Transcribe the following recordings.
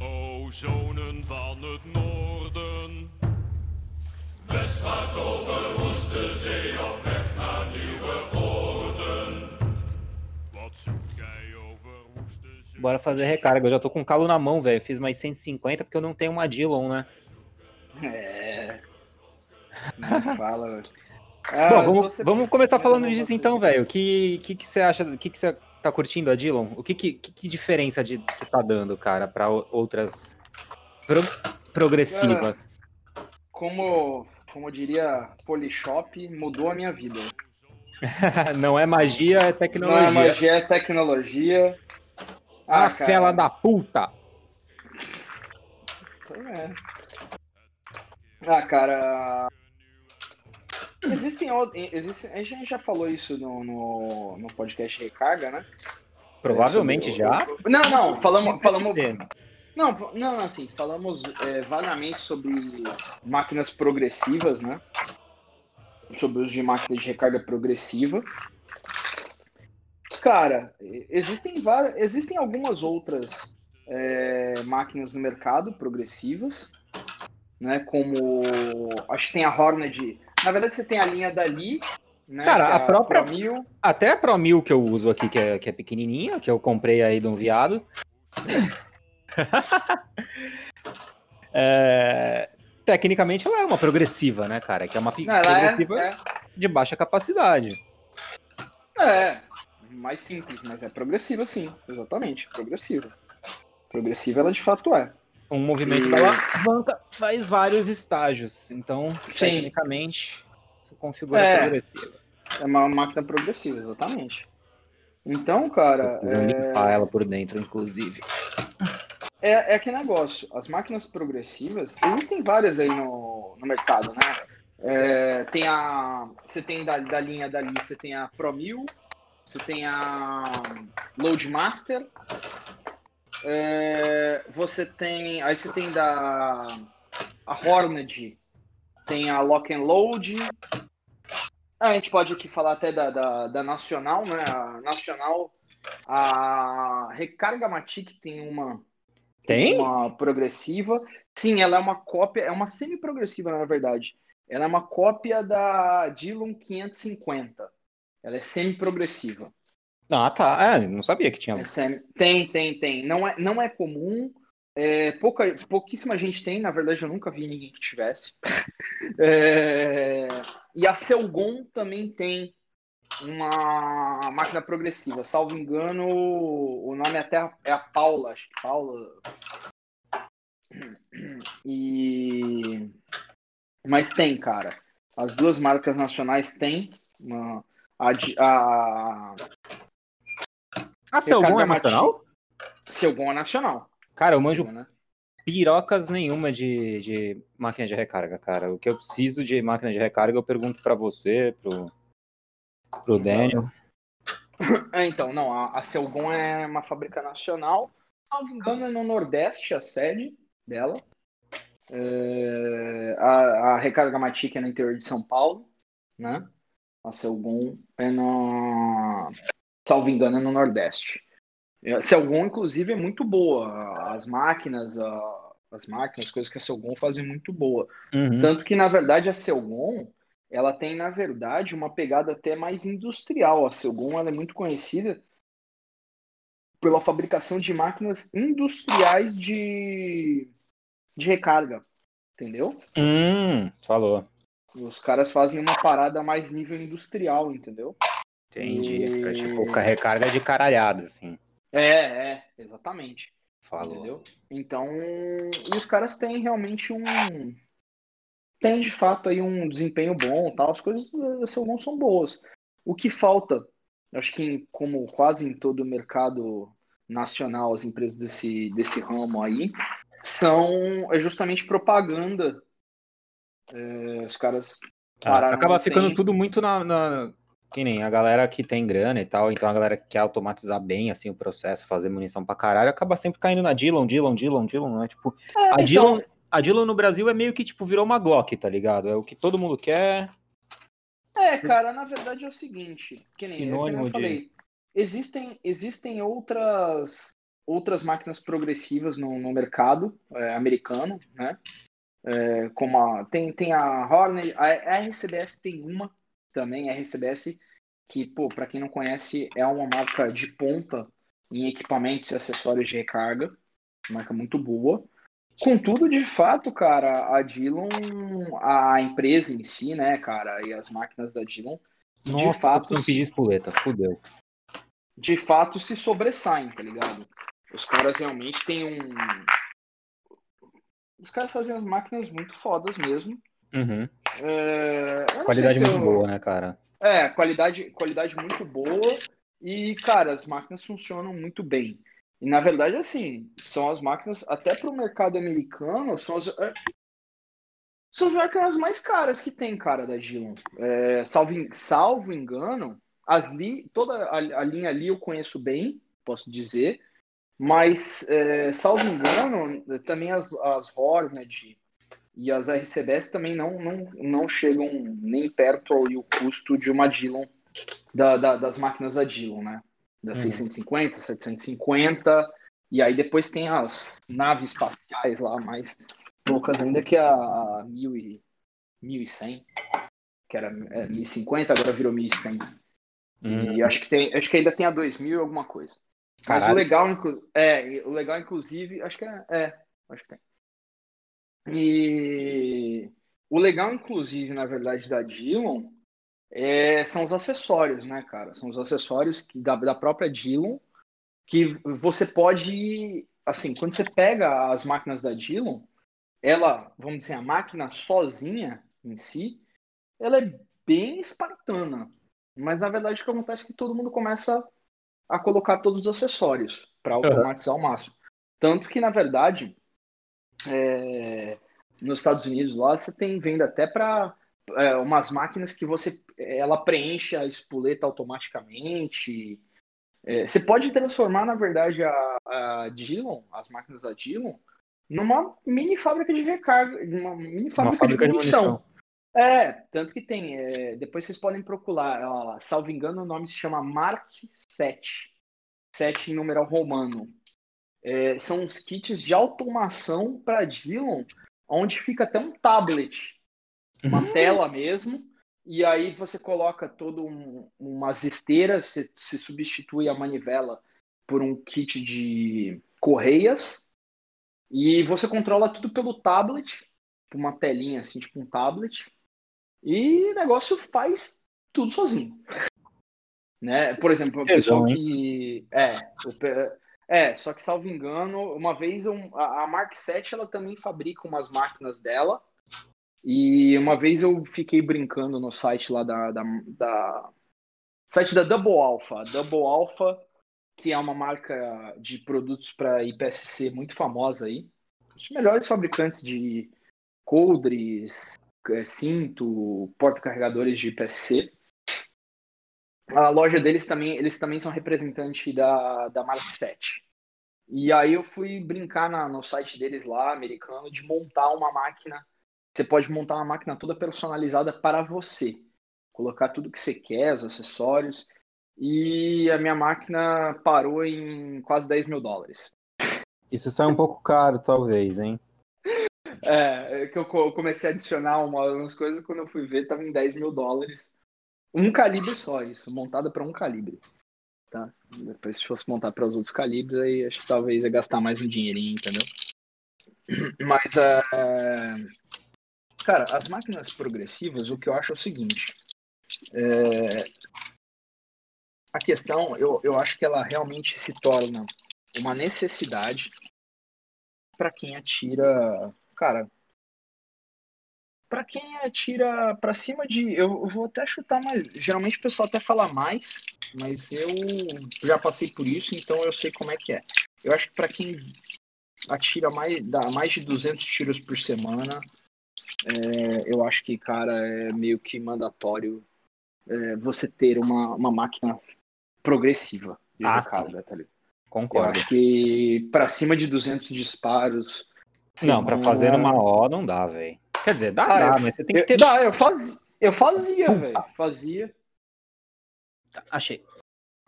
O zonen van het noorden. Westwaarts over woeste zee op weg naar nieuwe orden. Wat zoekt gij over woeste zee? Bora fazer recarga. Eu já tô com calo na mão, velho. Fiz mais 150 porque eu não tenho uma Dillon, né? É. Não fala. velho. Ah, Bom, vamos, você- vamos começar falando Não, disso então, velho. O que, que, que você acha? O que, que você tá curtindo a Dillon? O que, que, que, diferença de, que tá dando, cara, pra o- outras pro- progressivas? Como, como diria Polishop, mudou a minha vida. não é magia, é Não tecnologia. é magia, é tecnologia. Ah, cara, fela da puta! É. Ah, cara. Existem a gente já falou isso no, no, no podcast Recarga, né? Provavelmente É, sobre já. o- Não, não, falamos. falamos não, não, assim, falamos é, vagamente sobre máquinas progressivas, né? Sobre o uso de máquinas de recarga progressiva. Cara, existem várias, existem algumas outras é, máquinas no mercado progressivas, né? Como acho que tem a Horned. Na verdade, você tem a linha dali, né? Cara, é a própria- Pro 1000. Até a Pro 1000 que eu uso aqui, que é, que é pequenininha, que eu comprei aí de um viado. É, Tecnicamente ela é uma progressiva, né, cara? Que é uma Não, é, progressiva é, de baixa capacidade. É, mais simples, mas é progressiva sim, exatamente, progressiva. Progressiva ela de fato é. Um movimento E- da alavanca faz vários estágios. Então, Sim. tecnicamente, isso configura É. progressiva. É uma máquina progressiva, exatamente. Então, cara, precisando é, limpar ela por dentro, inclusive. é, é que negócio. As máquinas progressivas, existem várias aí no, no mercado, né? É, tem a. Você tem da, da linha dali, você tem a Pro 1000, você tem a Loadmaster. É, você tem. Aí você tem da. A Horned, tem a Lock and Load. A gente pode aqui falar até da, da, da Nacional, né? A Nacional, a Recarga Matic tem uma, Tem? uma progressiva. Sim, ela é uma cópia, é uma semi-progressiva, na verdade. Ela é uma cópia da Dillon 550. Ela é semi-progressiva. Ah, tá. É, não sabia que tinha. É Tem, tem, tem. Não é, não é comum. É, pouca, pouquíssima gente tem, na verdade eu nunca vi ninguém que tivesse. É, e a Selgon também tem uma máquina progressiva. Salvo engano, o nome até é a Paula, acho que Paula. E mas tem, cara. As duas marcas nacionais têm. Uma, a, a A Selgon é nacional? Selgon é nacional. Cara, eu manjo né? pirocas nenhuma de, de máquina de recarga, cara. O que eu preciso de máquina de recarga, eu pergunto pra você, pro, pro Daniel. É, então, não, a, a Selgon é uma fábrica nacional. Salvo engano, é no Nordeste a sede dela. É, a, a Recarga Matic é no interior de São Paulo, né? A Selgon é no. Salvo engano, é no Nordeste. A Selgon, inclusive, é muito boa. As máquinas, a- as máquinas, as coisas que a Selgon fazem muito boa. Uhum. Tanto que, na verdade, a Selgon, ela tem, na verdade, uma pegada até mais industrial. A Selgon, ela é muito conhecida pela fabricação de máquinas industriais de, de recarga, entendeu? Hum, falou. Os caras fazem uma parada mais nível industrial, entendeu? Entendi. E- É tipo, recarga de caralhada, assim. É, é, exatamente. Falou. Entendeu? Então, e os caras têm realmente um. Tem de fato aí um desempenho bom, tal. As coisas da Selgon são boas. O que falta, acho que em- como quase em todo o mercado nacional, as empresas desse, desse ramo aí, são é justamente propaganda. É, os caras Ah, acaba ficando tudo muito na, na- Que nem a galera que tem grana e tal, então a galera que quer automatizar bem assim o processo, fazer munição pra caralho, acaba sempre caindo na Dillon, Dillon, Dillon, Dillon, né? Tipo, É, a então, Dillon, a Dillon no Brasil é meio que tipo virou uma Glock, tá ligado? É o que todo mundo quer. É, cara, na verdade é o seguinte, que nem, é Sinônimo eu de- falei, existem, existem outras outras máquinas progressivas no, no mercado é, americano, né? É, como a, tem, tem a Hornet, a, a RCBS tem uma também, a RCBS, que, pô, para quem não conhece, é uma marca de ponta em equipamentos e acessórios de recarga, marca muito boa. Contudo, de fato, cara, a Dillon, a empresa em si, né, cara, e as máquinas da Dillon, Nossa, de fato, não pedir espoleta, fudeu. de fato se sobressaem, tá ligado? Os caras realmente têm um. Os caras fazem as máquinas muito fodas mesmo. Uhum. É, Qualidade muito eu- boa, né, cara? É, qualidade, qualidade muito boa. E, cara, as máquinas funcionam muito bem. E, na verdade, assim, são as máquinas, até para o mercado americano, são as, é, são as máquinas mais caras que tem, cara, da Gilon. É, salvo, salvo engano, as li, toda a, a linha ali eu conheço bem, posso dizer. Mas, é, salvo engano, também as, as Hornet e as RCBS também não, não, não chegam nem perto ali o custo de uma Dillon, da, da- das máquinas da Dillon, né? Da Uhum. 650, 750, e aí depois tem as naves espaciais lá, mais loucas ainda, que é a, a 1000 e, 1100, que era é, 1050, agora virou 1100. Hum, E acho que, tem, acho que ainda tem a 2000 e alguma coisa. Mas Caralho. o legal, é, o legal, inclusive, acho que é, é, acho que tem. E o legal, inclusive, na verdade, da Dillon é, são os acessórios, né, cara? São os acessórios que, da, da própria Dillon que você pode, assim, quando você pega as máquinas da Dillon, ela, vamos dizer, a máquina sozinha em si, ela é bem espartana. Mas na verdade o que acontece é que todo mundo começa a colocar todos os acessórios para automatizar ao máximo. Tanto que, na verdade, é, nos Estados Unidos lá você tem venda até para umas máquinas que você ela preenche a espoleta automaticamente. É, você pode transformar, na verdade, a, a Dillon, as máquinas da Dillon, numa mini fábrica de recarga, uma mini fábrica, Uma fábrica de de munição. munição. É, tanto que tem. é, depois vocês podem procurar. ó, salvo engano, o nome se chama Mark 7. 7 em numeral romano. É, são uns kits de automação para Dillon, onde fica até um tablet, uma tela mesmo. E aí você coloca todo um, umas esteiras, você, você substitui a manivela por um kit de correias. E você controla tudo pelo tablet, uma telinha assim, tipo um tablet. E o negócio faz tudo sozinho. Né? Por exemplo, o pessoal que. É, é, só que salvo engano, uma vez um- a Mark 7 ela também fabrica umas máquinas dela. E uma vez eu fiquei brincando no site lá da, da, da- site da Double Alpha. Double Alpha, que é uma marca de produtos para IPSC muito famosa aí. Os melhores fabricantes de coldres, é, cinto, porta-carregadores de IPSC. A loja deles também, eles também são representantes da, da Mark 7. E aí eu fui brincar na- no site deles lá, americano, de montar uma máquina. Você pode montar uma máquina toda personalizada para você. Colocar tudo que você quer, os acessórios. E a minha máquina parou em quase 10 mil dólares. Isso sai um pouco caro, talvez, hein? É, é que eu co- comecei a adicionar uma- umas coisas quando eu fui ver, tava em 10 mil dólares. Um calibre só, isso, montada para um calibre. Tá? Depois, se fosse montar para os outros calibres, aí acho que talvez ia gastar mais um dinheirinho, entendeu? Mas, é... cara, as máquinas progressivas, o que eu acho é o seguinte: é, a questão, eu, eu acho que ela realmente se torna uma necessidade para quem atira, cara, para quem atira para cima de, eu vou até chutar mais, geralmente o pessoal até fala mais, mas eu já passei por isso, então eu sei como é que é. Eu acho que para quem atira mais, dá mais de 200 tiros por semana, é, eu acho que, cara, é meio que mandatório é, você ter uma, uma máquina progressiva de Ah, recarga, tá ligado? Eu Concordo. acho que para cima de 200 disparos. Não, pra semana- fazer numa O não dá, velho. Quer dizer, dá, Ah, dá, eu- mas você tem que ter. dá, eu, faz, eu fazia, velho. Fazia. Achei.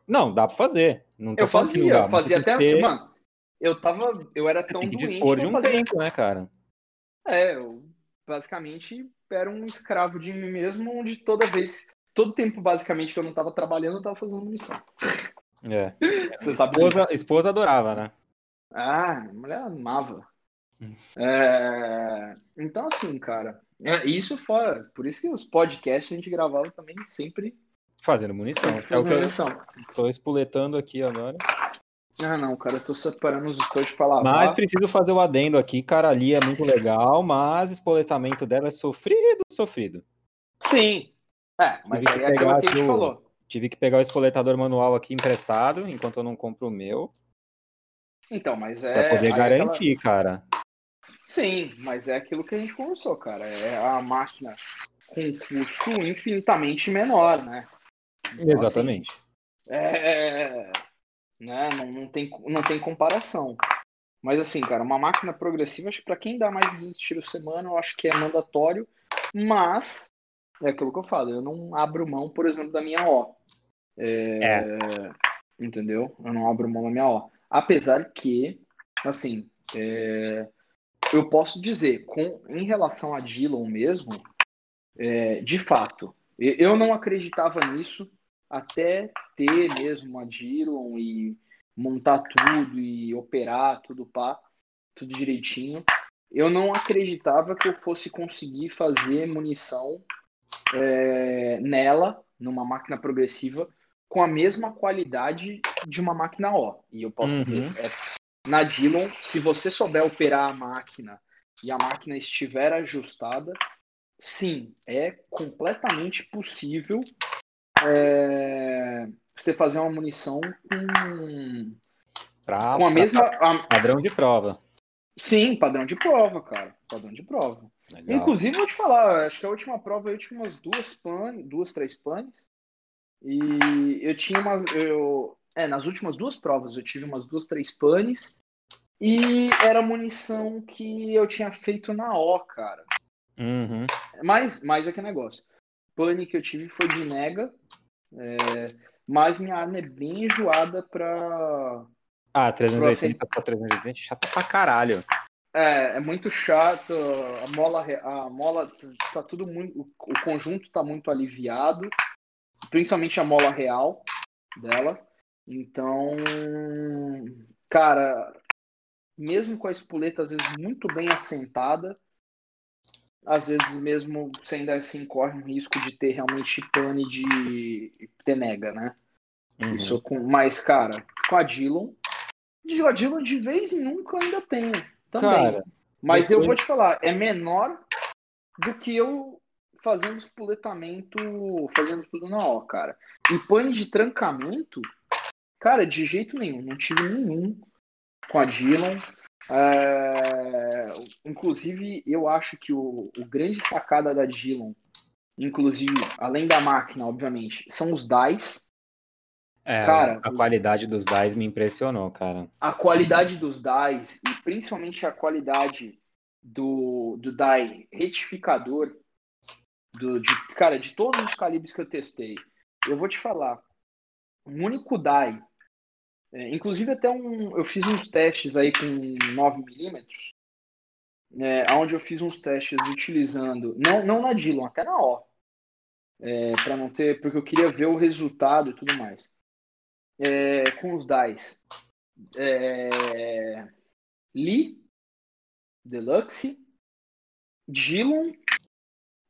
Não, dá pra fazer. Não tô Eu fazia, dá, eu fazia até. ter- Mano, eu tava. Eu era Você tão tem que doente dispor de um fazia. tempo, né, cara? É, eu basicamente era um escravo de mim mesmo, onde toda vez. Todo tempo, basicamente, que eu não tava trabalhando, eu tava fazendo munição. É. Você sabe Esposa, disso. esposa adorava, né? Ah, a mulher amava. É, Então, assim, cara, é, isso fora. Por isso que os podcasts a gente gravava também sempre, Fazendo munição. sempre É fazendo eu munição. tô espoletando aqui agora. Ah, não, cara, eu tô separando os estojos pra lavar. Mas preciso fazer o adendo aqui, cara. Ali é muito legal, mas espoletamento dela é sofrido, sofrido. Sim. É, mas Tive que aí é aquilo pegar que a gente o- falou. Tive que pegar o espoletador manual aqui emprestado, enquanto eu não compro o meu, Então, mas pra é. poder aí é aquela- garantir, cara. Sim, mas é aquilo que a gente conversou, cara. É a máquina com custo infinitamente menor, né? Então, Exatamente. assim, é, né, não, não, tem, não tem comparação. Mas assim, cara, uma máquina progressiva, acho que para quem dá mais de 200 tiros semana, eu acho que é mandatório. Mas, é aquilo que eu falo, eu não abro mão, por exemplo, da minha O. É, Entendeu? Eu não abro mão da minha O. Apesar que, assim, é, eu posso dizer, com, em relação a Dillon mesmo, é, de fato, eu não acreditava nisso até ter mesmo uma Dillon e montar tudo e operar tudo pá, tudo direitinho. Eu não acreditava que eu fosse conseguir fazer munição é, nela, numa máquina progressiva, com a mesma qualidade de uma máquina O. E eu posso Uhum. dizer, é, na Dillon, se você souber operar a máquina e a máquina estiver ajustada, sim, é completamente possível é, você fazer uma munição com, Pra, com a mesma. a- padrão de prova. sim, padrão de prova, cara. Padrão de prova. Legal. Inclusive, vou te falar, acho que a última prova eu tinha umas duas panes, duas, três panes. E eu tinha umas. Eu, é, nas últimas duas provas eu tive umas duas, três panes. E era munição que eu tinha feito na O, cara. Uhum. Mas, mas aquele negócio. Pane que eu tive foi de nega. é, mas minha arma é bem enjoada pra. Ah, 380 pra 320, chato pra caralho. É, é muito chato. A mola, a mola tá tudo muito. O conjunto tá muito aliviado. Principalmente a mola real dela. Então, cara, mesmo com a espoleta às vezes muito bem assentada, às vezes mesmo você ainda assim corre um risco de ter realmente pane de ter nega, né? Uhum. Isso com, mas, cara, com a Dillon, de- a Dillon de vez em nunca eu ainda tenho também. Cara, mas eu vou te falar, é menor do que eu fazendo espoletamento, fazendo tudo na O, cara. E pane de trancamento, cara, de jeito nenhum, não tive nenhum com a Dillon. É, inclusive, eu acho que o, o grande sacada da Dillon, inclusive, além da máquina, obviamente, são os DAIs. é, cara, a qualidade dos DAIs me impressionou, cara. a qualidade dos DAIs e principalmente a qualidade do, do DAI retificador, do, de, cara, de todos os calibres que eu testei, eu vou te falar, um único DAI, é, inclusive até um, eu fiz uns testes aí com 9mm, é, onde eu fiz uns testes utilizando, não, não na Dillon, até na O, é, para não ter, porque eu queria ver o resultado e tudo mais. É, com os DAIs é, Lee, Deluxe, Dillon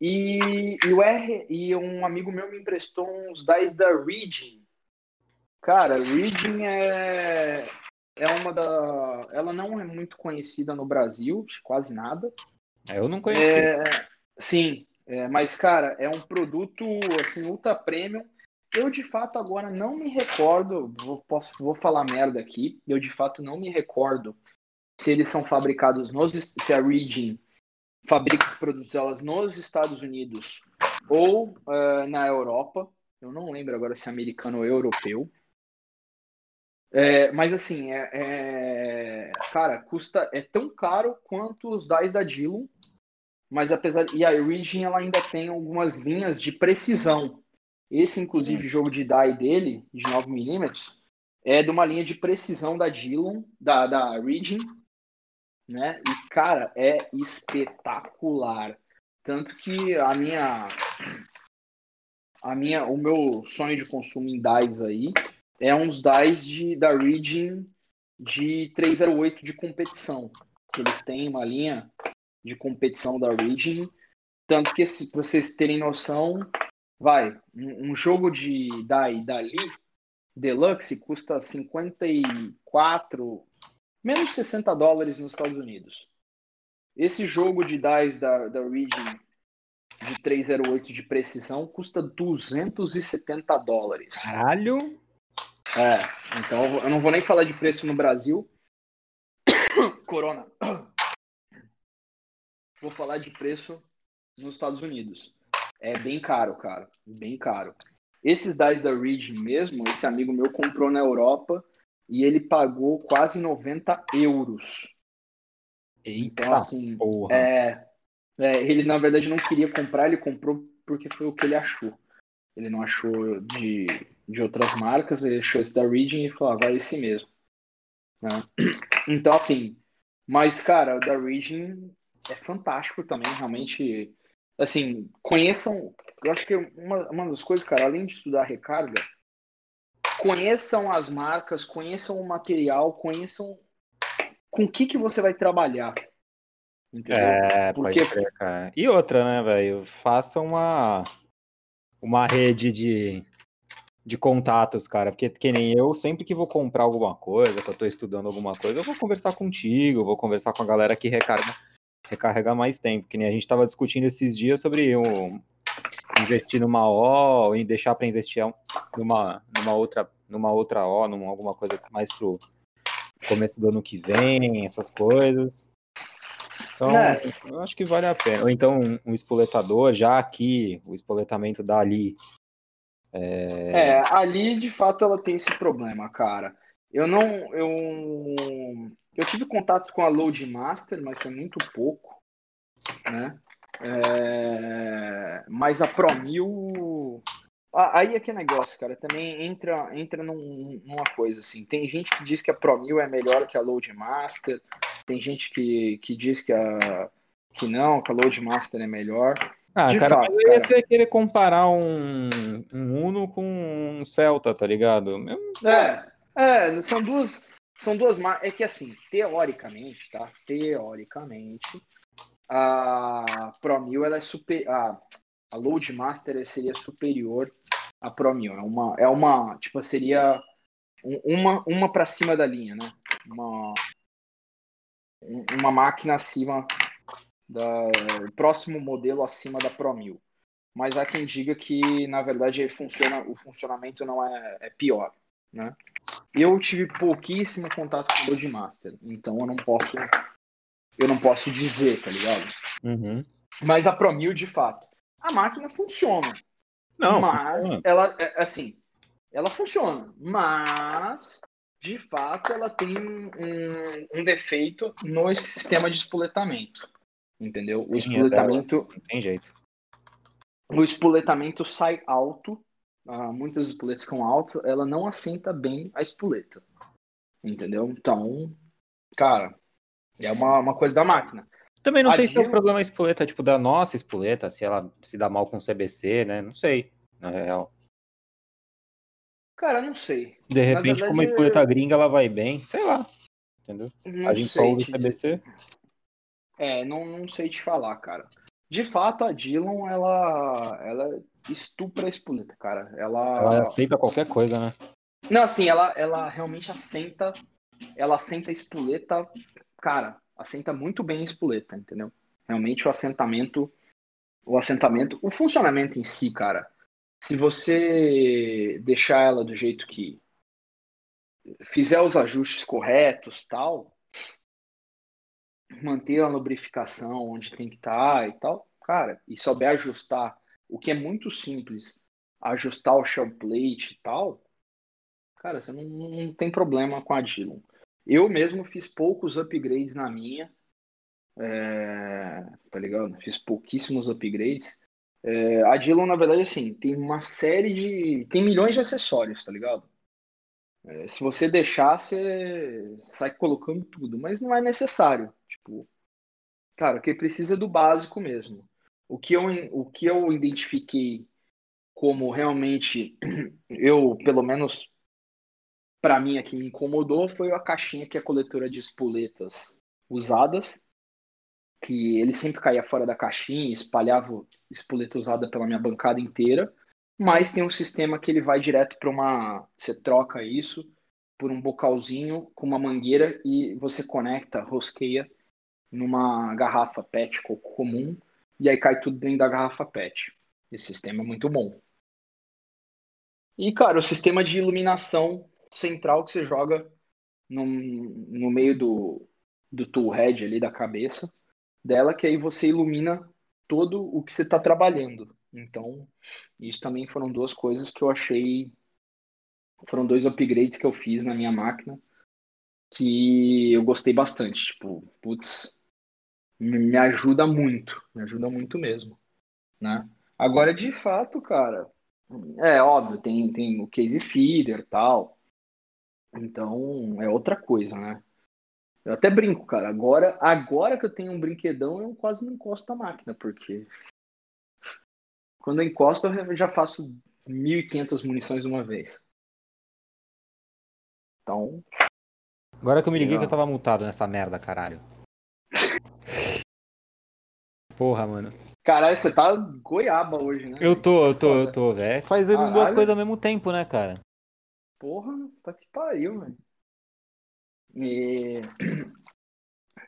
e, e, o R, e um amigo meu me emprestou uns DAIs da Reading. Cara, Reading é, é uma da. Ela não é muito conhecida no Brasil, quase nada. É, Eu não conheci. É, sim, é, mas cara, é um produto assim ultra premium. Eu de fato agora não me recordo, vou, posso, vou falar merda aqui. Eu de fato não me recordo se eles são fabricados nos se a Reading fabrica os produtos delas nos Estados Unidos ou eh, na Europa. Eu não lembro agora se é americano ou europeu. É, mas assim, é, é- cara, custa é tão caro quanto os DAIs da Dillon, mas apesar e a Origin ela ainda tem algumas linhas de precisão. Esse inclusive jogo de DAI dele de 9 mm, é de uma linha de precisão da Dillon, da, da Reading, né? E, cara, é espetacular. Tanto que a minha, a minha, o meu sonho de consumo em DAIs aí é uns DAIs de, da Reading de 308 de competição. Eles têm uma linha de competição da Reading. Tanto que, se vocês terem noção, vai, um, um jogo de DAI dali Deluxe custa 54, menos 60 dólares nos Estados Unidos. Esse jogo de DAIs da, da Region de 308 de precisão custa 270 dólares. Caralho! É, então eu não vou nem falar de preço no Brasil. Corona. Vou falar de preço nos Estados Unidos. É bem caro, cara. Bem caro. Esses DAIs da Ridge mesmo, esse amigo meu comprou na Europa e ele pagou quase 90 euros. Eita, então, assim, porra. É, é, ele na verdade não queria comprar, ele comprou porque foi o que ele achou. Ele não achou de, de outras marcas, ele achou esse da Region e falou, ah, vai esse mesmo. Né? Então, assim, mas, cara, o da Region é fantástico também, realmente. Assim, conheçam eu acho que uma, uma das coisas, cara, além de estudar recarga, conheçam as marcas, conheçam o material, conheçam com o que, que você vai trabalhar. Entendeu? É, Porque... pode crer, cara. E outra, né, velho? Faça uma, uma rede de, de contatos, cara. Porque, que nem eu, sempre que vou comprar alguma coisa, que eu tô estudando alguma coisa, eu vou conversar contigo, vou conversar com a galera que recarga, recarrega mais tempo. Que nem a gente tava discutindo esses dias sobre um, investir numa O, em deixar para investir numa, numa outra numa outra O, numa alguma coisa mais pro começo do ano que vem, essas coisas. Então, é. eu acho que vale a pena. Ou então um, espoletador, já aqui o espoletamento da Ali. É... é, ali de fato ela tem esse problema, cara. Eu não. Eu, eu tive contato com a Load Master, mas foi muito pouco. Né? É, mas a Pro 1000. Aí é que negócio, cara. Também entra, entra num, numa coisa assim. Tem gente que diz que a Pro 1000 é melhor que a Load Master. Tem gente que, que diz que, a, que não, que a Load Master é melhor. Ah, De cara, fato, mas aí você querer comparar um, um Uno com um Celta, tá ligado? É, é, são duas. São duas. É que assim, teoricamente, tá? Teoricamente, a Pro 1000 ela é super a, a Load Master seria superior à Pro 1000. É uma é uma, tipo, seria uma uma para cima da linha, né? Uma uma máquina acima da próximo modelo acima da Pro 1000. Mas há quem diga que na verdade funciona, o funcionamento não é, é pior, né? Eu tive pouquíssimo contato com o Load Master, então eu não posso eu não posso dizer, tá ligado? Uhum. Mas a Promil, de fato, a máquina funciona. Não, mas funciona. ela, é, assim, ela funciona, mas de fato ela tem um, um defeito no sistema de espoletamento. Entendeu? Sim, o espoletamento. É, tem jeito. O espoletamento sai alto. Uh, muitas espoletas ficam altas, ela não assenta bem a espoleta. Entendeu? Então, cara, é uma, uma coisa da máquina. Também não a sei se é o problema espoleta, tipo, da nossa espoleta, se ela se dá mal com CBC, né? Não sei, na real. Cara, não sei. De repente, como a espoleta gringa, ela vai bem, sei lá. Entendeu? Não a gente só usa CBC. É, não, não sei te falar, cara. De fato, a Dillon, ela, ela estupra a espoleta, cara. Ela... ela aceita qualquer coisa, né? Não, assim, ela, ela realmente assenta. Ela assenta a espoleta cara, assenta muito bem a espoleta, entendeu? Realmente o assentamento, o assentamento, o funcionamento em si, cara, se você deixar ela do jeito que fizer os ajustes corretos, tal, manter a lubrificação onde tem que estar tá e tal, cara, e souber ajustar, o que é muito simples, ajustar o shell plate e tal, cara, você não, não tem problema com a Dillon. Eu mesmo fiz poucos upgrades na minha, é, tá ligado? Fiz pouquíssimos upgrades. É, a Dillon, na verdade, assim, tem uma série de. Tem milhões de acessórios, tá ligado? É, se você deixar, você sai colocando tudo, mas não é necessário. Tipo, cara, o que precisa é do básico mesmo. O que eu, o que eu identifiquei como realmente eu, pelo menos para mim aqui incomodou foi a caixinha que é a coletora de espoletas usadas, que ele sempre caía fora da caixinha, espalhava espoleta usada pela minha bancada inteira, mas tem um sistema que ele vai direto para uma, você troca isso por um bocalzinho com uma mangueira e você conecta, rosqueia numa garrafa PET comum e aí cai tudo dentro da garrafa PET. Esse sistema é muito bom. E, cara, o sistema de iluminação central que você joga no, no meio do, do tool head ali da cabeça dela, que aí você ilumina todo o que você está trabalhando. Então, isso também foram duas coisas que eu achei. Foram dois upgrades que eu fiz na minha máquina que eu gostei bastante. Tipo, putz, me ajuda muito, me ajuda muito mesmo, né? Agora, de fato, cara, é óbvio, tem, tem o case feeder tal, então é outra coisa, né? Eu até brinco, cara. Agora, agora que eu tenho um brinquedão, eu quase não encosto a máquina, porque quando eu encosto, eu já faço 1.500 munições de uma vez. Então. Agora que eu me liguei que eu tava multado nessa merda, caralho. Porra, mano. Caralho, você tá goiaba hoje, né? Eu tô, eu tô, eu tô, velho. Fazendo Caralho. duas coisas ao mesmo tempo, né, cara? Porra, tá que pariu, velho. E...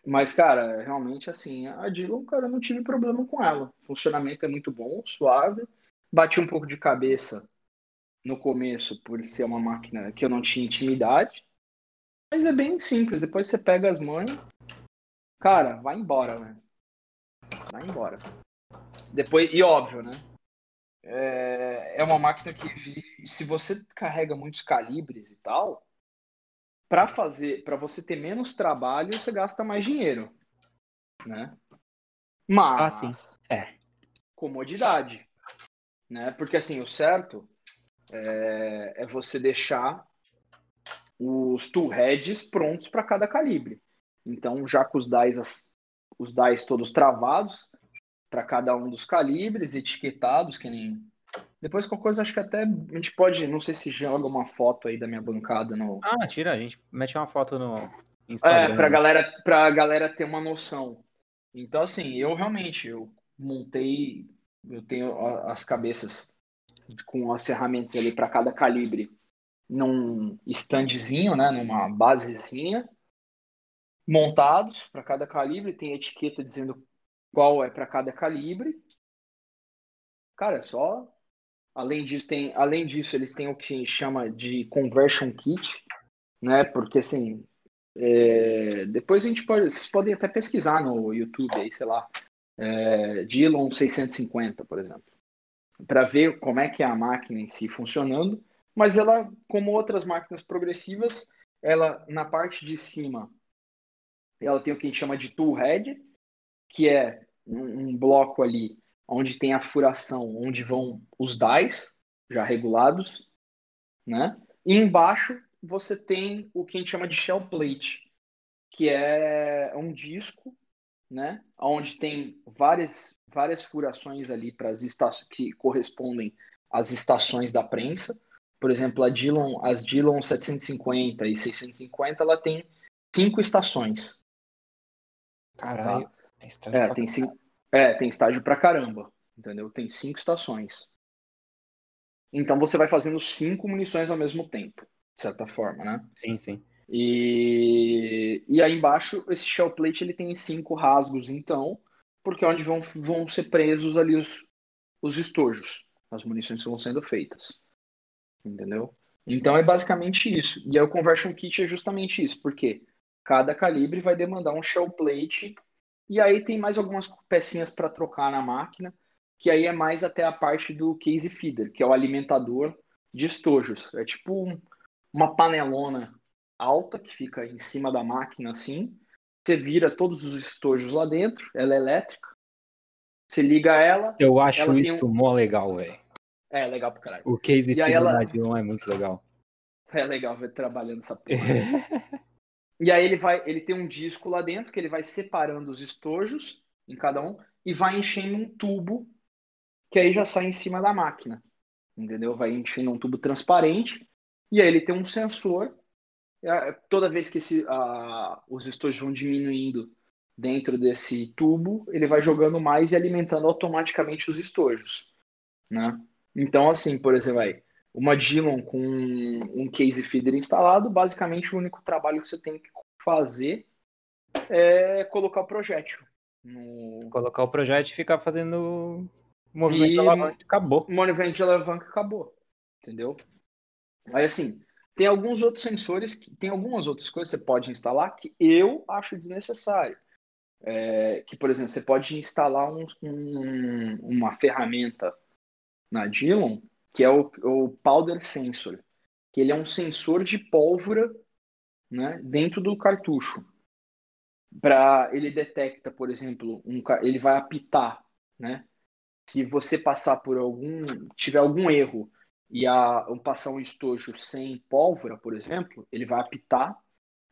Mas, cara, realmente, assim, a Dillon, cara, eu não tive problema com ela. O funcionamento é muito bom, suave. Bati um pouco de cabeça no começo por ser uma máquina que eu não tinha intimidade. Mas é bem simples. Depois você pega as mãos, cara, vai embora, né? Vai embora. Depois, e óbvio, né? É, é uma máquina que, se você carrega muitos calibres e tal, para fazer, para você ter menos trabalho, você gasta mais dinheiro, né? Mas, ah, sim. é. comodidade, né? Porque assim, o certo é, é você deixar os tool heads prontos para cada calibre. Então, já com os dies, os dies todos travados para cada um dos calibres, etiquetados, que nem depois qualquer coisa, acho que até a gente pode, não sei se joga uma foto aí da minha bancada no. Ah, tira, a gente mete uma foto no Instagram. É, pra galera, pra galera ter uma noção. Então, assim, eu realmente, eu montei, eu tenho as cabeças com as ferramentas ali para cada calibre num standzinho, né, numa basezinha, montados para cada calibre, tem etiqueta dizendo qual é para cada calibre. Cara, é só Além disso, tem, além disso, eles têm o que chama de conversion kit, né? Porque assim, é, depois a gente pode, vocês podem até pesquisar no YouTube aí, sei lá, é, Dillon 650, por exemplo, para ver como é que é a máquina em si funcionando. Mas ela, como outras máquinas progressivas, ela na parte de cima, ela tem o que a gente chama de tool head, que é um, um bloco ali onde tem a furação, onde vão os dies já regulados, né? E embaixo você tem o que a gente chama de shell plate, que é um disco, né? Onde tem várias várias furações ali para as estações que correspondem às estações da prensa. Por exemplo, a Dillon, as Dillon 750 e 650, ela tem cinco estações. Caralho. Tá? É, tem cinco, é, tem estágio pra caramba, entendeu? Tem cinco estações. Então você vai fazendo cinco munições ao mesmo tempo, de certa forma, né? Sim, sim. E, e aí embaixo, esse shell plate ele tem cinco rasgos, então, porque é onde vão, vão ser presos ali os, os estojos, as munições que vão sendo feitas. Entendeu? Então é basicamente isso. E aí o conversion kit é justamente isso, porque cada calibre vai demandar um shell plate e aí tem mais algumas pecinhas para trocar na máquina, que aí é mais até a parte do case feeder, que é o alimentador de estojos. É tipo um, uma panelona alta que fica em cima da máquina assim. Você vira todos os estojos lá dentro, ela é elétrica. Você liga ela. Eu acho ela isso um... mó legal, velho. É, legal pra caralho. O case feeder ela... é muito legal. É legal ver trabalhando essa porra. E aí ele vai, ele tem um disco lá dentro que ele vai separando os estojos em cada um e vai enchendo um tubo que aí já sai em cima da máquina. Entendeu? Vai enchendo um tubo transparente e aí ele tem um sensor. Toda vez que esse, uh, os estojos vão diminuindo dentro desse tubo, ele vai jogando mais e alimentando automaticamente os estojos, né? Então, assim, por exemplo, aí, uma Dillon com um case feeder instalado, basicamente o único trabalho que você tem que fazer é colocar o projétil. No... Colocar o projétil e ficar fazendo movimento e... de alavanca acabou. Movimento de alavanca acabou. Entendeu? Aí assim, tem alguns outros sensores, que, tem algumas outras coisas que você pode instalar que eu acho desnecessário. É, que, por exemplo, você pode instalar um, um, uma ferramenta na Dillon que é o, o Powder Sensor, que ele é um sensor de pólvora né, dentro do cartucho. Para ele detecta, por exemplo, um, ele vai apitar, né? Se você passar por algum, tiver algum erro e a, passar um estojo sem pólvora, por exemplo, ele vai apitar.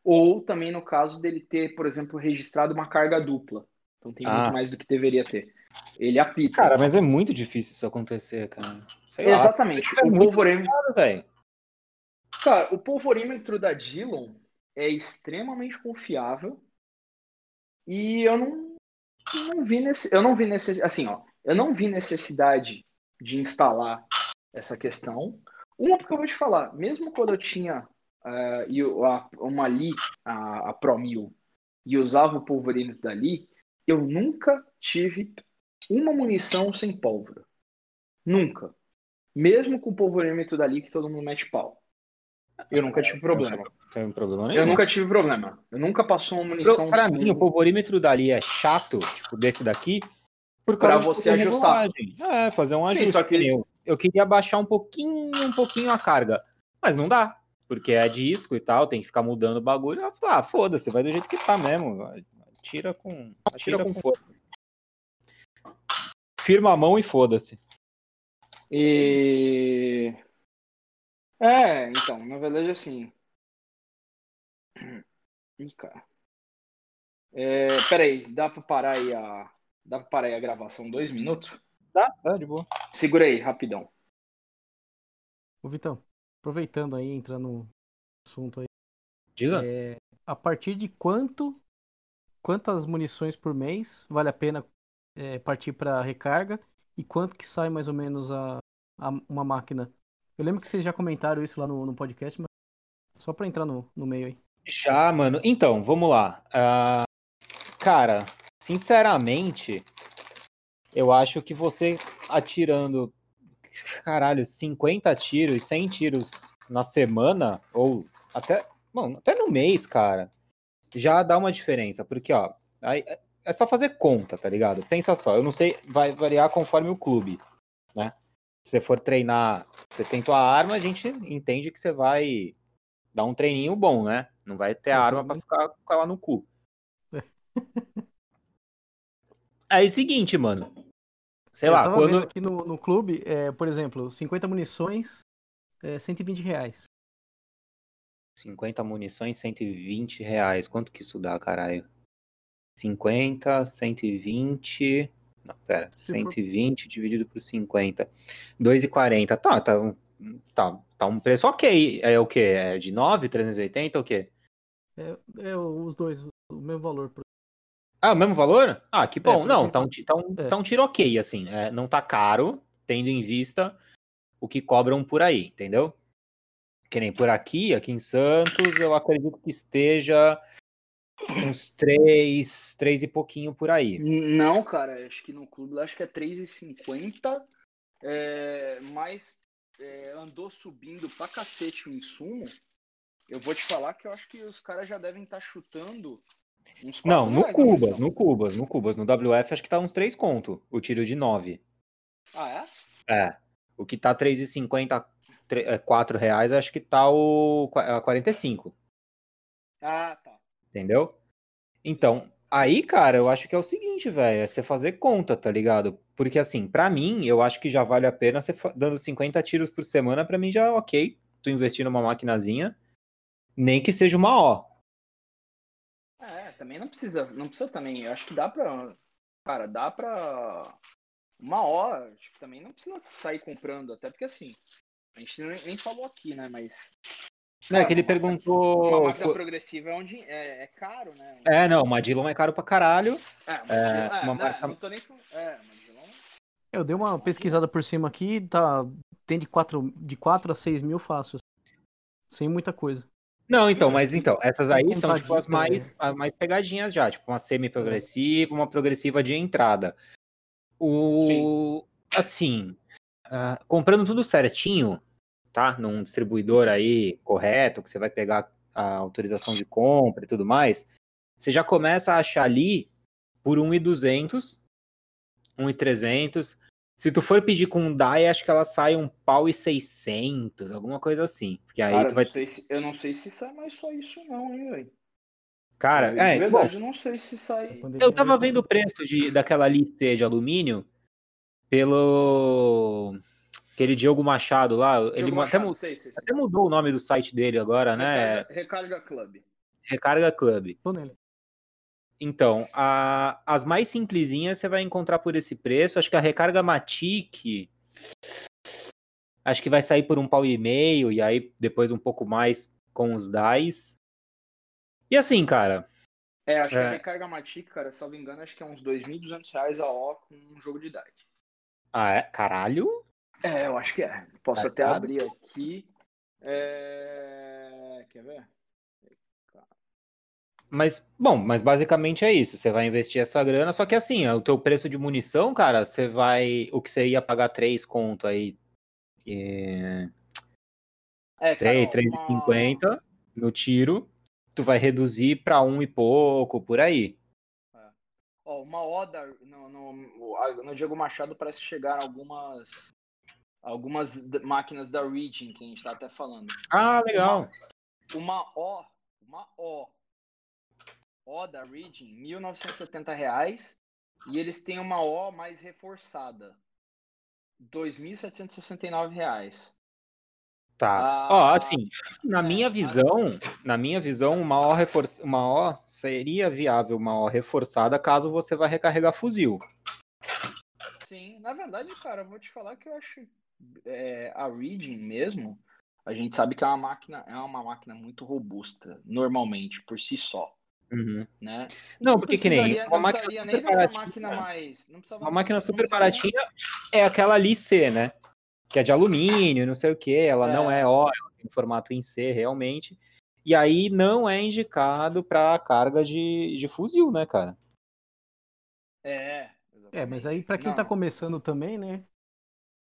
Ou também no caso dele ter, por exemplo, registrado uma carga dupla. Então tem ah. muito mais do que deveria ter. Ele apita. Cara, mas é muito difícil isso acontecer, cara. Sei Exatamente. Lá. É o polvorímetro. Caro, cara, o polvorímetro da Dillon é extremamente confiável. E eu não, não vi nesse, eu não vi necessidade, assim, ó, eu não vi necessidade de instalar essa questão. Uma porque eu vou te falar, mesmo quando eu tinha uh, a, uma ali, a, a Pro 1000, e usava o polvorímetro dali, eu nunca tive uma munição sem pólvora. Nunca. Mesmo com o polvorímetro dali que todo mundo mete pau. Eu nunca tive problema. Tem problema Eu nunca tive problema. Eu nunca passou uma munição. Para mim, o polvorímetro dali é chato, tipo, desse daqui, por para você ajustar. É, fazer um ajuste. Sim, só que... eu, eu queria baixar um pouquinho, um pouquinho a carga, mas não dá, porque é disco e tal, tem que ficar mudando o bagulho. Ah, foda-se, vai do jeito que tá mesmo. Tira com, tira com força. Firma a mão e foda-se. E é, então, na verdade assim. Ih, cara. É, peraí, dá pra parar aí a. Dá pra parar aí a gravação dois minutos? Dá, dá, de boa. Segura aí, rapidão. Ô Vitão, aproveitando aí, entrando no assunto aí. Diga. É, a partir de quanto quantas munições por mês vale a pena é, partir para recarga e quanto que sai mais ou menos a, a, uma máquina. Eu lembro que vocês já comentaram isso lá no, no podcast, mas só para entrar no, no meio aí. Já, mano. Então, vamos lá. Uh, cara, sinceramente, eu acho que você atirando, caralho, 50 tiros, 100 tiros na semana, ou até, bom, até no mês, cara, já dá uma diferença, porque, ó, aí, é só fazer conta, tá ligado? Pensa só, eu não sei, vai variar conforme o clube, né? Se você for treinar, você tem tua arma, a gente entende que você vai dar um treininho bom, né? Não vai ter a arma para ficar com ela no cu. Aí, é seguinte, mano. Sei eu lá, quando. Aqui no, no clube, é, por exemplo, 50 munições, é 120 reais. 50 munições, 120 reais. Quanto que isso dá, caralho? 50, 120. Não, pera. 120 for... dividido por 50. 2,40. Tá, tá, tá, tá um preço ok. É o quê? É de 9, 380 ou o quê? É, é os dois, o mesmo valor. Ah, o mesmo valor? Ah, que bom. É, não, tá um, tá, um, é. tá um tiro ok, assim. É, não tá caro, tendo em vista o que cobram por aí, entendeu? Que nem por aqui, aqui em Santos, eu acredito que esteja uns três, três e pouquinho por aí. Não, cara, acho que no clube acho que é 3,50, é, mas é, andou subindo pra cacete o insumo. Eu vou te falar que eu acho que os caras já devem estar tá chutando Não, no Cubas, no Cubas, no Cubas. No WF acho que tá uns 3 conto, o tiro de 9. Ah, é? É. O que tá 3,50 4 é, reais, acho que tá o 45. Ah, tá. Entendeu? Então, aí, cara, eu acho que é o seguinte, velho, é você fazer conta, tá ligado? Porque assim, para mim, eu acho que já vale a pena você dando 50 tiros por semana, para mim já é ok, tu investir numa maquinazinha, nem que seja uma O. É, também não precisa, não precisa também. Eu acho que dá pra. Cara, dá pra. Uma hora, tipo, também não precisa sair comprando, até porque assim, a gente nem falou aqui, né? Mas. Não, é que ele uma- perguntou. Uma máquina progressiva é onde é, é caro, né? É, não, uma Dillon é caro pra caralho. É, mas, É, é, uma né, marca- não tô nem falando. É, mas Dilon- Eu dei uma pesquisada por cima aqui, tá. Tem de 4, de 4 a 6 mil fácil. Sem muita coisa. Não, então, mas então, essas aí são tipo as mais, as mais pegadinhas já, tipo uma semi-progressiva, uma progressiva de entrada. O assim, ah, comprando tudo certinho, tá? Num distribuidor aí correto, que você vai pegar a autorização de compra e tudo mais, você já começa a achar ali por 1.200, 1.300. Se tu for pedir com DAI, acho que ela sai um pau e 600, alguma coisa assim. Porque aí Cara, tu vai não sei se, eu não sei se sai mais só isso, não, hein, velho. Cara, de é, bom, verdade, eu não sei se sai. Eu tava vendo o preço de, daquela Lice de alumínio pelo aquele Diogo Machado lá. ele Diogo até, Machado, mu- sei, sei, sei. até mudou o nome do site dele agora, né? Recarga, Recarga Club. Recarga Club. Tô nele. Então, a- as mais simplesinhas você vai encontrar por esse preço. Acho que a Recarga Matic acho que vai sair por um pau e meio e aí depois um pouco mais com os DAIs. E assim, cara, É, acho que É. a Recarga Matic, cara, salvo engano, acho que é uns 2.200 reais a ó com um jogo de DAI. ah, é? caralho, É, eu acho que é. Posso até Carregado. abrir aqui. É... Quer ver? Mas, bom, mas basicamente é isso. Você vai investir essa grana, só que assim, o teu preço de munição, cara, você vai. O que você ia pagar 3 conto aí. É, É, cara, 3, ó, 3,50 no tiro. Tu vai reduzir pra um e pouco, por aí. Ó, uma oda no, no, no Diego Machado parece chegar algumas algumas máquinas da Region que a gente tá até falando. Ah, legal. Uma O, uma O, O da Region, 1.970 reais e eles têm uma O mais reforçada, 2.769 reais. Tá. Ah, Ó, assim, na é, minha ah. visão, na minha visão, uma O, refor... uma o seria viável, uma O reforçada, caso você vá recarregar fuzil. Sim, na verdade, cara, eu vou te falar que eu acho é, a Region mesmo, a gente sabe que é uma máquina, é uma máquina muito robusta, normalmente, por si só, Uhum. né? Não, porque que nem uma não máquina nem dessa máquina mais, não precisava Uma máquina super baratinha é aquela ali C, né? Que é de alumínio, não sei o que. Ela não É. é O, ela tem formato em C, realmente. E aí não é indicado para carga de, de fuzil, né, cara? É, É, mas aí pra quem Não, tá começando também, né?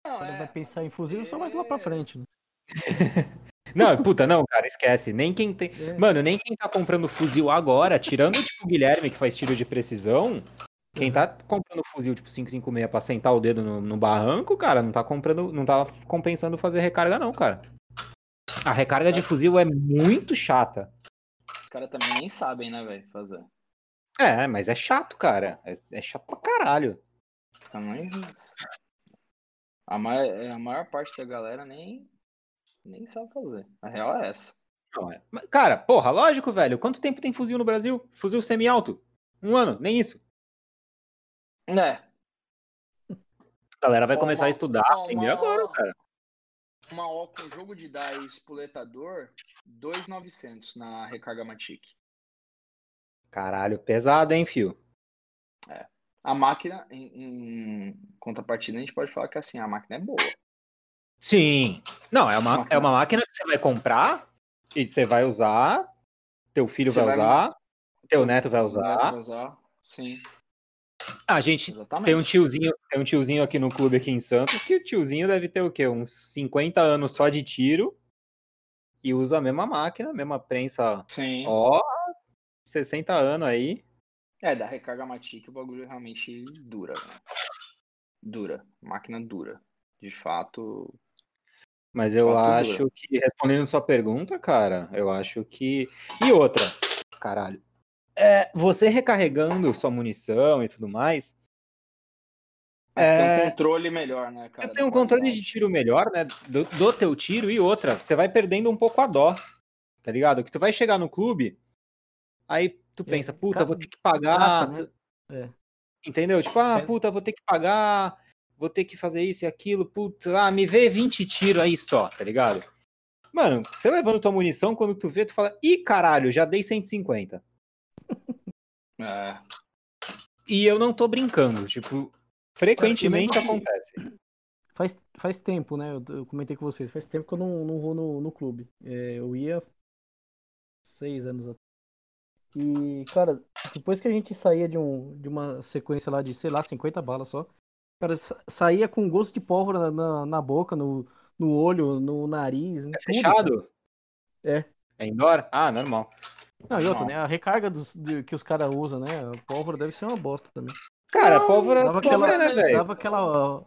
Não, Quando é, vai pensar em fuzil, só mais lá pra frente. Né? Não, puta, não, cara, esquece. Nem quem tem. É. Mano, nem quem tá comprando fuzil agora, tirando tipo o Guilherme que faz tiro de precisão, quem tá comprando fuzil tipo 556 pra sentar o dedo no, no barranco, cara, não tá comprando, não tá compensando fazer recarga não, cara. A recarga de fuzil é muito chata. Os caras também nem sabem, né, velho, fazer. É, mas é chato, cara. É, é chato pra caralho. Também a maior, a maior parte da galera nem nem sabe fazer. A real é essa. Não é. Cara, porra, lógico, velho. Quanto tempo tem fuzil no Brasil? Fuzil semi-alto? Um ano, nem isso. É, A galera vai Ó, começar a uma- estudar, ó, aprender uma- agora, cara. uma O com jogo de dar e espoletador, 2.900 na recarga Matic. Caralho, pesado, hein, fio? A máquina, em, em contrapartida, a gente pode falar que assim, a máquina é boa. Sim. Não, é uma, Máquina. é uma máquina que você vai comprar e você vai usar, teu filho vai vai- usar, teu neto vai neto usar. vai usar. Sim, A gente exatamente. tem um tiozinho, tem um tiozinho aqui no clube aqui em Santos que o tiozinho deve ter o quê? Uns 50 anos só de tiro e usa a mesma máquina, a mesma prensa, Sim. ó, 60 anos aí. É, da recarga Matic o bagulho realmente dura. né? Dura. Máquina dura. De fato. Mas eu Fato acho dura. que, respondendo sua pergunta, cara, eu acho que. E outra, caralho. É, você recarregando sua munição e tudo mais, Mas tem É, um controle melhor, né, cara? Você tem um controle de tiro melhor, né? Do, do teu tiro e outra, você vai perdendo um pouco a dó, tá ligado? Que tu vai chegar no clube, aí tu É, pensa, puta, vou ter que pagar. gasta, né? É. Entendeu? Tipo, ah, É. puta, vou ter que pagar, vou ter que fazer isso e aquilo, puta, ah, me vê 20 tiros aí só, tá ligado? Mano, você levando tua munição, quando tu vê, tu fala, ih, caralho, já dei 150. É. E eu não tô brincando, tipo, frequentemente acontece. Faz, faz tempo, né? Eu, eu comentei com vocês. Faz tempo que eu não, não vou no, no clube. É, eu ia seis anos atrás. E, cara, depois que a gente saía de, um, de uma sequência lá de, sei lá, 50 balas só, cara, sa- saía com gosto de pólvora na, na, na boca, no, no olho, no nariz. É tudo, cara. fechado? É. É indoor? Ah, normal. Não, e outra, né? A recarga dos, de- que os caras usam, né? A pólvora deve ser uma bosta também. Cara, pólvora Dava pode aquela, ser, né, velho? dava aquela.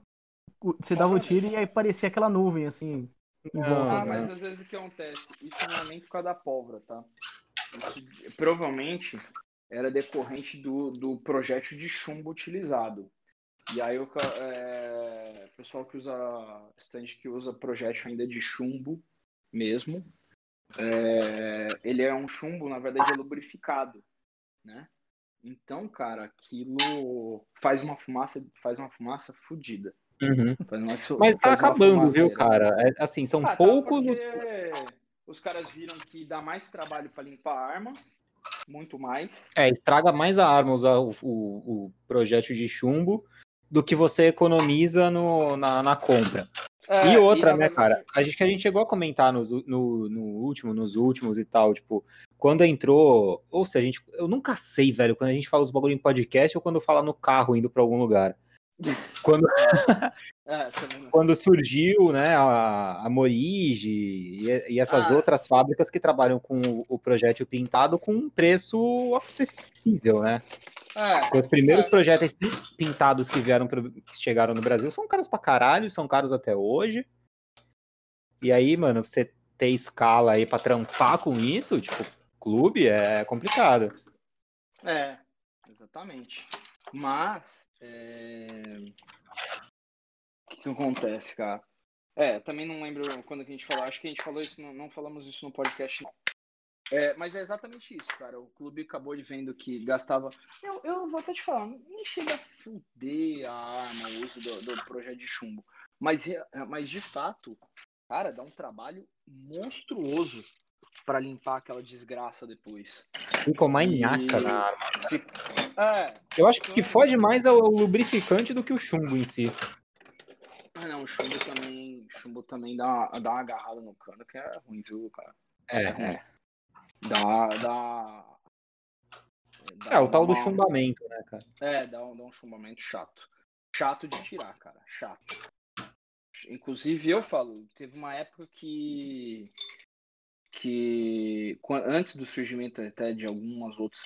Você dava um tiro e aí parecia aquela nuvem, assim. Não. Ah, mas às vezes o que acontece? Isso não é nem por causa da pólvora, tá? Isso provavelmente era decorrente do, do projétil de chumbo utilizado. E aí o é, pessoal que usa stand que usa projétil ainda de chumbo mesmo, é, ele é um chumbo, na verdade, é lubrificado, né? Então, cara, aquilo faz uma fumaça, faz uma fumaça fodida. Uhum. Uma, Mas tá acabando, viu, cara? É, assim, são Ah, tá, poucos os porque os caras viram que dá mais trabalho pra limpar a arma, muito mais. É, estraga mais a arma usar o, o, o projétil de chumbo do que você economiza no, na, na compra. É, e outra, na né, cara? A gente que a gente chegou a comentar nos, no, no último, nos últimos e tal, tipo, quando entrou. Ou se a gente. Eu nunca sei, velho, quando a gente fala os bagulho em podcast ou quando fala no carro indo pra algum lugar. Quando, É, quando surgiu, né, a, a Morige e, e essas Ah. outras fábricas que trabalham com o, o projétil pintado com um preço acessível, né? É, Os primeiros É. projetos pintados que vieram pro- que chegaram no Brasil são caros pra caralho, são caros até hoje. E aí, mano, você ter escala aí pra trampar com isso, tipo, clube, é complicado. é, exatamente. Mas, é... o que, que acontece, cara? É, também não lembro quando a gente falou. Acho que a gente falou isso, não, não falamos isso no podcast. É, mas é exatamente isso, cara. O clube acabou de vendo que gastava. Eu, eu vou até te falar, nem chega a fuder a arma, o uso do, do projeto de chumbo. Mas, re- mas de fato, cara, dá um trabalho monstruoso pra limpar aquela desgraça depois. Fica uma E- nhaca na arma. Fica- É, Eu acho que o que foge mais é o lubrificante do que o chumbo em si. ah, não, o chumbo também, chumbo também dá, uma- dá uma agarrada no cano que é ruim, viu, cara? É, é. Dá, dá. É, o tal do chumbamento, né, cara? É, dá um, dá um chumbamento chato. Chato de tirar, cara. Chato. Inclusive, eu falo, teve uma época que. Que antes do surgimento até de algumas outras.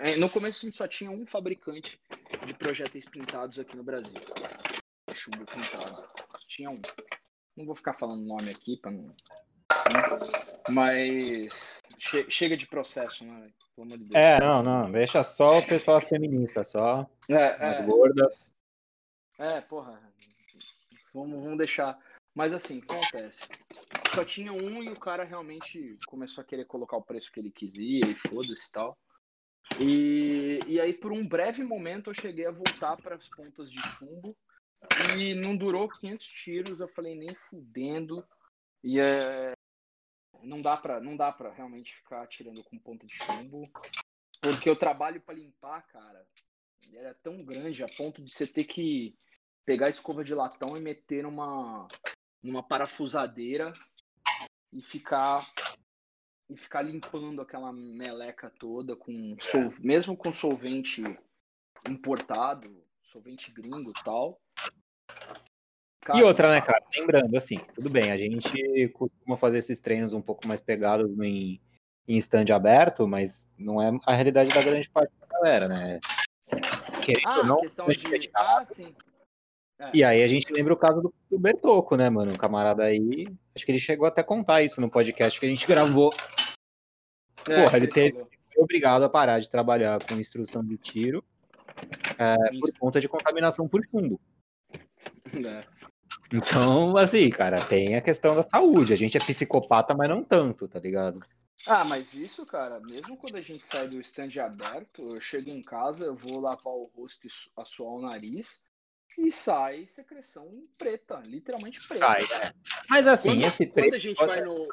é, No começo a gente só tinha um fabricante de projéteis pintados aqui no Brasil. Chumbo pintado. Tinha um. Não vou ficar falando nome aqui para não. Mas. che- chega de processo, né? Pelo amor de Deus. É, não, não. Deixa só o pessoal feminista, só. É, As é. gordas. É, porra. Vamos, vamos deixar. Mas assim, acontece? Só tinha um e o cara realmente começou a querer colocar o preço que ele quisia e foda-se e tal. E, e aí, por um breve momento, eu cheguei a voltar para as pontas de chumbo e não durou 500 tiros. Eu falei, nem fudendo. E é. Não dá pra, não dá pra realmente ficar atirando com ponta de chumbo. Porque o trabalho para limpar, cara, era tão grande a ponto de você ter que pegar a escova de latão e meter numa, numa parafusadeira e ficar e ficar limpando aquela meleca toda com sol, mesmo com solvente importado, solvente gringo e tal. E outra, né, cara? Lembrando, assim, tudo bem, a gente costuma fazer esses treinos um pouco mais pegados em, em stand aberto, mas não é a realidade da grande parte da galera, né? Querendo Ah, não, questão é de. Ah, sim. É. E aí a gente lembra o caso do, do Bertoco, né, mano? Um camarada aí. Acho que ele chegou até a contar isso no podcast que a gente gravou. É, Porra, ele teve-. Foi obrigado a parar de trabalhar com instrução de tiro é, por conta de contaminação por chumbo. É. Então, assim, cara, tem a questão da saúde. A gente é psicopata, mas não tanto, tá ligado? Ah, mas isso, cara, mesmo quando a gente sai do stand aberto, eu chego em casa, eu vou lavar o rosto e su- assoar o nariz e sai secreção preta, literalmente preta. Sai, é. Mas assim, Quando, esse quando preto. a gente vai no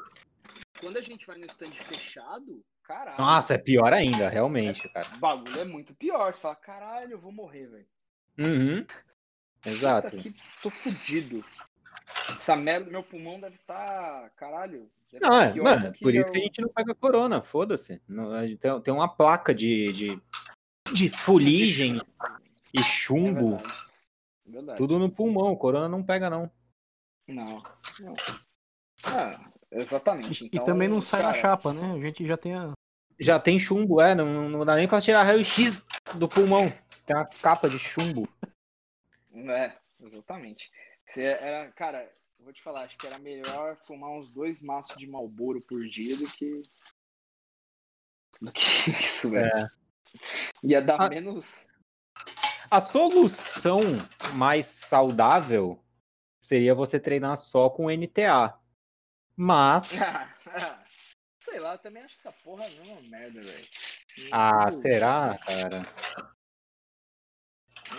quando a gente vai no stand fechado, caralho, Nossa, é pior ainda, realmente, cara. o bagulho é muito pior. Você fala, caralho, eu vou morrer, velho. Uhum. Exato. Tô fudido. Essa merda, meu pulmão deve estar, caralho. deve Não, tá é, mano, do por isso eu- que a gente não pega corona, foda-se. Tem, tem uma placa de, de, de fuligem e É chumbo, verdade. É verdade. tudo no pulmão. Corona não pega, não. Não, não. Ah, exatamente. E Então, também não sai na cara, chapa, né? A gente já tem a. Já tem chumbo, é, não, não dá nem pra tirar raio-x do pulmão. Tem uma capa de chumbo. É, exatamente. Você era, cara, eu vou te falar, acho que era melhor fumar uns dois maços de Marlboro por dia do que. Do que isso, velho. Ia dar Ah. menos. A solução mais saudável seria você treinar só com NTA. Mas, Sei lá, eu também acho que essa porra é uma merda, velho. ah, Eu- será, cara?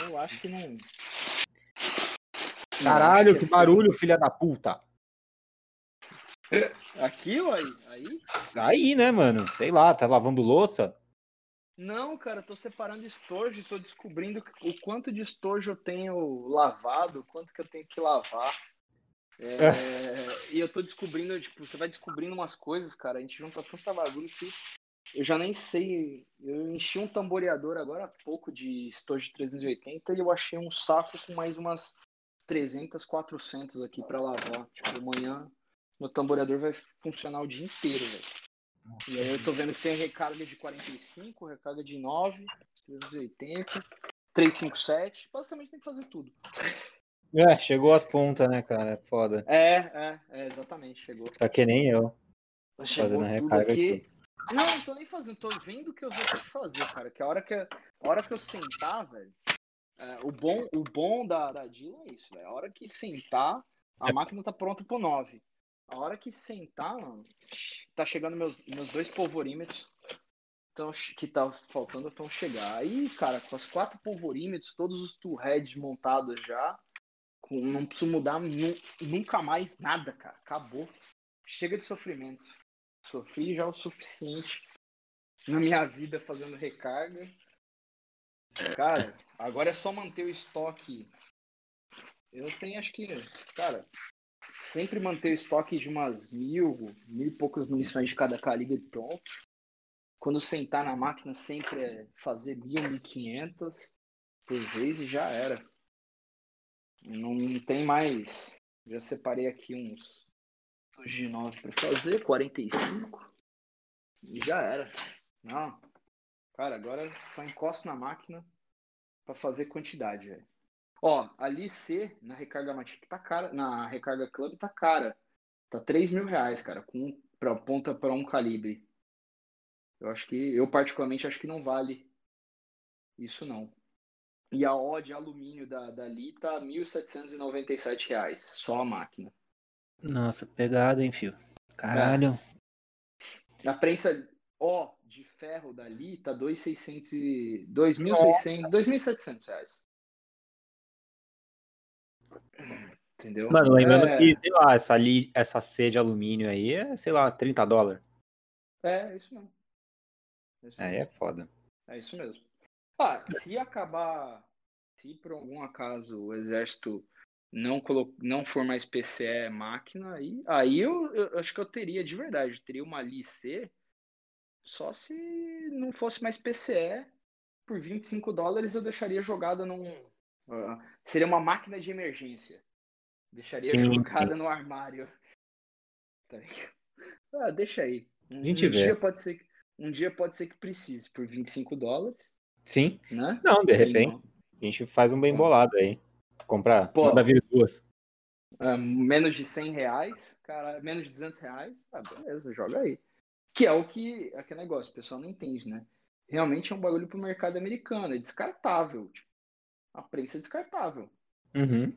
Eu acho que não. Caralho, Não, que acho barulho, filha da puta. Aqui ou aí? Aí? Aí, né, mano? Sei lá, tá lavando louça? Não, cara, eu tô separando estojo e tô descobrindo o quanto de estojo eu tenho lavado, o quanto que eu tenho que lavar. É, e eu tô descobrindo, tipo, você vai descobrindo umas coisas, cara, a gente junta tanta bagulho que eu já nem sei. Eu enchi um tamboreador agora há pouco de estojo 380 e eu achei um saco com mais umas 300, 400 aqui pra lavar. Tipo, amanhã meu tamboreador vai funcionar o dia inteiro, velho. E aí eu tô vendo que tem recarga de 45, recarga de 9, 380, 357. Basicamente tem que fazer tudo. É, chegou as pontas, né, cara? Foda. É, é, é, exatamente, chegou. Tá que nem eu. Chegou Fazendo recarga aqui. aqui. Não, não tô nem fazendo, tô vendo o que eu vou ter que fazer, cara. Que a hora que, a hora que eu sentar, velho. é, o bom, o bom da, da é isso, velho. A hora que sentar, a máquina tá pronta pro 9. A hora que sentar, mano, tá chegando meus, meus dois polvorímetros. Então, que tá faltando estão chegar. Aí, cara, com os quatro polvorímetros, todos os two heads montados já, com- não preciso mudar nu- nunca mais nada, cara. Acabou. Chega de sofrimento. Sofri já o suficiente na minha vida fazendo recarga. Cara, agora é só manter o estoque. Eu tenho, acho que, cara, sempre manter o estoque de umas mil, mil e poucas munições de cada calibre pronto. Quando sentar na máquina, sempre é fazer mil, mil e quinhentas por vez e já era. Não, não tem mais. Já separei aqui uns de 9 para fazer, 45. E já era. Não. Cara, agora só encosto na máquina para fazer quantidade, velho. Ó, ali C na recarga Matic tá cara, na recarga Club tá cara. Tá 3 mil reais, cara, com pra, ponta para um calibre. Eu acho que, eu particularmente acho que não vale isso não. E a O de alumínio da, dali tá 1.797 reais, só a máquina. Nossa, pegada, hein, fio? Caralho. A prensa O de ferro dali tá 2.600 e 2.600, 2.700 reais. Entendeu? Mano, lembrando é, que, sei lá, essa, li, essa C de alumínio aí é, sei lá, 30 dólares. É, isso mesmo. É isso Aí mesmo. é foda. É isso mesmo. Ah, se acabar, se por algum acaso o exército não, colo... não for mais PCE máquina, aí, aí eu, eu acho que eu teria de verdade, teria uma Ali C, só se não fosse mais PCE, por 25 dólares eu deixaria jogada num. ah, seria uma máquina de emergência. Deixaria Sim, jogada no armário. Tá? Ah, deixa aí. Um, um dia pode ser que- um dia pode ser que precise por 25 dólares, Sim. né? Não, de Sim, repente, não. a gente faz um bem bolado aí. Comprar, Pô. manda vir duas. Ah, menos de 100 reais, cara, menos de 200 reais, ah, beleza, joga aí. Que é o que, aquele negócio, o pessoal não entende, né? Realmente é um bagulho pro mercado americano, é descartável. Tipo, a prensa é descartável. Uhum.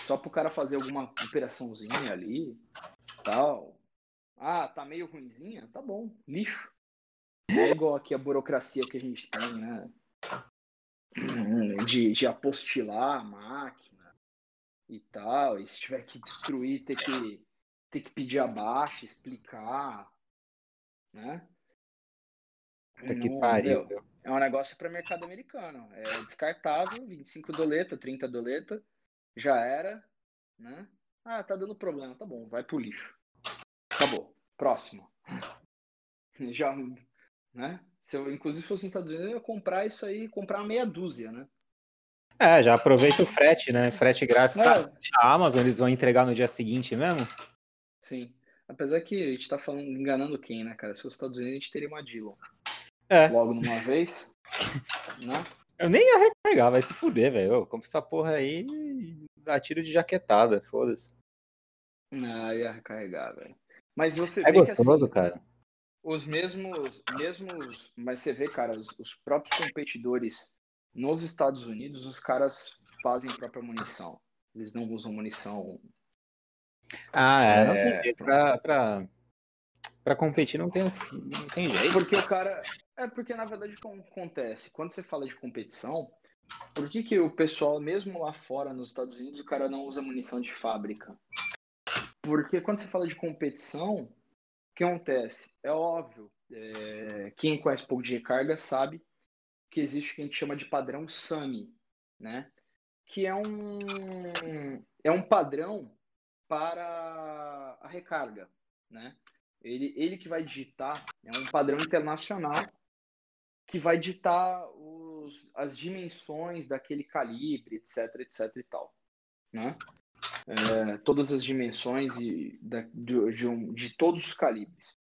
só pro cara fazer alguma operaçãozinha ali, tal. Ah, tá meio ruimzinha? Tá bom, lixo. Não é igual aqui a burocracia que a gente tem, né? De, de apostilar a máquina e tal. E se tiver que destruir, ter que, ter que pedir abaixo, explicar, né? Puta que pariu. meu, É um negócio para mercado americano. É descartável, 25 doleta, 30 doleta, já era, né? Ah, tá dando problema, tá bom, vai pro lixo. Acabou. Próximo. Já, né? Se eu, inclusive, fosse nos Estados Unidos, eu ia comprar isso aí, comprar meia dúzia, né? É, já aproveita o frete, né? Frete grátis. É. Tá, a Amazon eles vão entregar no dia seguinte mesmo? Sim. Apesar que a gente tá falando, enganando quem, né, cara? Se fosse nos Estados Unidos, a gente teria uma Dillon. É. Logo numa vez, né? Eu nem ia recarregar, vai se fuder, velho. Eu compro essa porra aí e dá tiro de jaquetada, foda-se. Eu ia recarregar, velho. Mas você É vê que gostoso, assim, cara. os mesmos, mesmos, mas você vê, cara, os, os próprios competidores nos Estados Unidos, os caras fazem própria munição. Eles não usam munição. Ah, é, É. Pra, pra, pra competir não tem, não tem jeito. Porque o cara. É porque, na verdade, o que acontece? Quando você fala de competição, por que, que o pessoal, mesmo lá fora, nos Estados Unidos, o cara não usa munição de fábrica? Porque quando você fala de competição, o que acontece? É óbvio, é, quem conhece pouco de recarga sabe que existe o que a gente chama de padrão SAMI, né? Que é um, é um padrão para a recarga, né? Ele, ele que vai digitar, é um padrão internacional que vai ditar os, as dimensões daquele calibre, etc, etc e tal, né? É, todas as dimensões e da, de, de, um, de todos os calibres.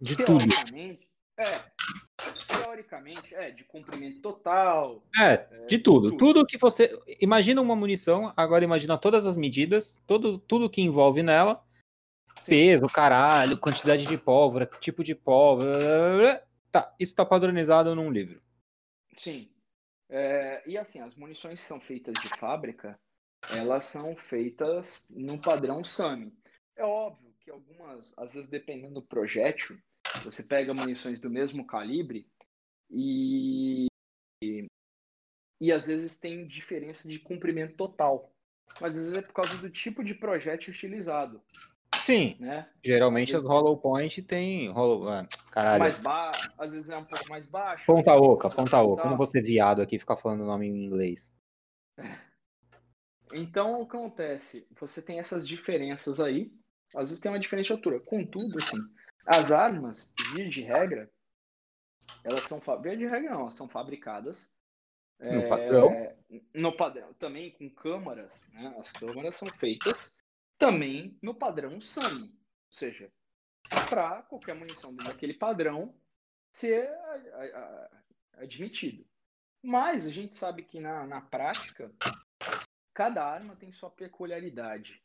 De tudo. Teoricamente, é, teoricamente, é, de comprimento total, É, de tudo. Tudo que você. Imagina uma munição, agora imagina todas as medidas, todo, tudo que envolve nela. Peso, caralho, quantidade de pólvora, tipo de pólvora. Tá, isso tá padronizado num livro. Sim. É, e assim, as munições que são feitas de fábrica, elas são feitas no padrão SAMI. É óbvio que algumas, às vezes dependendo do projétil, você pega munições do mesmo calibre e, e, e às vezes tem diferença de comprimento total. Mas às vezes é por causa do tipo de projétil utilizado, Sim. né? Geralmente Às as vezes- hollow point tem. Hollow, ah, caralho. Mais ba... Às vezes é um pouco mais baixo. Ponta vezes oca, é ponta oca. Como você viado aqui ficar falando o nome em inglês. Então, o que acontece? Você tem essas diferenças aí, às vezes tem uma diferença de altura. Contudo, assim, as armas, via de regra, elas são, via de regra não, elas são fabricadas No é, padrão. no padrão, também com câmaras, né? As câmaras são feitas também no padrão SAMI, ou seja, para qualquer munição dentro daquele padrão ser admitido. Mas a gente sabe que na, na prática, cada arma tem sua peculiaridade.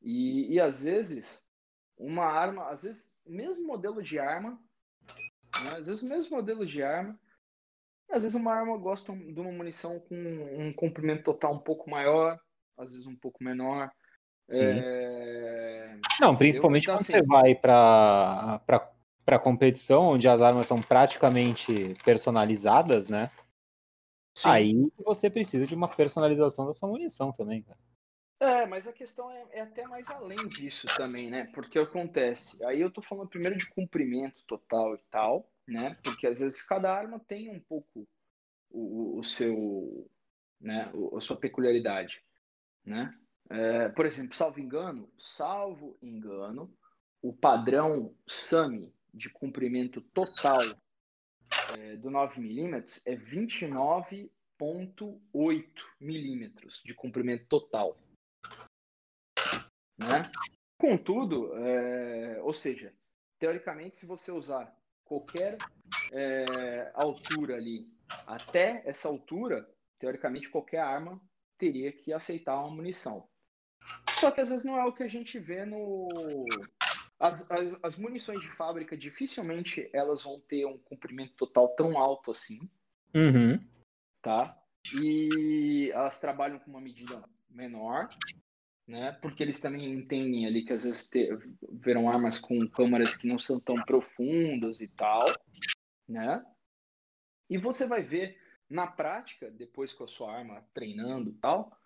E, e às vezes, uma arma, às vezes, mesmo modelo de arma, né, às vezes mesmo modelo de arma, às vezes uma arma gosta de uma munição com um comprimento total um pouco maior, às vezes um pouco menor. É, Não, principalmente Então, quando assim- você vai pra, pra, pra competição, onde as armas são praticamente personalizadas, né? sim. Aí você precisa de uma personalização da sua munição também, cara. É, mas a questão é, é até mais além disso também, né? Porque acontece. Aí eu tô falando primeiro de comprimento total e tal, né? Porque às vezes cada arma tem um pouco o, o seu, né? o- a sua peculiaridade, né? É, por exemplo, salvo engano, salvo engano, o padrão SAMI de comprimento total é, do 9mm é 29,8 milímetros de comprimento total. Né? Contudo, é, ou seja, teoricamente, se você usar qualquer é, altura ali até essa altura, teoricamente qualquer arma teria que aceitar uma munição. Só que às vezes não é o que a gente vê no. As, as, as munições de fábrica dificilmente elas vão ter um comprimento total tão alto assim Uhum. tá? E elas trabalham com uma medida menor, né? Porque eles também entendem ali que às vezes ter, verão armas com câmaras que não são tão profundas e tal, né? E você vai ver na prática, depois com a sua arma treinando e tal,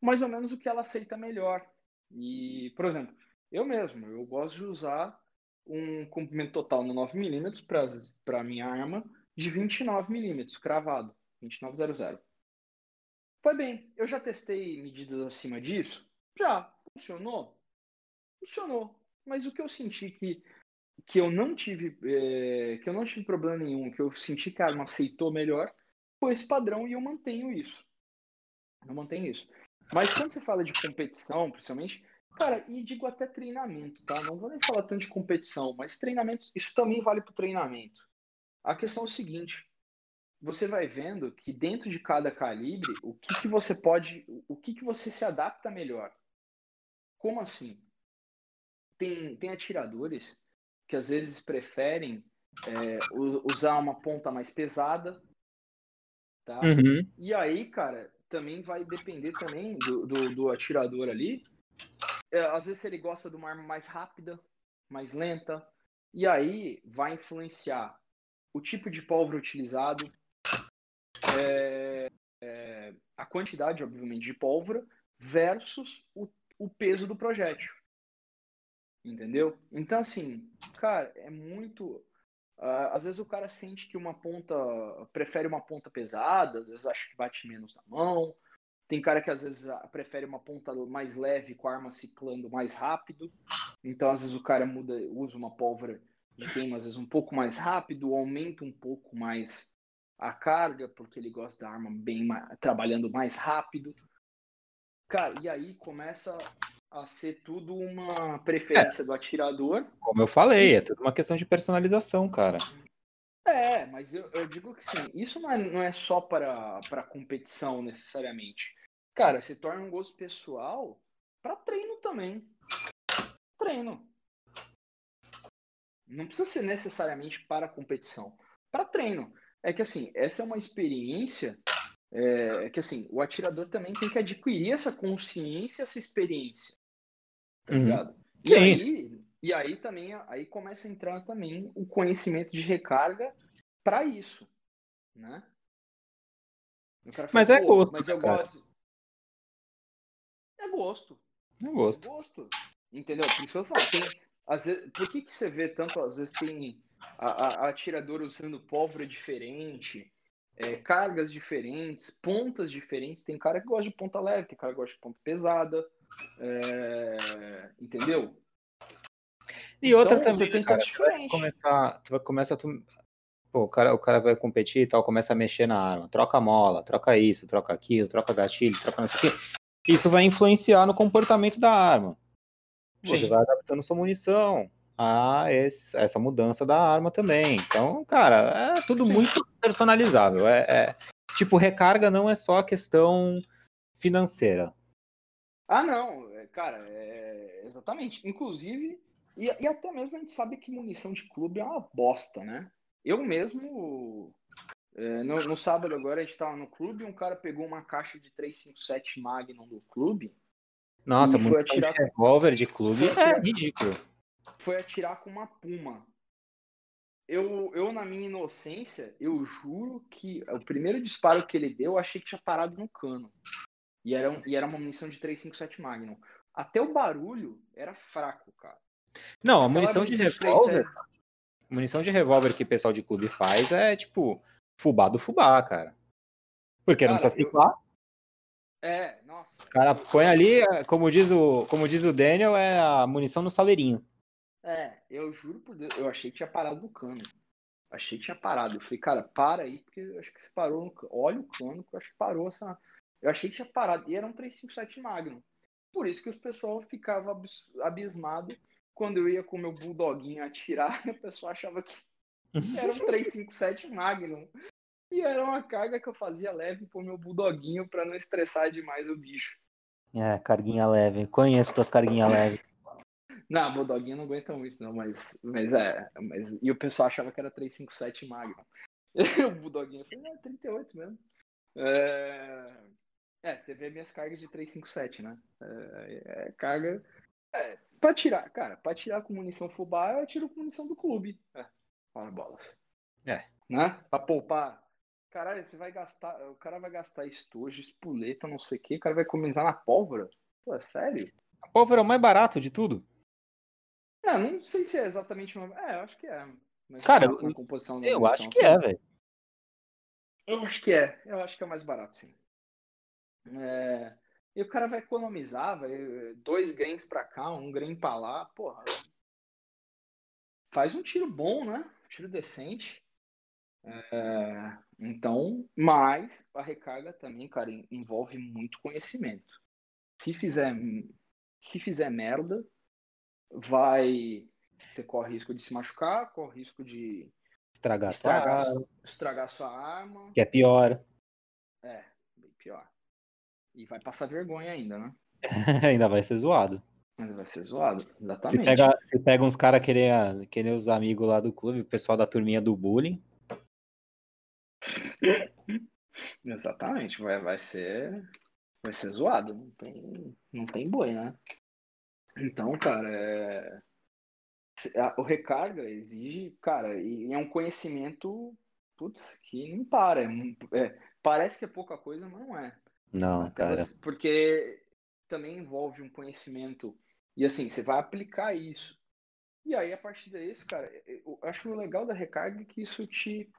mais ou menos o que ela aceita melhor. E, por exemplo, eu mesmo, eu gosto de usar um comprimento total no 9mm para minha arma de 29mm, cravado, 2900. Foi bem, eu já testei medidas acima disso? Já. Funcionou? Funcionou. Mas o que eu senti que, que eu não tive é, que eu não tive problema nenhum, que eu senti que a arma aceitou melhor, foi esse padrão e eu mantenho isso. Eu mantenho isso. Mas quando você fala de competição, principalmente, cara, e digo até treinamento, tá? Não vou nem falar tanto de competição, mas treinamento, isso também vale para treinamento. A questão é o seguinte: você vai vendo que dentro de cada calibre, o que, que você pode, o que, que você se adapta melhor. Como assim? Tem, tem atiradores que às vezes preferem é, usar uma ponta mais pesada, tá? Uhum. E aí, cara, também vai depender também do, do, do atirador ali. É, às vezes ele gosta de uma arma mais rápida, mais lenta, e aí vai influenciar o tipo de pólvora utilizado, é, é, a quantidade, obviamente, de pólvora versus o, o peso do projétil. Entendeu? Então, assim, cara, é muito. Uh, às vezes o cara sente que uma ponta. prefere uma ponta pesada, às vezes acha que bate menos na mão. Tem cara que às vezes ah, prefere uma ponta mais leve com a arma ciclando mais rápido. Então, às vezes o cara muda, usa uma pólvora de queima, às vezes um pouco mais rápido, aumenta um pouco mais a carga, porque ele gosta da arma bem trabalhando mais rápido. Cara, e aí começa a ser tudo uma preferência é. do atirador. Como eu falei, é tudo uma questão de personalização, cara. É, mas eu, eu digo que sim, isso não é, não é só para, para competição necessariamente. Cara, se torna um gosto pessoal para treino também. Treino. Não precisa ser necessariamente para competição. Para treino é que assim, essa é uma experiência é, é, que assim, o atirador também tem que adquirir essa consciência, essa experiência. Tá uhum. ligado? E aí, e aí também aí começa a entrar também o conhecimento de recarga para isso, né? Fala, mas é gosto, mas eu cara. gosto. É gosto. É gosto. É gosto. Entendeu? Por isso eu falo, tem, às vezes, por que, que você vê tanto, às vezes tem a, a, a atiradora usando pólvora diferente, é, cargas diferentes, pontas diferentes. Tem cara que gosta de ponta leve, tem cara que gosta de ponta pesada. É, entendeu? E outra então, também, você tem cara, tu vai começar, tu vai começar tu, pô, o cara, o cara vai competir e tal, começa a mexer na arma, troca mola, troca isso, troca aquilo, troca gatilho, troca não sei o quê. Isso vai influenciar no comportamento da arma. Você vai adaptando sua munição, a esse, essa mudança da arma também. Então, cara, é tudo Sim. muito personalizável. É, é, tipo, recarga não é só a questão financeira. Ah, não, é, cara, é, exatamente. Inclusive, e, e, até mesmo a gente sabe que munição de clube é uma bosta, né? Eu mesmo, é, no, no, sábado agora, a gente tava no clube, um cara pegou uma caixa de 357 Magnum do clube. Nossa, munição atirar... de revólver de clube é ridículo foi atirar com uma puma. Eu, eu, na minha inocência, eu juro que o primeiro disparo que ele deu, eu achei que tinha parado no cano. E era, um, e era uma munição de 357 Magnum. Até o barulho era fraco, cara. Não, a munição de revólver. Munição de revólver que o pessoal de clube faz é tipo fubá do fubá, cara. Porque cara, não precisa ciclar. Eu... É, nossa. Os caras põem ali, como diz, o, como diz o Daniel, é a munição no saleirinho. É, eu juro por Deus, eu achei que tinha parado no cano. Achei que tinha parado. Eu falei, cara, para aí, porque eu acho que você parou no cano. Olha o cano, que eu acho que parou essa. Eu achei que tinha parado. E era um 357 Magnum. Por isso que os pessoal ficava abismado quando eu ia com o meu bulldoguinho atirar, o pessoal achava que era um 357 Magnum. E era uma carga que eu fazia leve pro meu bulldoguinho para não estressar demais o bicho. É, carguinha leve. Conheço tuas carguinhas leves. Não, Bulldoguinho não aguenta isso, não, mas, mas é. Mas, e o pessoal achava que era 357 Magnum. o Bulldoguinho, eu falei, é 38 mesmo. É... É, você vê minhas cargas de 357, né? É, é carga. É, pra tirar, cara, pra tirar com munição fubá, eu tiro com munição do clube. É, fala bolas. É. Né? Pra poupar. Caralho, você vai gastar. O cara vai gastar estojo, espoleta, não sei o quê. O cara vai economizar na pólvora. Pô, é sério? A pólvora é o mais barato de tudo. É, não sei se é exatamente uma. É, eu acho que é. Mas Cara, é uma composição Eu acho que assim. é, velho. Eu acho que é. Eu acho que é mais barato, sim. É, E o cara vai economizar, vai dois grains pra cá, um grain pra lá, porra. Faz um tiro bom, né? Um tiro decente. É, Então, mas a recarga também, cara, envolve muito conhecimento. Se fizer, se fizer merda, vai. Você corre risco de se machucar, corre risco de Estragar, estragar, estragar estragar sua arma. que é pior. É, bem pior. E vai passar vergonha ainda, né? Ainda vai ser zoado. Mas vai ser zoado, exatamente. pega, se pega uns caras que nem os amigos lá do clube, o pessoal da turminha do bullying. Exatamente, vai, vai ser. Vai ser zoado. Não tem, não tem boi, né? Então, cara, é... o recarga exige, cara, e é um conhecimento, putz, que não para. É é, parece que é pouca coisa, mas não é. Não, Até cara. você- porque também envolve um conhecimento. E assim, você vai aplicar isso. E aí, a partir disso, cara, eu acho legal da recarga que isso te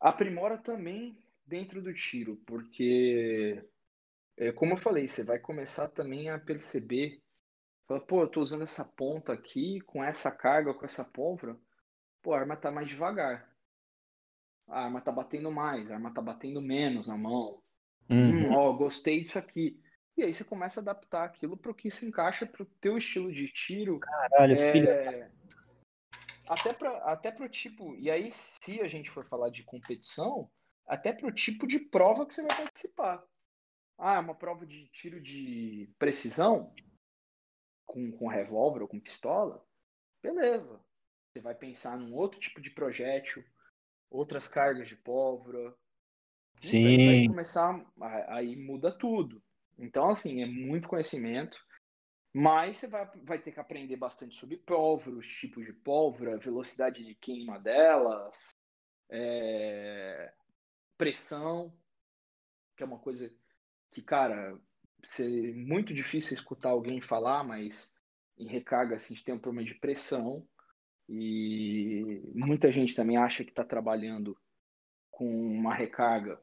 aprimora também dentro do tiro, porque, é, como eu falei, você vai começar também a perceber, fala, pô, eu tô usando essa ponta aqui, com essa carga, com essa pólvora, pô, a arma tá mais devagar. A arma tá batendo mais, a arma tá batendo menos na mão. Hum, Uhum. ó, gostei disso aqui. E aí você começa a adaptar aquilo para o que se encaixa para o teu estilo de tiro. Caralho, filha. É, Até para até pro tipo. E aí, se a gente for falar de competição, até para o tipo de prova que você vai participar. Ah, é uma prova de tiro de precisão com, com revólver ou com pistola. Beleza. Você vai pensar num outro tipo de projétil, outras cargas de pólvora, Putz, aí vai Sim. começar, aí muda tudo. Então, assim, é muito conhecimento, mas você vai, vai ter que aprender bastante sobre pólvora, os tipos de pólvora, velocidade de queima delas, é, pressão, que é uma coisa que, cara, é muito difícil escutar alguém falar, mas em recarga assim, a gente tem um problema de pressão e muita gente também acha que está trabalhando com uma recarga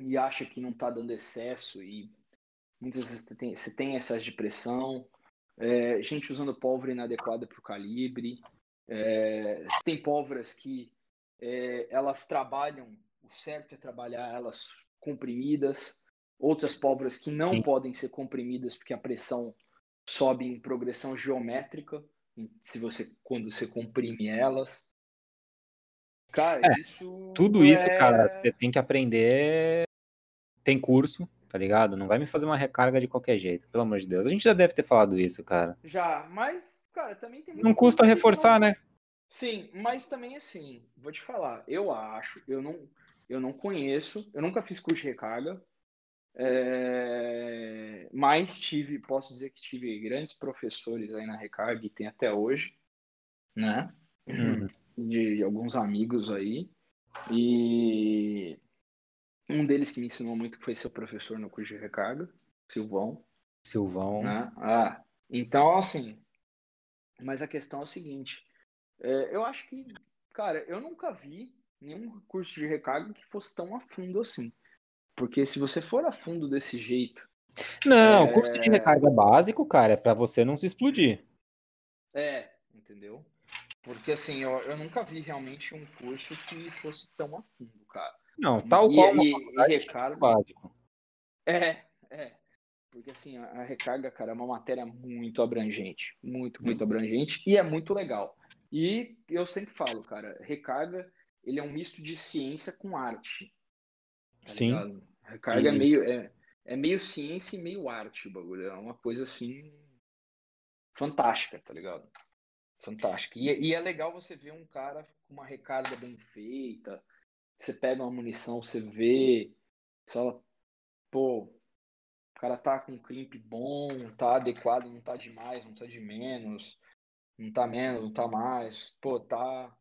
e acha que não está dando excesso e muitas vezes você tem, você tem essas de pressão, é, gente usando pólvora inadequada para o calibre, é, tem pólvoras que é, elas trabalham, o certo é trabalhar elas comprimidas, outras pólvoras que não Sim. podem ser comprimidas porque a pressão sobe em progressão geométrica, se você quando você comprime elas. Cara, É, isso Tudo isso, é- cara, você tem que aprender. Tem curso, tá ligado? Não vai me fazer uma recarga de qualquer jeito, pelo amor de Deus. A gente já deve ter falado isso, cara. Já, mas, cara, também tem Não custa reforçar, né? Sim, mas também assim, vou te falar, eu acho, eu não, eu não conheço, eu nunca fiz curso de recarga, é, mas tive, posso dizer que tive grandes professores aí na recarga e tem até hoje, né? Uhum. De, de alguns amigos aí. E um deles que me ensinou muito foi seu professor no curso de recarga, Silvão. Silvão. né? Ah, então, assim, mas a questão é o seguinte, é, eu acho que, cara, eu nunca vi nenhum curso de recarga que fosse tão a fundo assim. Porque se você for a fundo desse jeito, Não, É. curso de recarga básico, cara, é pra você não se explodir. é, entendeu? Porque assim, eu, eu nunca vi realmente um curso que fosse tão a fundo, cara. Não, tal E- qual uma e- e faculdade recarga- básico. É, é. Porque assim, a, recarga, cara, é uma matéria muito abrangente. Muito, muito abrangente. E é muito legal. E eu sempre falo, cara, recarga, ele é um misto de ciência com arte. tá Sim. ligado? Recarga é E- meio, é, é meio ciência e meio arte o bagulho. É uma coisa assim. Fantástica, tá ligado? Fantástica. E, e é legal você ver um cara com uma recarga bem feita. Você pega uma munição, você vê. Você fala, pô, o cara tá com um crimp bom, tá adequado, não tá demais, não tá de menos, não tá menos, não tá mais. Pô, tá.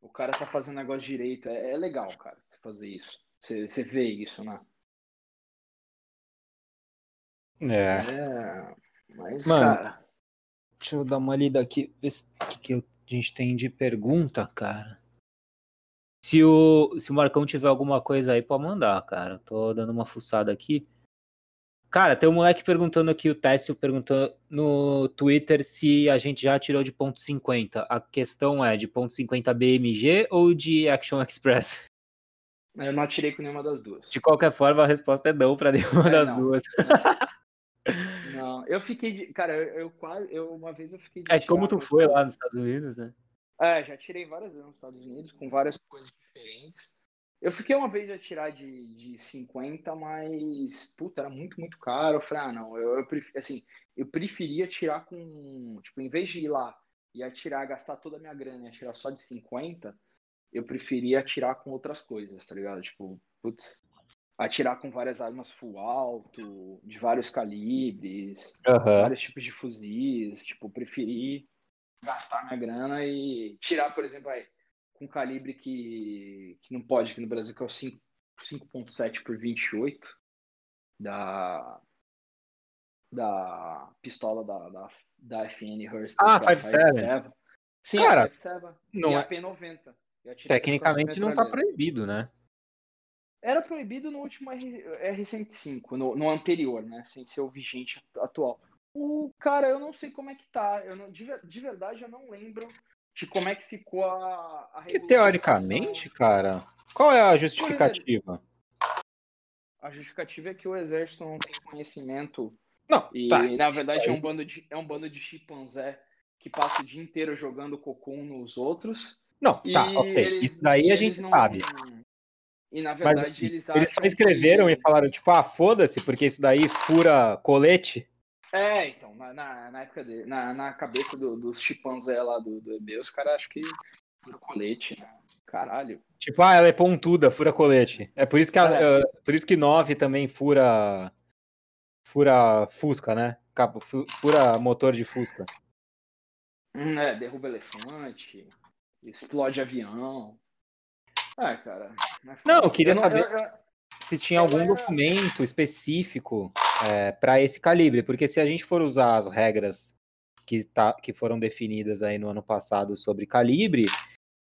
O cara tá fazendo negócio direito. É, é legal, cara, você fazer isso. Você, você vê isso, né? É. É. Mas, Mano. cara. Deixa eu dar uma lida aqui, ver o que, a gente tem de pergunta, cara. Se o, se o Marcão tiver alguma coisa aí, pode mandar, cara. Tô dando uma fuçada aqui. Cara, tem um moleque perguntando aqui, o Técio perguntando no Twitter se a gente já tirou de ponto .50. A questão é de ponto .50 BMG ou de Action Express? Eu não atirei com nenhuma das duas. De qualquer forma, a resposta é não pra nenhuma É, das não. duas. Não, eu fiquei de. Cara, eu, eu quase. Eu, uma vez eu fiquei de. É como tu foi Estados- lá nos Estados Unidos, né? É, já tirei várias vezes nos Estados Unidos, com várias coisas diferentes. Eu fiquei uma vez a tirar de, de 50, mas, puta, era muito, muito caro. Eu falei, ah, não, eu, eu assim, eu preferia tirar com, tipo, em vez de ir lá e atirar, gastar toda a minha grana e atirar só de 50, eu preferia atirar com outras coisas, tá ligado? Tipo, putz, atirar com várias armas full alto, de vários calibres, Aham. vários tipos de fuzis, tipo, preferi gastar minha grana e tirar, por exemplo, aí, com calibre que, que não pode aqui no Brasil, que é o 5 5.7 por 28 da da pistola da, da, da FN Hurst. Ah, que é a 5.7. Sim, Cara, a 5.7. não e é- a P90. Eu atirei Tecnicamente com a não tá metralhadora. proibido, né? Era proibido no último R, R105, no, no anterior, né? Sem ser o vigente atu- atual. O cara, eu não sei como é que tá. Eu não, de, de verdade, eu não lembro de como é que ficou a, a Que teoricamente, cara, qual é a justificativa? A justificativa é que o exército não tem conhecimento Não, e, tá. na verdade, é um bando de, é um bando de chimpanzé que passa o dia inteiro jogando cocum nos outros. Não, tá, ok. eles- Isso daí a gente não- sabe. E, na Mas verdade, assim, eles eles só escreveram que... e falaram, tipo, ah, foda-se, porque isso daí fura colete. É, então, na, na, na época dele, na, na cabeça do- dos chimpanzé lá do, do EB, os caras acham que fura colete, né? Caralho. Tipo, ah, ela é pontuda, fura colete. É por isso que, a, É. eh, por isso que 9 também fura. Fura Fusca, né? Fura motor de Fusca. Hum, É, derruba elefante, explode avião. Ah, cara. é Não, foda. eu queria não- saber- eu- eu- Se tinha algum documento específico para esse calibre, porque se a gente for usar as regras que, tá, que foram definidas aí no ano passado sobre calibre,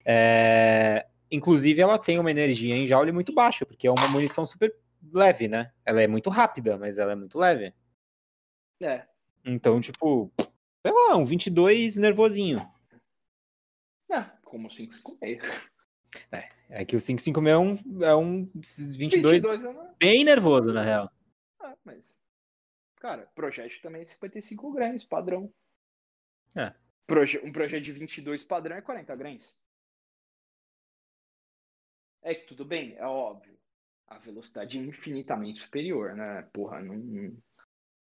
é, inclusive ela tem uma energia em joule muito baixa, porque é uma munição super leve, né? Ela é muito rápida, mas ela é muito leve. É, Então, tipo, sei lá, um 22 nervosinho. é, como 556. É que o 556 é um, é um 22 22 eu não... bem nervoso, na real. Ah, mas. Cara, projétil também é 55 gramas, padrão. É. Proje- Um projeto de 22 padrão é 40 gramas. É que tudo bem, é óbvio. A velocidade é infinitamente superior, né? Porra, não. não-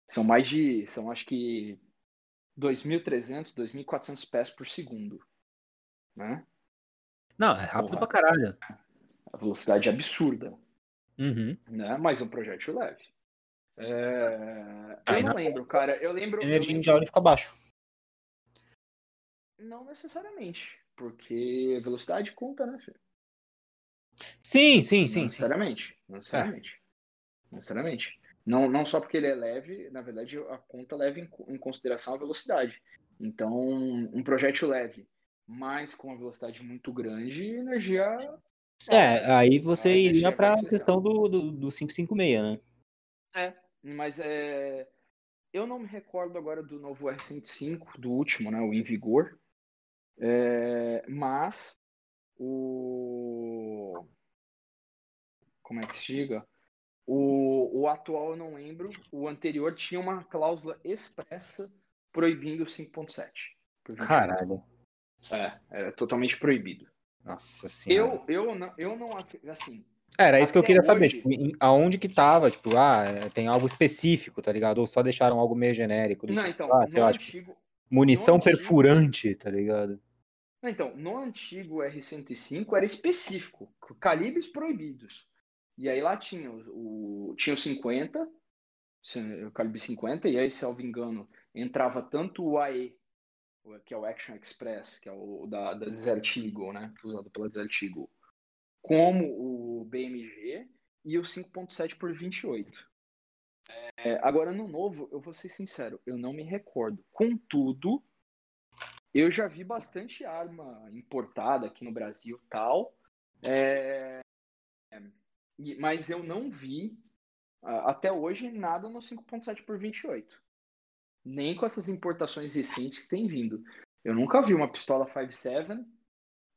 São mais de. São acho que 2.300, 2.400 pés por segundo. Né? Não, é rápido Porra. pra caralho. A velocidade é absurda. Uhum. né? Mas é um projétil leve. É, Aí Eu não lembro, cara. Eu lembro. eu Energia em lembro- joule fica baixo. Não necessariamente. Porque velocidade conta, né, filho? Sim, sim, sim, necessariamente. Não necessariamente. Não necessariamente. Não, não só porque ele é leve, na verdade, a conta leva em, em consideração a velocidade. Então, um projétil leve, mas com uma velocidade muito grande, energia. É, aí você A iria pra utilizar. questão do, do, do 556, né? Mas é. Eu não me recordo agora do novo R105, do último, né? O Em Vigor. É, mas o. Como é que se diga? O, o atual eu não lembro. O anterior tinha uma cláusula expressa proibindo o 5.7. por 21. Caralho. É, é totalmente proibido. Nossa senhora. Eu, eu, não, eu não. Assim, Era isso que eu queria saber, hoje- tipo, em- aonde que tava, tipo, ah, é, tem algo específico, tá ligado? Ou só deixaram algo meio genérico. não, tipo, então, ah, sei no lá, tipo, antigo, munição no antigo- perfurante, tá ligado? Não, Então, no antigo R105 era específico, calibres proibidos. E aí lá tinha o, tinha o 50, o calibre 50, e aí, se eu não me engano, entrava tanto o AE, que é o Action Express, que é o da, da Desert Eagle, né? Usado pela Desert Eagle, como o BMG e o 5.7 por 28. É, agora, no novo, eu vou ser sincero, eu não me recordo. Contudo, eu já vi bastante arma importada aqui no Brasil tal, é, mas eu não vi até hoje nada no 5.7 por 28. Nem com essas importações recentes que tem vindo. Eu nunca vi uma pistola 5.7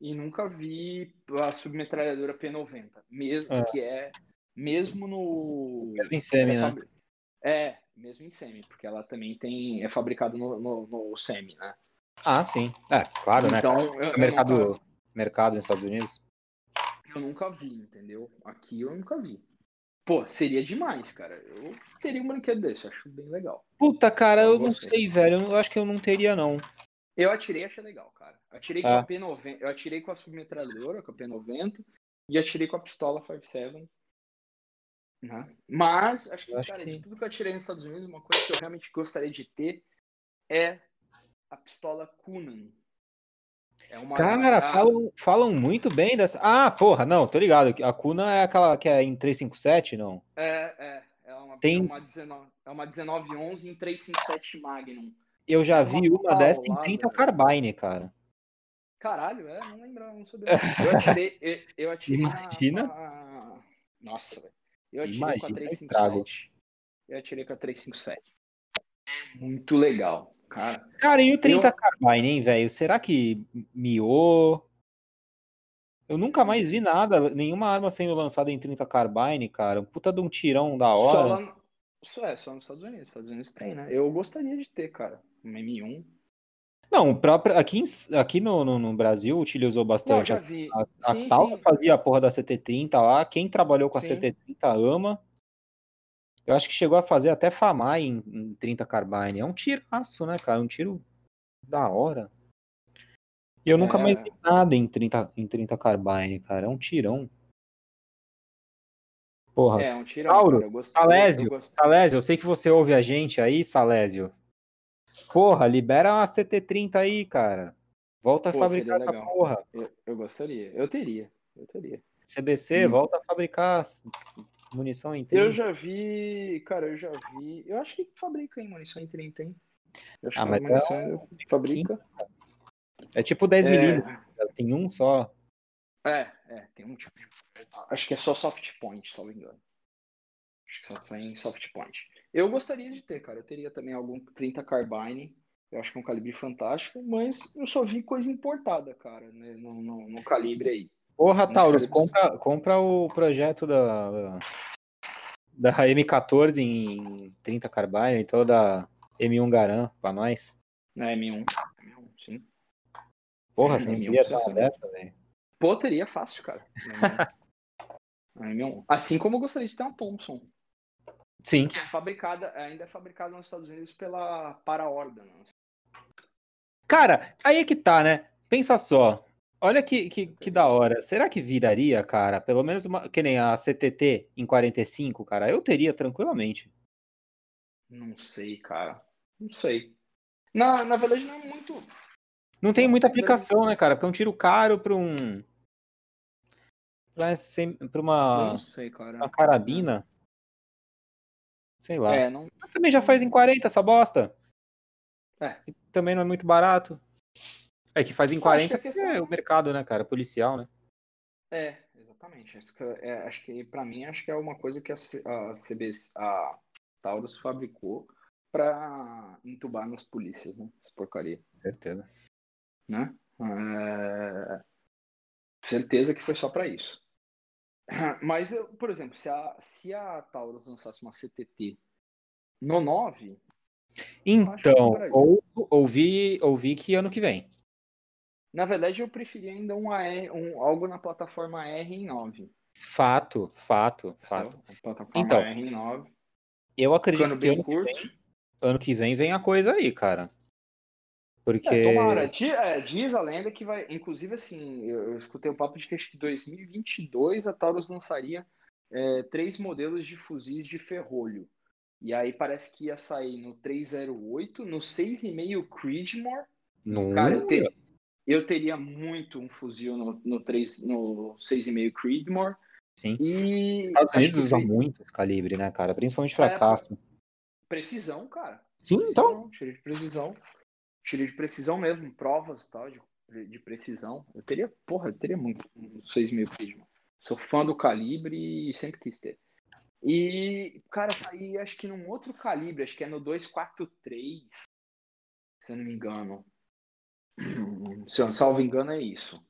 e nunca vi a submetralhadora P90, mesmo é. que é mesmo no mesmo em semi, é, né? É, mesmo em semi, porque ela também tem é fabricada no, no, no, semi, né? Ah, sim. É, claro, né? então, né? Eu, mercado, nunca... mercado nos Estados Unidos. Eu nunca vi, entendeu? Aqui eu nunca vi. Pô, seria demais, cara. Eu teria um brinquedo desse, acho bem legal. Puta, cara, eu, eu não sei, velho. Eu acho que eu não teria, não. Eu atirei achei legal, cara. Atirei com ah. a P90. Eu atirei com a submetralhadora, com a P90, e atirei com a pistola 57. Né? Mas, acho que, acho cara, que de tudo que eu atirei nos Estados Unidos, uma coisa que eu realmente gostaria de ter é a pistola Kunan. É uma Cara, falam, falam muito bem dessa. Ah, porra, não, tô ligado. A Kuna é aquela que é em 357, não? É, é. É uma, Tem... é uma, 19, é uma 1911 em 357 Magnum. Eu já é vi uma, dessa em 30 Carbine, cara. Caralho, é? Não lembrava, não sabia. Eu atirei, eu, eu atirei Imagina. Na... Nossa, velho. Eu atirei Imagina com a 357. Eu atirei com a 357. É muito legal. Cara, cara e o 30 eu... Carbine, hein, velho? Será que miou? Eu nunca mais vi nada, nenhuma arma sendo lançada em 30 Carbine, cara. Um puta de um tirão da hora. Só, lá, só é, só nos Estados Unidos. Estados Unidos tem, né? Eu gostaria de ter, cara, um M1. Não, próprio, aqui, aqui no, no, no, Brasil utilizou bastante. Não. A, a, sim, a Tal fazia a porra da CT30 lá. Quem trabalhou com a sim. CT30 ama. Eu acho que chegou a fazer até famar em, em 30 Carbine. É um tiraço, né, cara? Um tiro da hora. E eu nunca é... mais vi nada em 30, em 30 Carbine, cara. É um tirão. Porra. É, um tirão. Tauro, cara, eu gostei, Salésio, eu Salésio, eu sei que você ouve a gente aí, Salésio. Porra, libera uma CT30 aí, cara. Volta Pô, a fabricar essa porra. Eu, eu, gostaria. Eu teria. Eu teria. CBC, hum. volta a fabricar Munição em 30? Eu já vi, cara, eu já vi. Eu acho que fabrica em munição em 30, hein? Eu acho ah, que mas munição é fabrica. É tipo 10 é... milímetros, tem um só. É, é, tem um tipo de... Acho que é só soft point, se não me engano. Acho que só, só em soft point. Eu gostaria de ter, cara. Eu teria também algum 30 carbine. Eu acho que é um calibre fantástico, mas eu só vi coisa importada, cara, né, no, no, no calibre aí. Porra, Taurus, compra, compra o projeto da, da M14 em 30 carbine, então da M1 Garan pra nós. Na M1. M1, sim. Porra, você M1 ia dessa, velho. Pô, teria fácil, cara. M1. Assim como eu gostaria de ter uma Thompson. Sim. Que é fabricada, ainda é fabricada nos Estados Unidos pela Para Ordnance. Cara, aí é que tá, né? Pensa só. Olha que, que, que, da hora. Será que viraria, cara? Pelo menos uma, que nem a CTT em 45, cara. Eu teria tranquilamente. Não sei, cara. Não sei. Na, na verdade, não é muito. Não tem muita aplicação, né, cara? Porque é um tiro caro para um. Pra uma. Não sei, cara. Uma carabina. Sei lá. É, não... Também já faz em 40 essa bosta. É. também não é muito barato. É que faz em 40 que questão... é o mercado, né, cara? Policial, né? É, exatamente. Acho que, é, acho que para mim, acho que é uma coisa que a, a CBS, a Taurus fabricou para entubar nas polícias, né? Essa porcaria. Certeza. Né? É... Certeza que foi só para isso. Mas, por exemplo, se a, se a Taurus lançasse uma CTT no 9. Então, ou, ouvi, ouvi que ano que vem. Na verdade, eu preferia ainda um, AR, um algo na plataforma R em 9. Fato, fato, fato. então, R em 9. Eu acredito que ano que, vem, ano que vem vem a coisa aí, cara. Porque. É, tomara. Diz, é, diz a lenda que vai. Inclusive, assim, eu, escutei o papo de que acho que 2022 a Taurus lançaria é, três modelos de fuzis de ferrolho. E aí parece que ia sair no 308, no 6,5 Creedmoor. No... Cara, eu, te- eu teria muito um fuzil no, no, 3, no 6,5 Creedmoor. Sim. E Estados Unidos que usam fe- muito esse calibre, né, cara? Principalmente pra É, caça. precisão, cara. Sim, então. Precisão, tiro de precisão. Tiro de precisão mesmo, provas e tal, de, de precisão. Eu teria, porra, eu teria muito um 6,5 Creedmoor. Sou fã do calibre e sempre quis ter. E, cara, saí acho que num outro calibre, acho que é no 243, se eu não me engano. Se eu não salvo engano, é isso.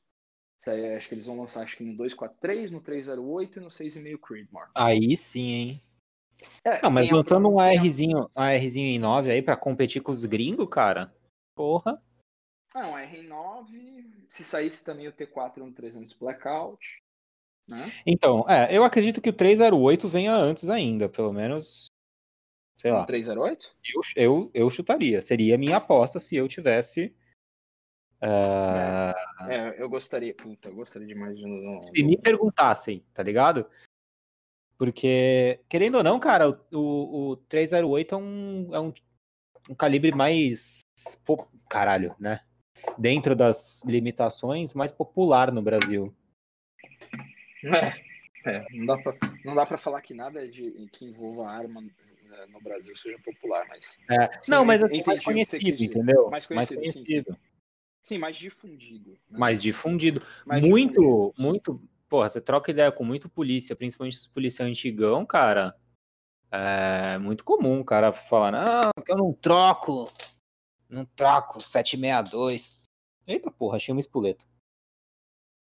Isso aí, acho que eles vão lançar acho que no 243, no 308 e no 6,5 Creedmoor. Aí sim, hein? É, Não, mas lançando um ARzinho, um ARzinho em 9 aí pra competir com os gringos, cara. Porra. Não, R9, se saísse também o T4 no 300 Blackout, né? Então, é, eu acredito que o 308 venha antes ainda, pelo menos. Sei No lá. 308? Eu, eu, eu chutaria. Seria a minha aposta se eu tivesse. Ah, É, eu gostaria, puta, eu gostaria demais de um. se me perguntassem, tá ligado? Porque, querendo ou não, cara, o, o, o 308 é um, é um, um calibre mais. Caralho, né? Dentro das limitações, mais popular no Brasil. É, é, não dá pra, não dá pra falar que nada de, que envolva arma né, no Brasil seja popular, mas. É, Sim, não, mas assim, mais conhecido, quis dizer. entendeu? Mais conhecido, sim, sim. Sim, mais difundido. né? Mais difundido. Mais muito, difundido. muito. Porra, você troca ideia com muito polícia, principalmente os policiais antigão, cara. É muito comum o cara falar, não, que eu não troco. Não troco 762. Eita porra, achei uma espoleta.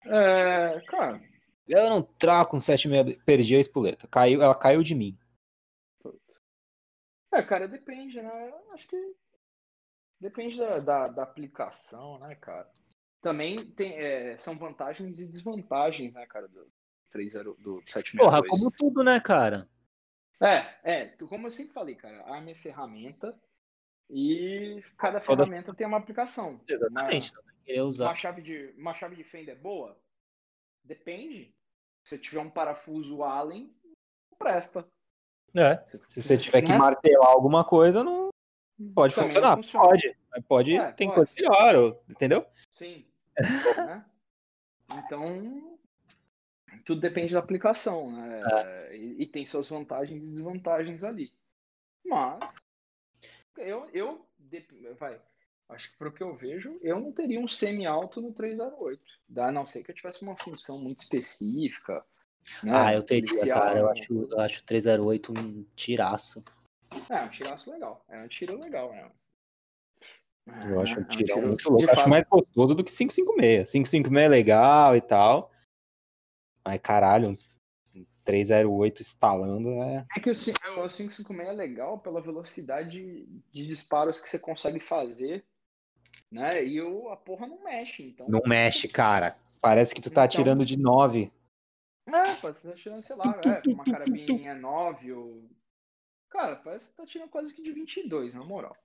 É, cara, Eu não troco um 762. Perdi a espoleta. Caiu, ela caiu de mim. putz. é, cara, depende, né? Eu Acho que depende da, da, da aplicação, né, cara? Também tem, é, são vantagens e desvantagens, né, cara, do 30 do 762. Porra, como tudo, né, cara? É, é, como eu sempre falei, cara, arma é ferramenta e cada Toda- ferramenta tem uma aplicação. Exatamente. Vai querer Uma, usar. uma chave de, uma chave de fenda é boa? Depende. Se tiver um parafuso Allen, não presta. É. Se você tiver que Né? martelar alguma coisa, não pode Também funcionar. funciona. Pode. Mas pode, É, tem pode. coisa melhor, ou- entendeu? Sim. Né? Então, tudo depende da aplicação, né? É. E, e tem suas vantagens e desvantagens ali. Mas, eu, eu vai, acho que pro que eu vejo, eu não teria um semi-alto no 308. A não ser que eu tivesse uma função muito específica. né? Ah, eu teria, Policial, cara. Eu acho, eu acho o 308 um tiraço. É, um tiraço legal. É um tiro legal, né? Eu acho É, um é tirão tiro- muito louco. Eu acho mais gostoso do que 556. 556 é legal e tal. Mas caralho, um 308 instalando é. É que o cin- o 556 é legal pela velocidade de disparos que você consegue fazer, né? E o, a porra não mexe, então. Não mexe, cara. Parece que tu tá Então- atirando de 9. É, que você tá tirando, sei lá, Tu, tu, é, tu, uma tu, tu, carabininha 9 ou. Cara, parece que tá tirando quase que de 22, na moral.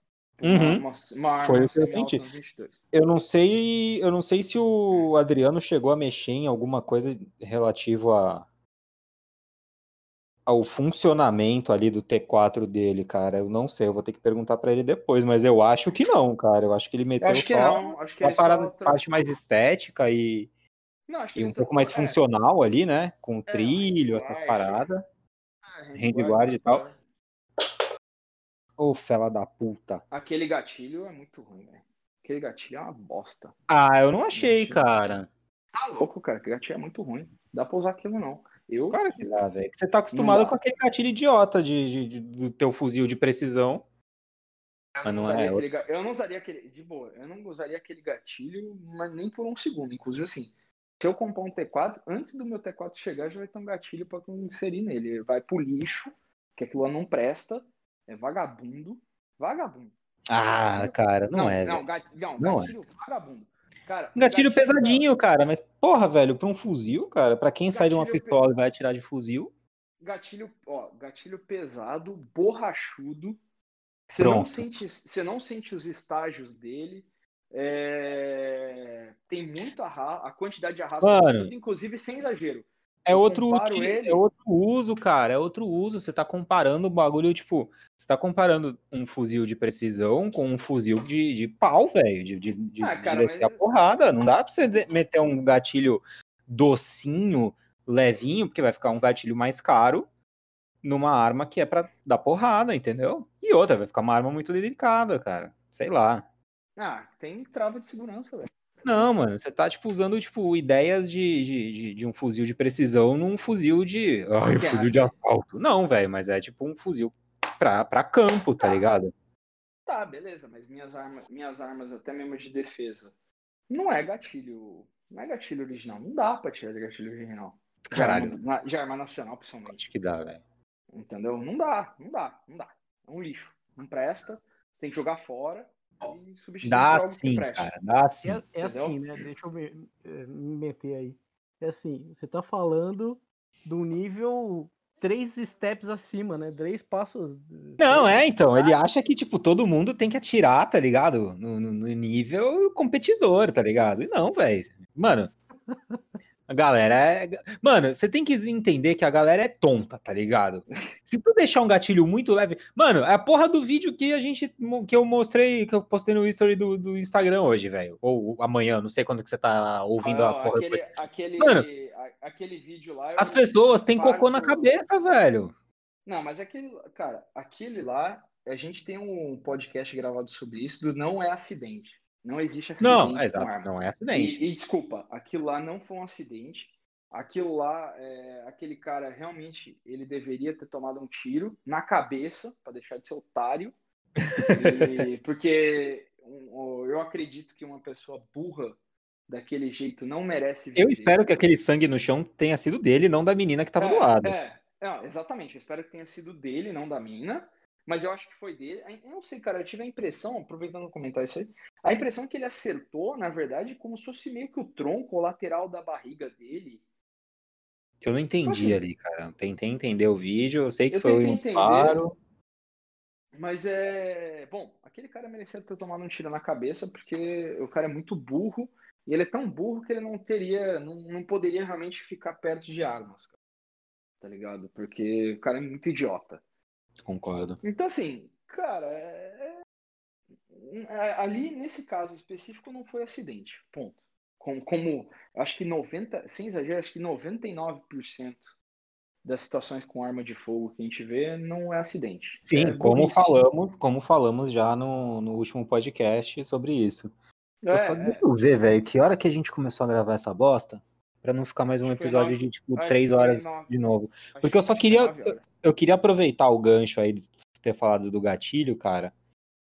Uhum. Uma, uma Foi o que eu senti. no 22. Eu não sei, eu não sei se o Adriano chegou a mexer em alguma coisa relativo a ao funcionamento ali do T4 dele, cara. Eu não sei, eu vou ter que perguntar pra ele depois, mas eu acho que não, cara. Eu acho que ele Eu meteu só não, acho que uma só parada, trocou- parte mais estética e, Não, e um pouco trocou- mais é, funcional ali, né? Com É, trilho, essas paradas. é, handguard e tal. Ô, fela da puta. Aquele gatilho é muito ruim, velho. Aquele gatilho é uma bosta. Ah, eu não achei, Gatilho. cara. Tá louco, cara. Aquele gatilho é muito ruim. Dá pra usar aquilo, não. Eu, Claro que dá, velho. Você tá acostumado com aquele gatilho idiota de, de- de- do teu fuzil de precisão. eu mas não usaria é aquele ga- eu não usaria aquele. De boa, eu não usaria aquele gatilho, mas nem por um segundo. Inclusive, assim, se eu comprar um T4, antes do meu T4 chegar, já vai ter um gatilho pra eu inserir nele. Ele vai pro lixo, que aquilo lá não presta. É vagabundo. Vagabundo. Ah, cara, não, é, não, velho. gat- não, Não gatilho vagabundo. Cara, Um gatilho da- pesadinho, cara, mas porra, velho, pra um fuzil, cara, pra quem sai de uma Gatilho pistola e vai atirar de fuzil, Gatilho, ó, gatilho pesado, borrachudo. Você não sente, você não sente os estágios dele. é, Tem muito arrasto, a quantidade de arrasto, inclusive sem exagero. É outro, é outro uso, cara. É outro uso. Você tá comparando o bagulho, tipo, você tá comparando um fuzil de precisão com um fuzil de, de pau, velho. De, de, de, ah, cara, de mas... a porrada. Não dá pra você meter um gatilho docinho, levinho, porque vai ficar um gatilho mais caro numa arma que é pra dar porrada, entendeu? E outra, vai ficar uma arma muito delicada, cara. Sei lá. Ah, tem trava de segurança, velho. Não, mano, você tá, tipo, usando, tipo, ideias de, de, de, de um fuzil de precisão num fuzil de. Ai, um fuzil de assalto. Não, velho, mas é tipo um fuzil pra, pra campo, tá, tá ligado? Tá, beleza, mas minhas armas, minhas armas, até mesmo de defesa, não é gatilho. Não é gatilho original. Não dá pra tirar de gatilho original. Caralho. De arma, de arma nacional, principalmente. Acho que dá, velho. Entendeu? Não dá, não dá, não dá. É um lixo. Não presta. Você tem que jogar fora e substituir dá sim, cara, dá sim. É, é assim, né? Deixa eu me, eh, me meter aí. É assim, você tá falando do nível três steps acima, né? Três passos. Não, é, então. Ele acha que, tipo, todo mundo tem que atirar, tá ligado? No, no, no nível competidor, tá ligado? E não, velho. Mano, a galera é. Mano, você tem que entender que a galera é tonta, tá ligado? Se tu deixar um gatilho muito leve. Mano, é a porra do vídeo que a gente. que eu mostrei, que eu postei no history do, do Instagram hoje, velho. Ou amanhã, não sei quando que você tá ouvindo ah, a porra. Aquele, aquele, Mano, aquele vídeo lá. As pessoas têm cocô na cabeça, velho. Não, mas aquele. Cara, aquele lá. A gente tem um podcast gravado sobre isso do Não é Acidente. Não existe acidente. Não, é exato, não é acidente. E, e, desculpa, aquilo lá não foi um acidente. Aquilo lá, é, aquele cara realmente ele deveria ter tomado um tiro na cabeça para deixar de ser otário. e, porque um, eu acredito que uma pessoa burra daquele jeito não merece viver. Eu espero que aquele sangue no chão tenha sido dele, não da menina que estava é, do lado. É, é, exatamente. Eu espero que tenha sido dele, não da menina mas eu acho que foi dele. Eu não sei, cara, eu tive a impressão, aproveitando o comentário isso aí, a impressão que ele acertou, na verdade, como se fosse meio que o tronco, o lateral da barriga dele. Eu não entendi assim, ali, cara. Tentei entender o vídeo, eu sei que eu foi um disparo. Mas é. Bom, aquele cara merecia ter tomado um tiro na cabeça, porque o cara é muito burro, e ele é tão burro que ele não teria. Não, não poderia realmente ficar perto de armas, cara. Tá ligado? Porque o cara é muito idiota. Concordo. Então, assim, cara, é... é ali nesse caso específico não foi acidente. Ponto. Como, como acho que 90, sem exagero, acho que 99% das situações com arma de fogo que a gente vê não é acidente. Sim, é como falamos, como falamos já no, no último podcast sobre isso. É, eu só é. deixa eu ver, velho, que hora que a gente começou a gravar essa bosta? Para não ficar mais um episódio de tipo três horas de novo. Porque eu só queria eu, eu, queria aproveitar o gancho aí de ter falado do gatilho, cara.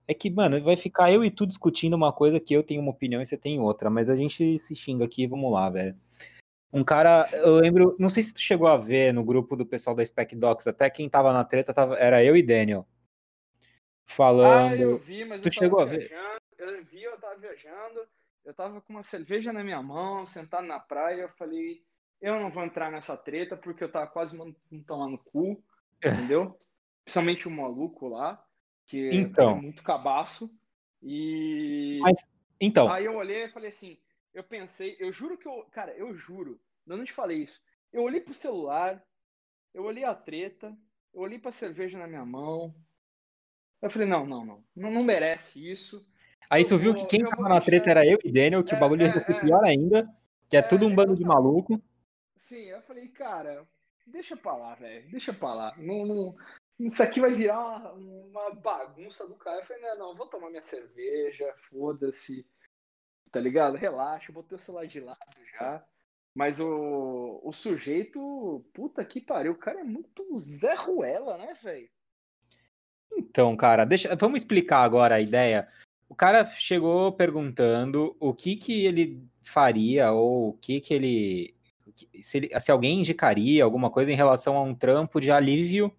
É que, mano, vai ficar eu e tu discutindo uma coisa que eu tenho uma opinião e você tem outra, mas a gente se xinga aqui, vamos lá, velho. Um cara, eu lembro, não sei se tu chegou a ver no grupo do pessoal da Spec Docs, até quem tava na treta tava, era eu e Daniel. Falando. Ah, eu vi, mas tu eu chegou a ver? Eu vi, eu tava viajando eu tava com uma cerveja na minha mão, sentado na praia, eu falei, eu não vou entrar nessa treta porque eu tava quase me tomando cu, é. entendeu? Principalmente o maluco lá, que é então. é muito cabaço. E. Mas, então. Aí eu olhei e falei assim, eu pensei, eu juro que eu. Cara, eu juro, eu não te falei isso. Eu olhei pro celular, eu olhei a treta, eu olhei pra cerveja na minha mão. Eu falei, não, não, não, não, não merece isso. Aí tu viu que quem tava na treta era eu e Daniel, que é, o bagulho ia ser é, é. pior ainda, que é, é tudo um bando de maluco. Sim, eu falei, cara, deixa pra lá, velho, deixa pra lá. Não, não, isso aqui vai virar uma, uma, bagunça do cara. Eu falei, não, não, vou tomar minha cerveja, foda-se, tá ligado? Relaxa, botei o celular de lado já. Mas o, o sujeito, puta que pariu, o cara é muito Zé Ruela, né, velho? Então, cara, deixa, vamos explicar agora a ideia o cara chegou perguntando o que que ele faria ou o que que ele se, ele, se alguém indicaria alguma coisa em relação a um trampo de alívio,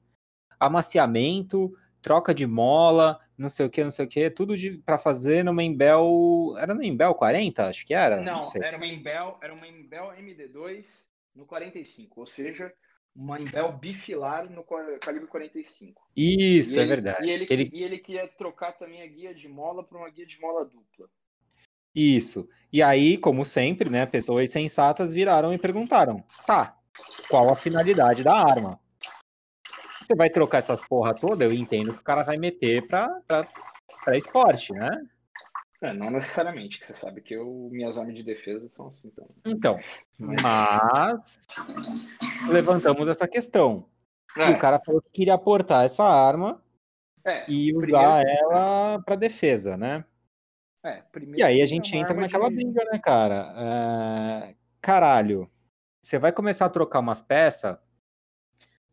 amaciamento, troca de mola, não sei o que, não sei o que, tudo para fazer numa Embel, era no Embel 40, acho que era? Não, não era uma Embel, era uma Embel MD2 no 45, ou seja, uma Imbel bifilar no calibre 45. Isso, e é ele, verdade. E ele, ele... e ele queria trocar também a guia de mola para uma guia de mola dupla. Isso. E aí, como sempre, né, pessoas sensatas viraram e perguntaram: tá, qual a finalidade da arma. Você vai trocar essa porra toda, eu entendo que o cara vai meter pra, pra, pra esporte, né? É, não necessariamente, que você sabe que eu, minhas armas de defesa são assim também. Então, mas levantamos essa questão. É, o cara falou que queria aportar essa arma é, e primeiro- usar ela pra defesa, né? é, primeiro E aí a gente entra naquela de- briga, né, cara? É, Caralho, você vai começar a trocar umas peças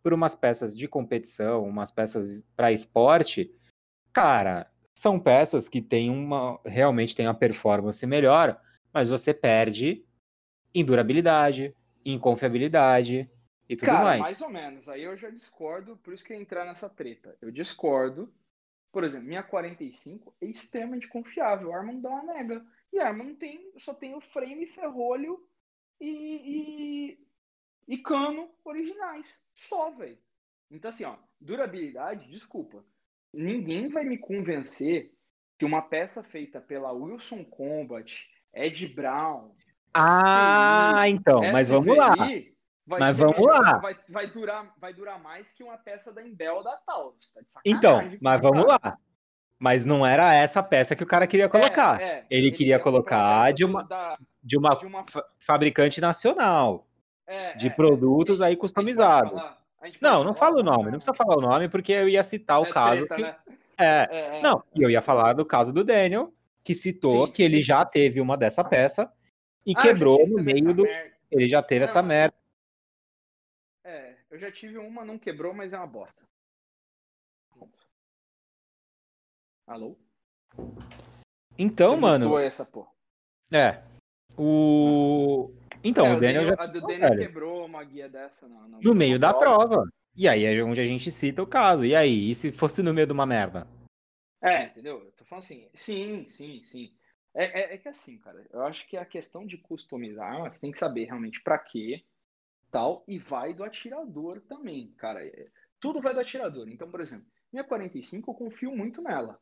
por umas peças de competição, umas peças para esporte. Cara, são peças que têm uma realmente têm uma performance melhor, mas você perde em durabilidade, em confiabilidade e tudo Cara, mais. mais ou menos. Aí eu já discordo, por isso que eu ia entrar nessa treta. Eu discordo. Por exemplo, minha 45 é extremamente confiável. A arma não dá uma nega. E a arma não tem, só tem o frame, ferrolho e, e, e cano originais. Só, velho. Então, assim, ó, durabilidade, desculpa. Ninguém vai me convencer que uma peça feita pela Wilson Combat, Ed Brown, Ah, então, mas vamos lá. Mas vamos melhor, lá. Vai, vai durar, vai durar mais que uma peça da Imbel ou da Taurus. Tá Então, mas cara. vamos lá. Mas não era essa peça que o cara queria colocar. É, é, Ele queria quer comprar colocar de uma- da- De uma de uma- fa- fabricante nacional, é, de é, produtos é. aí A gente pode customizados. falar- Não, não fala o nome, não precisa falar o nome, porque eu ia citar o É caso. treta, que- né? É, É, é. não, e eu ia falar do caso do Daniel, que citou Sim. que ele já teve uma dessa peça e Ah, quebrou no meio essa do. merda. Ele já teve essa Não. merda. É, eu já tive uma, não quebrou, mas é uma bosta. Alô? Então, Você mano, essa porra. é. O. Então, É, o Daniel já. A do citou, Daniel quebrou uma guia dessa na, na- No meio da prova. E aí é onde a gente cita o caso. E aí? E se fosse no meio de uma merda? É, entendeu? Eu tô falando assim, sim, sim, sim. É, é, é que assim, cara, eu acho que a questão de customizar, você tem que saber realmente pra quê, tal, e vai do atirador também, cara. É, Tudo vai do atirador. Então, por exemplo, minha 45 eu confio muito nela.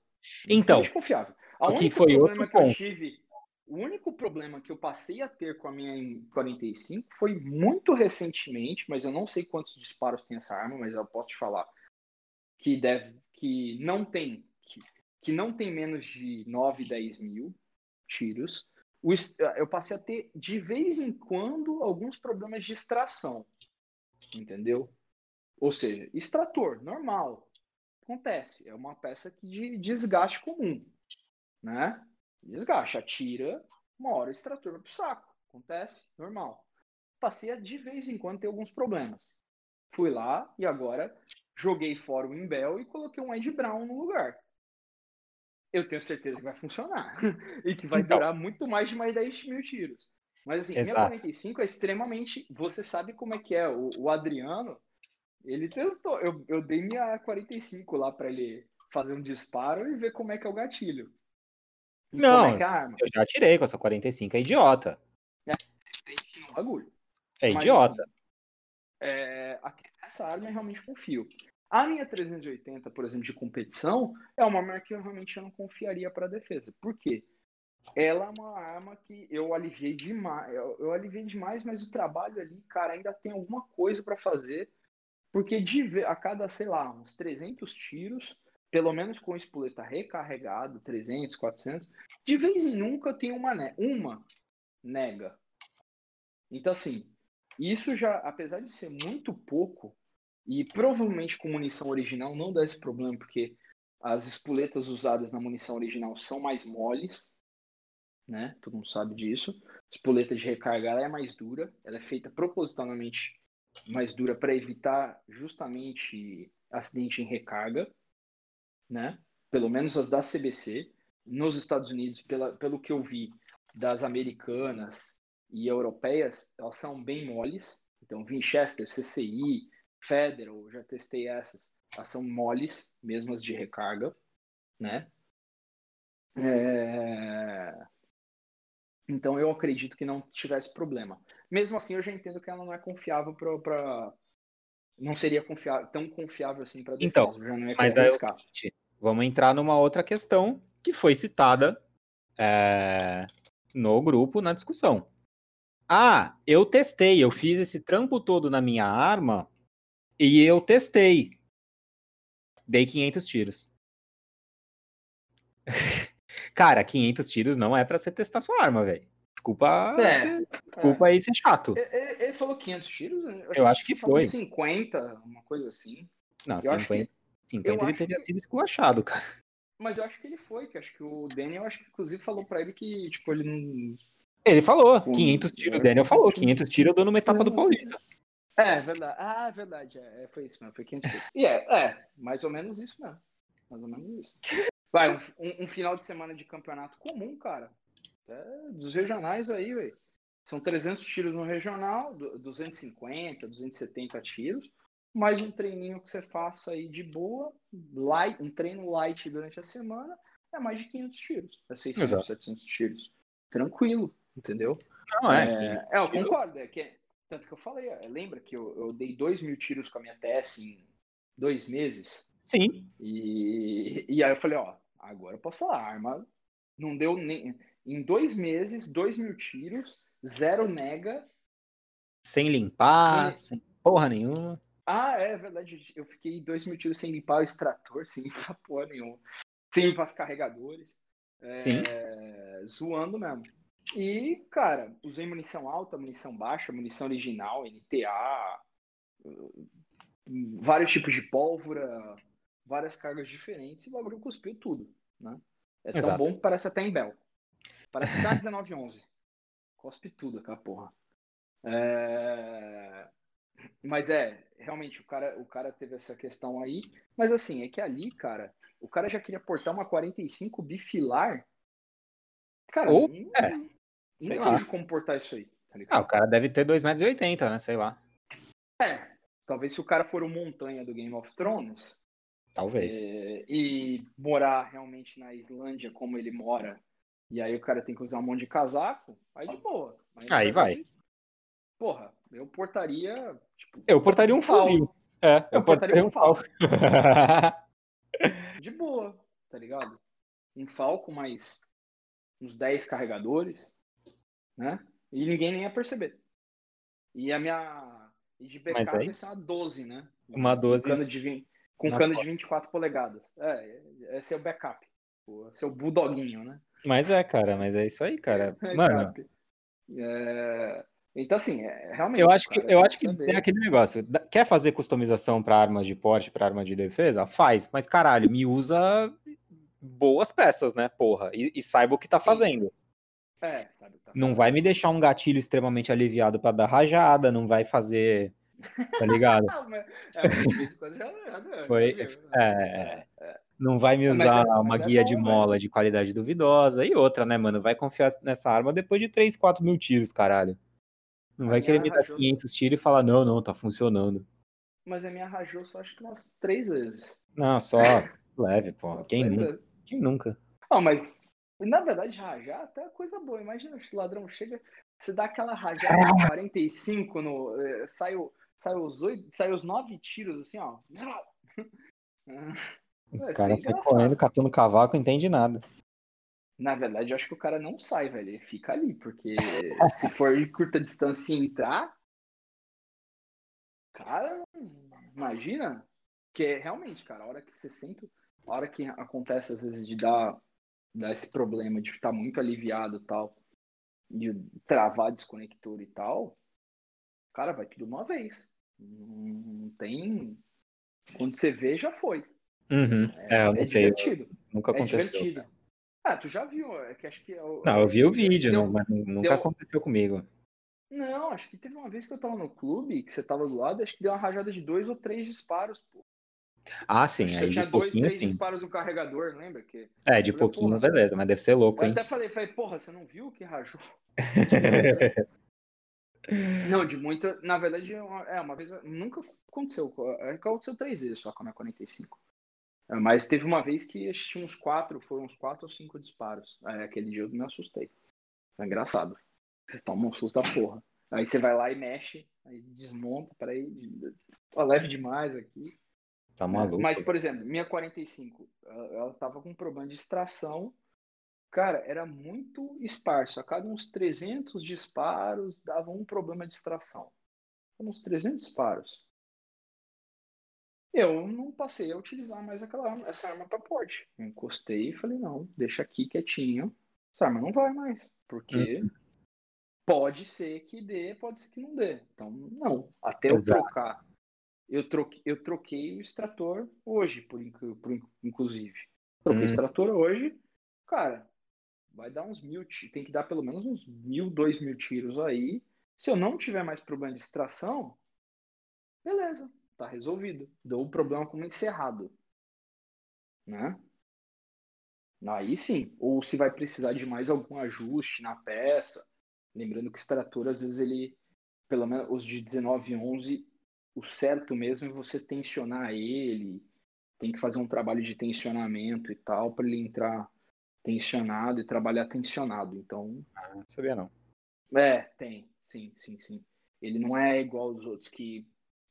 Então, confiável. A o que foi outro que eu ponto. tive, o único problema que eu passei a ter com a minha 45 foi muito recentemente, mas eu não sei quantos disparos tem essa arma, mas eu posso te falar que deve, que não tem, que, que não tem menos de 9, 10 mil tiros. O es- eu passei a ter de vez em quando alguns problemas de extração, entendeu? Ou seja, extrator, normal. Acontece, é uma peça que de desgaste comum, né? Desgaste, atira, uma hora extrator vai pro saco. Acontece, normal. Passei a de vez em quando ter alguns problemas. Fui lá e agora joguei fora o Imbel e coloquei um Ed Brown no lugar. Eu tenho certeza que vai funcionar. e que vai Então. durar muito mais de mais 10 mil tiros. Mas assim, minha Exato. 45 é extremamente. Você sabe como é que é. O, o Adriano, ele testou. Eu, eu dei minha 45 lá pra ele fazer um disparo e ver como é que é o gatilho. E Não. É que é. Eu já tirei com essa 45, é idiota. Tem que ir no bagulho. É Mas, idiota. assim, é, essa arma eu realmente confio. A minha 380, por exemplo, de competição, é uma arma que eu realmente não confiaria para defesa. Por quê? Ela é uma arma que eu aliviei demais. Eu, eu aliviei demais, mas o trabalho ali, cara, ainda tem alguma coisa para fazer. Porque de, a cada, sei lá, uns 300 tiros, pelo menos com espoleta recarregado, 300, 400, de vez em nunca tem uma, ne- uma nega. Então, assim, isso já, apesar de ser muito pouco, e provavelmente com munição original não dá esse problema, porque as espoletas usadas na munição original são mais moles, né? Todo mundo sabe disso. Espoleta de recarga é mais dura, ela é feita propositalmente mais dura para evitar justamente acidente em recarga, né? Pelo menos as da CBC. Nos Estados Unidos, pela, pelo que eu vi das americanas e europeias, elas são bem moles. Então, Winchester, CCI, Federal, já testei essas. Elas são moles, mesmo as de recarga, né? É... Então, eu acredito que não tivesse problema. Mesmo assim, eu já entendo que ela não é confiável para... Não seria confiável, tão confiável assim para defesa. Então, já não é Mas aí é o seguinte, vamos entrar numa outra questão que foi citada é, no grupo, na discussão. Ah, eu testei, eu fiz esse trampo todo na minha arma e eu testei. Dei 500 tiros. Cara, 500 tiros não é para você testar sua arma, velho. Desculpa, É, ser, desculpa aí ser chato. Ele, ele falou 500 tiros? né? Eu acho que falou foi. 50, uma coisa assim. Não, eu acho 50, 50 eu ele teria que- sido esculachado, cara. Mas eu acho que ele foi, que acho que o Daniel, acho que inclusive falou pra ele que, tipo, ele não. Ele falou, Pô, 500 tiros, o é. Daniel falou, 500 tiros eu dou numa etapa do Paulista. É, verdade. Ah, verdade. É, é, foi isso mesmo, foi 500 tiros. E é, é, mais ou menos isso mesmo. Mais ou menos isso. Vai, um, um- final de semana de campeonato comum, cara. É, dos regionais aí, velho. São 300 tiros no regional, du- 250, 270 tiros. Mais um treininho que você faça aí de boa, light, um treino light durante a semana, é mais de 500 tiros. É 600, Exato. 700 tiros. Tranquilo, entendeu? Não, é, É, é, eu concordo. É que, tanto que eu falei, é, lembra que eu, eu dei 2 mil tiros com a minha TS em dois meses? Sim, E, e aí eu falei, ó, agora eu posso falar, a arma não deu nem. Em dois meses, 2 mil tiros, zero nega. sem limpar, E- sem porra nenhuma. Ah, é verdade, eu fiquei 2 mil tiros sem limpar o extrator, sem limpar porra nenhuma. Sem limpar os carregadores. É, Sim. zoando mesmo. E, cara, usei munição alta, munição baixa, munição original, NTA, vários tipos de pólvora, várias cargas diferentes, e o bagulho cuspiu tudo, né? É tão Exato. bom que parece até em Bel. Parece até a 1911. Cospe tudo aquela porra. É, Mas é, realmente, o cara, o cara teve essa questão aí. Mas assim, é que ali, cara, o cara já queria portar uma 45 bifilar. Cara, Ou- não, é, não sei lá. vejo como portar isso aí, tá Ah, o cara deve ter 2,80m, né? Sei lá. É, talvez se o cara for o montanha do Game of Thrones Talvez. é, e morar realmente na Islândia como ele mora, e aí o cara tem que usar um monte de casaco, aí de boa. Mas, Aí vai. Porra, eu portaria. Tipo, Eu portaria um pau. fuzil. É, eu, Eu portaria portaria um um pau. de boa, tá ligado? Um Falco mais uns 10 carregadores, né? E ninguém nem ia perceber. E a minha. E de backup aí- vai ser uma 12, né? Uma 12 Com cano de, vin- com nas cano de costas. 24 polegadas. É, esse é o backup. Esse é o bulldoguinho, né? Mas é, cara, mas é isso aí, cara. Mano, Backup. É, Então, assim, é, realmente. eu acho que, cara, eu tem acho que é aquele negócio. Quer fazer customização pra armas de porte, pra arma de defesa? Faz, mas caralho, me usa boas peças, né, porra? E, e saiba o que tá fazendo. É, sabe? Tá Não vai me deixar um gatilho extremamente aliviado pra dar rajada, não vai fazer. Tá ligado? É, deu, Foi- viu, é, é. Não vai me usar é- uma mas é guia bom, de velho. mola de qualidade duvidosa. E outra, né, mano? Vai confiar nessa arma depois de 3, 4 mil tiros, caralho. Não A vai querer me dar rajou- 500 tiros e falar, não, não, tá funcionando. Mas a minha rajou só acho que umas três vezes. Não, só leve, pô. Quem nunca? vezes. Quem nunca? Não, mas na verdade, rajar até é coisa boa. Imagina o ladrão chega, você dá aquela rajada de 45 no. eh, sai, o- sai, os oito, sai os nove tiros assim, ó. O Vai cara ser sai correndo, catando cavaco, não entende nada. Na verdade, eu acho que o cara não sai, velho. Ele fica ali, porque se for de curta distância e entrar. Cara, imagina. Que é realmente, cara, a hora que você sente. A hora que acontece, às vezes, de dar, dar esse problema de estar muito aliviado e tal. De travar desconector e tal. Cara, vai tudo uma vez. Não tem. Quando você vê, já foi. Uhum. É, eu não sei. divertido. Nunca É aconteceu. divertido. Ah, tu já viu? É que acho que. é o- Não, eu vi o vídeo, deu- não, mas nunca deu- aconteceu comigo. Não, acho que teve uma vez que eu tava no clube, que você tava do lado, acho que deu uma rajada de dois ou três disparos, pô. Ah, sim, Acho que aí você tinha de dois, pouquinho, três sim. disparos no carregador, lembra? Que... É, de Falei, pouquinho, porra. beleza, mas deve ser louco, Eu hein? até falei, falei, porra, você não viu que rajou? não, de muito. Na verdade, é uma- é uma vez. Nunca aconteceu. é, Aconteceu três vezes só com a minha 45. É, Mas teve uma vez que tinha uns quatro, foram uns quatro ou cinco disparos. Aí, aquele dia eu me assustei. Foi engraçado. Você toma um susto da porra. Aí você vai lá e mexe, aí desmonta, peraí, tá leve demais aqui. Tá maluco. Mas, por exemplo, minha 45, ela ela tava com um problema de extração Cara, era muito esparso. A cada uns 300 disparos dava um problema de extração. Uns 300 disparos. Eu não passei a utilizar mais aquela essa arma para porte. encostei e falei, não, deixa aqui quietinho. Essa arma não vai mais. Porque uhum. pode ser que dê, pode ser que não dê. Então, não. Até Exato. eu trocar. Eu troquei, eu troquei o extrator hoje, por, por inclusive. Troquei uhum. o extrator hoje. Cara, vai dar uns mil, tem que dar pelo menos uns mil, dois mil tiros aí. Se eu não tiver mais problema de extração, beleza, tá resolvido. Dou o problema como encerrado. Né? Aí sim. Ou se vai precisar de mais algum ajuste na peça. Lembrando que extrator, às vezes, ele, pelo menos os de 19 e 11, o certo mesmo é você tensionar ele. Tem que fazer um trabalho de tensionamento e tal, para ele entrar tensionado e trabalhar tensionado. Então. Ah, não sabia não. É, tem. Sim, sim, sim. Ele não é igual aos outros que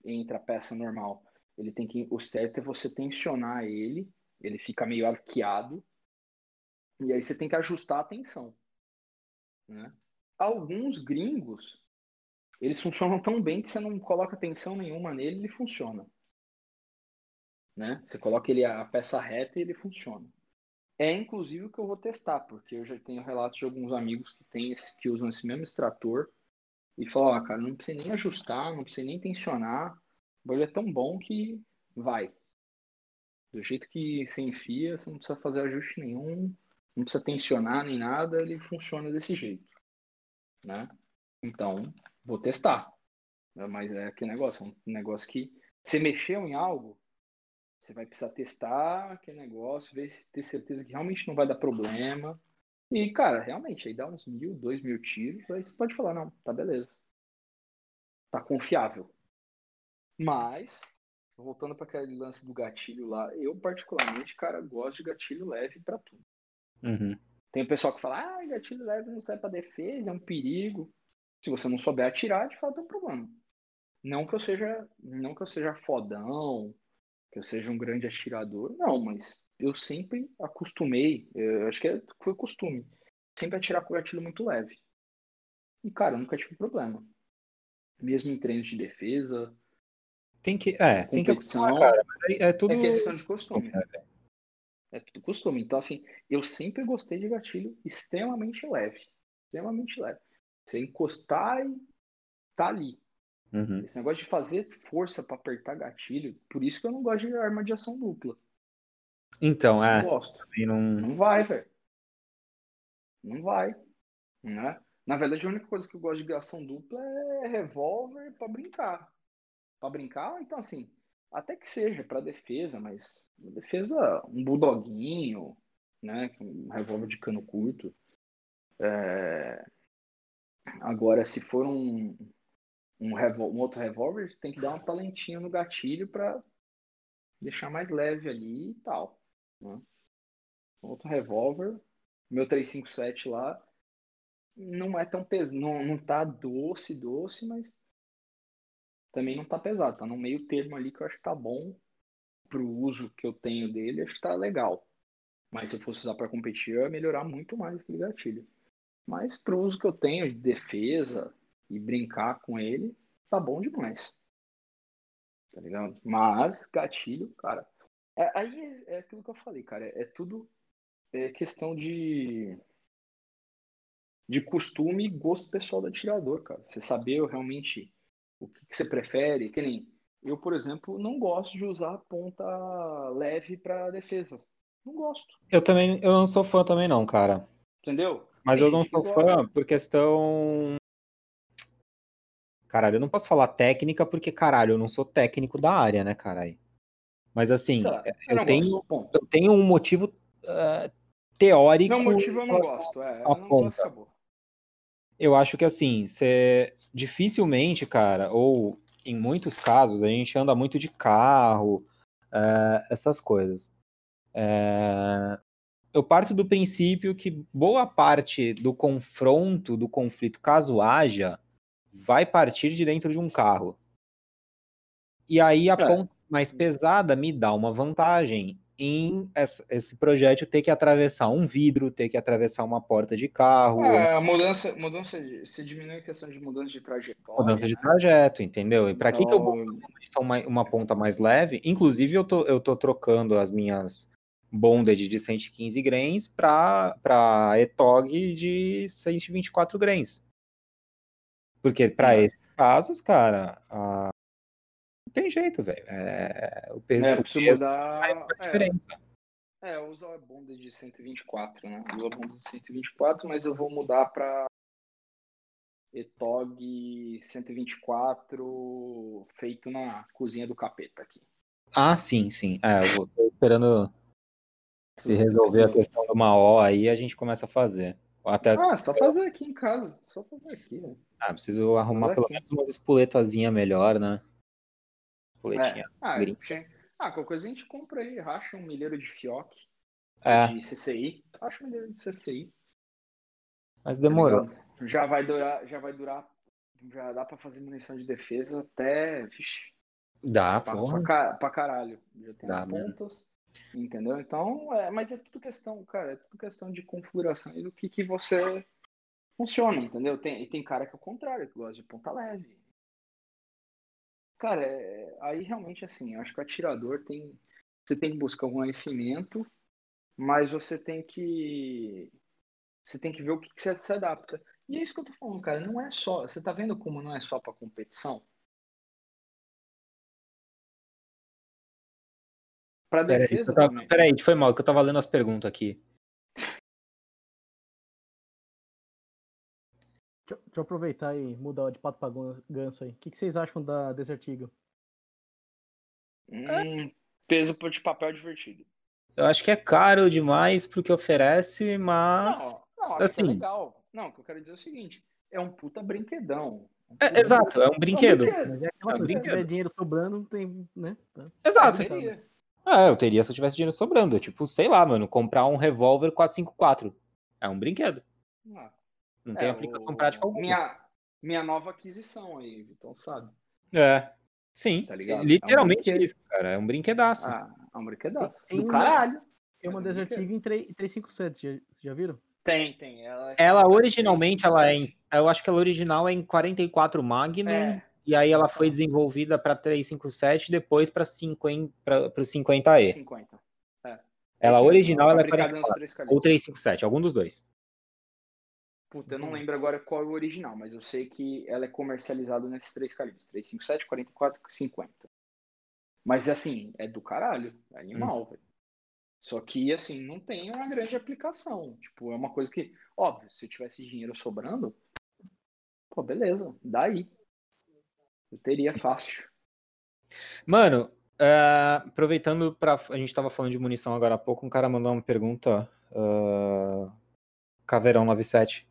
entra a peça normal. Ele tem que. O certo é você tensionar ele, ele fica meio arqueado. E aí você tem que ajustar a tensão. Né? Alguns gringos, eles funcionam tão bem que você não coloca tensão nenhuma nele, ele funciona. Né? Você coloca ele a peça reta e ele funciona. É inclusive o que eu vou testar, porque eu já tenho relatos de alguns amigos que, tem esse, que usam esse mesmo extrator e falam, ó, cara, não precisa nem ajustar, não precisa nem tensionar, o bagulho é tão bom que vai. Do jeito que você enfia, você não precisa fazer ajuste nenhum, não precisa tensionar nem nada, ele funciona desse jeito, né? Então, vou testar. Mas é aquele negócio, um negócio que você mexeu em algo, você vai precisar testar aquele negócio, ver se ter certeza que realmente não vai dar problema. E, cara, realmente, aí dá uns mil, dois mil tiros, aí você pode falar, não, tá beleza. Tá confiável. Mas, voltando para aquele lance do gatilho lá, eu particularmente, cara, gosto de gatilho leve para tudo. Uhum. Tem o pessoal que fala, ah, gatilho leve não serve para defesa, é um perigo. Se você não souber atirar, de fato é um problema. Não que eu seja, não que eu seja fodão, que eu seja um grande atirador, não, mas eu sempre acostumei, eu acho que é, foi costume, sempre atirar com o gatilho muito leve. E, cara, eu nunca tive problema. Mesmo em treinos de defesa. Tem que, é, tem que acostumar, cara, mas é, é tudo. É questão de costume. É, é tudo costume. Então, assim, eu sempre gostei de gatilho extremamente leve. Extremamente leve. Você encostar e tá ali. Uhum. Esse negócio de fazer força para apertar gatilho, por isso que eu não gosto de arma de ação dupla. Então, é. Não gosto. Não... não vai, velho. Não vai. Né? Na verdade, a única coisa que eu gosto de ação dupla é revólver para brincar. Para brincar, então assim, até que seja para defesa, mas defesa, um bulldoguinho, né? Um revólver de cano curto. É... Agora, se for um, um, um outro revólver, tem que dar um talentinho no gatilho para deixar mais leve ali e tal. Né? Outro revólver, meu 357 lá, não é tão pesado, não, não tá doce, doce, mas também não tá pesado, tá no meio termo ali que eu acho que tá bom pro uso que eu tenho dele, acho que tá legal. Mas se eu fosse usar para competir, eu ia melhorar muito mais aquele gatilho. Mas pro uso que eu tenho de defesa, e brincar com ele, tá bom demais. Tá ligado? Mas, gatilho, cara. É, aí é, é, aquilo que eu falei, cara. É, é tudo é questão de. de costume e gosto pessoal do atirador, cara. Você saber realmente o que, que você prefere. Que nem. Eu, por exemplo, não gosto de usar ponta leve para defesa. Não gosto. Eu também, eu não sou fã também não, cara. Entendeu? Mas Tem eu não sou fã por questão Caralho, eu não posso falar técnica porque, caralho, eu não sou técnico da área, né, caralho? Mas assim, tá, eu, eu tenho, eu tenho um motivo uh, teórico. Não, motivo eu não gosto. É, eu não gosto, acabou. Eu acho que assim, você dificilmente, cara, ou em muitos casos, a gente anda muito de carro, uh, essas coisas. Uh, eu parto do princípio que boa parte do confronto, do conflito, caso haja, vai partir de dentro de um carro. E aí a é. ponta mais pesada me dá uma vantagem em esse projétil ter que atravessar um vidro, ter que atravessar uma porta de carro. É, a mudança, mudança de, se diminui a questão de mudança de trajetória. Mudança né? de trajeto, entendeu? E para então... que, que eu vou Então fazer uma, uma ponta mais leve? Inclusive, eu tô, eu tô trocando as minhas bonded de 115 grains para ETOG de 124 grains. Porque para É. esses casos, cara, a- não tem jeito, velho. É, o peso, É, o peso mudar. faz a É, diferença. é, eu uso a bonda de 124, né? Eu uso a bonda de 124, mas eu vou mudar para ETOG 124 feito na cozinha do capeta aqui. Ah, sim, sim. É, eu vou- tô esperando se resolver a questão do Maó aí, a gente começa a fazer. Até, Ah, só fazer aqui em casa. Só fazer aqui, velho. ah, preciso arrumar pelo menos umas espoletazinhas melhor, né? Espoletinha. É. Ah, che- ah, qualquer coisa a gente compra aí, racha um milheiro de fioque É, de CCI. Racha um milheiro de CCI. mas tá demorou. ligado? já vai durar, já vai durar, já dá pra fazer munição de defesa até, vixi, Dá, pra, porra. pra, pra caralho. Já tem Dá as mesmo. Entendeu? Então, é, mas é tudo questão, cara, é tudo questão de configuração e do que que você funciona, entendeu? Tem, tem cara que é o contrário, que gosta de ponta leve. Cara, é- aí realmente assim, eu acho que o atirador tem. Você tem que buscar um conhecimento, mas você tem que. Você tem que ver o que, que você se adapta. E é isso que eu tô falando, cara. Não é só. Você tá vendo como não é só pra competição? Pra Peraí, defesa tava- também. peraí, foi mal, que eu tava lendo as perguntas aqui. Deixa, deixa eu aproveitar e mudar de pato pra ganso aí. O que, que vocês acham da Desert Eagle? Hum, peso de papel divertido. Eu acho que é caro demais pro que oferece, mas. Não, não, acho que assim- é legal. Não, o que eu quero dizer é o seguinte: é um puta brinquedão. Um É, exato, é um brinquedo. É É um coisa, se brinquedo. tiver dinheiro sobrando, não tem, né? Exato. Teria. Ah, eu teria se eu tivesse dinheiro sobrando. Tipo, sei lá, mano, comprar um revólver 454. É um brinquedo. Ah, Não é, tem aplicação o- prática alguma. Minha, minha nova aquisição aí, Vitão, sabe? É. Sim. Tá ligado? Literalmente É um isso, cara. É um brinquedaço. Ah, é um brinquedaço. Tem Do uma- caralho. Tem uma é Desert brinquedo. Eagle em 3, 357, já, vocês já viram? Tem, tem. Ela, Ela originalmente, ela é em. Eu acho que ela original é em 44 Magnum. É, E aí ela foi desenvolvida para 357 e depois para 50, para o 50E. 50. Ela Isso, original ela é fabricada nos 44 três ou calibres. 357, algum dos dois. Puta, eu não lembro agora qual é o original, mas eu sei que ela é comercializada nesses três calibres: 357, 44 e 50. Mas assim, é do caralho, é animal, Hum. velho. Só que assim, não tem uma grande aplicação. Tipo, é uma coisa que, óbvio, se eu tivesse dinheiro sobrando, pô, beleza, daí. Eu teria fácil. Mano, é, aproveitando para a gente tava falando de munição agora há pouco, um cara mandou uma pergunta, ah, Caveirão 97,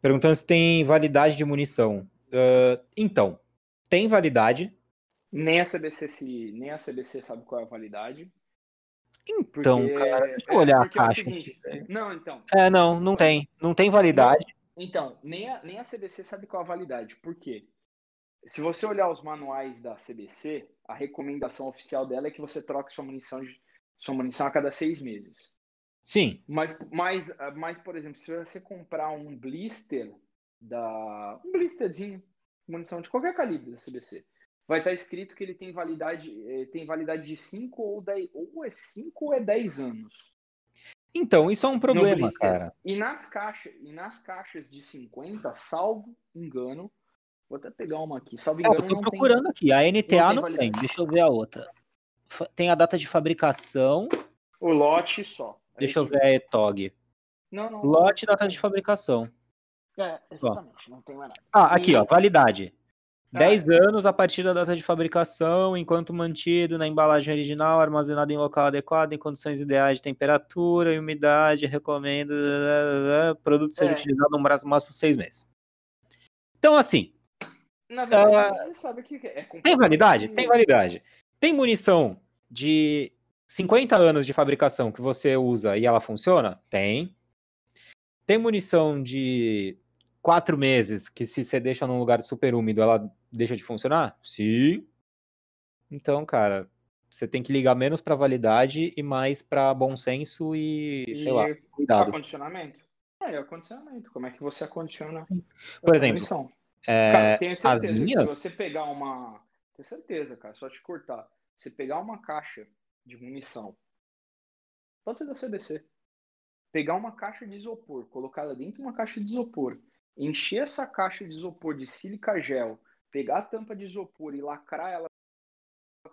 perguntando se tem validade de munição. Ah, então, tem validade. Nem a CBC se, nem a CBC sabe qual é a validade. Então, porque- cara, deixa eu é, olhar a é o caixa seguinte, aqui. Não, então. É, não, não tem. Não tem validade. Então, nem a, nem a CBC sabe qual a validade. Por quê? Se você olhar os manuais da CBC, a recomendação oficial dela é que você troque sua munição, sua munição a cada seis meses. Sim. Mas, mas, mas, por exemplo, se você comprar um blister da. Um blisterzinho, munição de qualquer calibre da CBC, vai estar escrito que ele tem validade, eh, tem validade de 5 ou 10. Ou é 5 ou é 10 anos. Então, isso é um problema, cara. E nas caixas, e nas caixas de 50, salvo engano, vou até pegar uma aqui, salvo É, engano, eu tô não procurando aqui. A NTA tem não tem. Deixa eu ver a outra. Tem a data de fabricação. tem o lote só. É Deixa eu ver a ETOG. Não, não. Lote e data de fabricação. É, exatamente, não tem mais nada. Ah, aqui, E- ó, validade. Ah, 10 anos a partir da data de fabricação, enquanto mantido na embalagem original, armazenado em local adequado, em condições ideais de temperatura e umidade, recomendo. Produto ser É. utilizado no máximo por seis meses. Então, assim, Na verdade, ninguém sabe o que é. é tem validade? Tem validade. Tem munição de 50 anos de fabricação que você usa e ela funciona? Tem. Tem munição de 4 meses que se você deixa num lugar super úmido, ela deixa de funcionar? Sim. Então, cara, Você tem que ligar menos para validade e mais para bom senso e, E sei lá, cuidado. acondicionamento? É, acondicionamento. Como é que você acondiciona Por exemplo, munição? É, Cara, tenho certeza que se você pegar uma. Tenho certeza, cara, só te cortar. Se pegar uma caixa de munição, pode ser da CBC, pegar uma caixa de isopor, colocar ela dentro de uma caixa de isopor, encher essa caixa de isopor de sílica gel, pegar a tampa de isopor e lacrar ela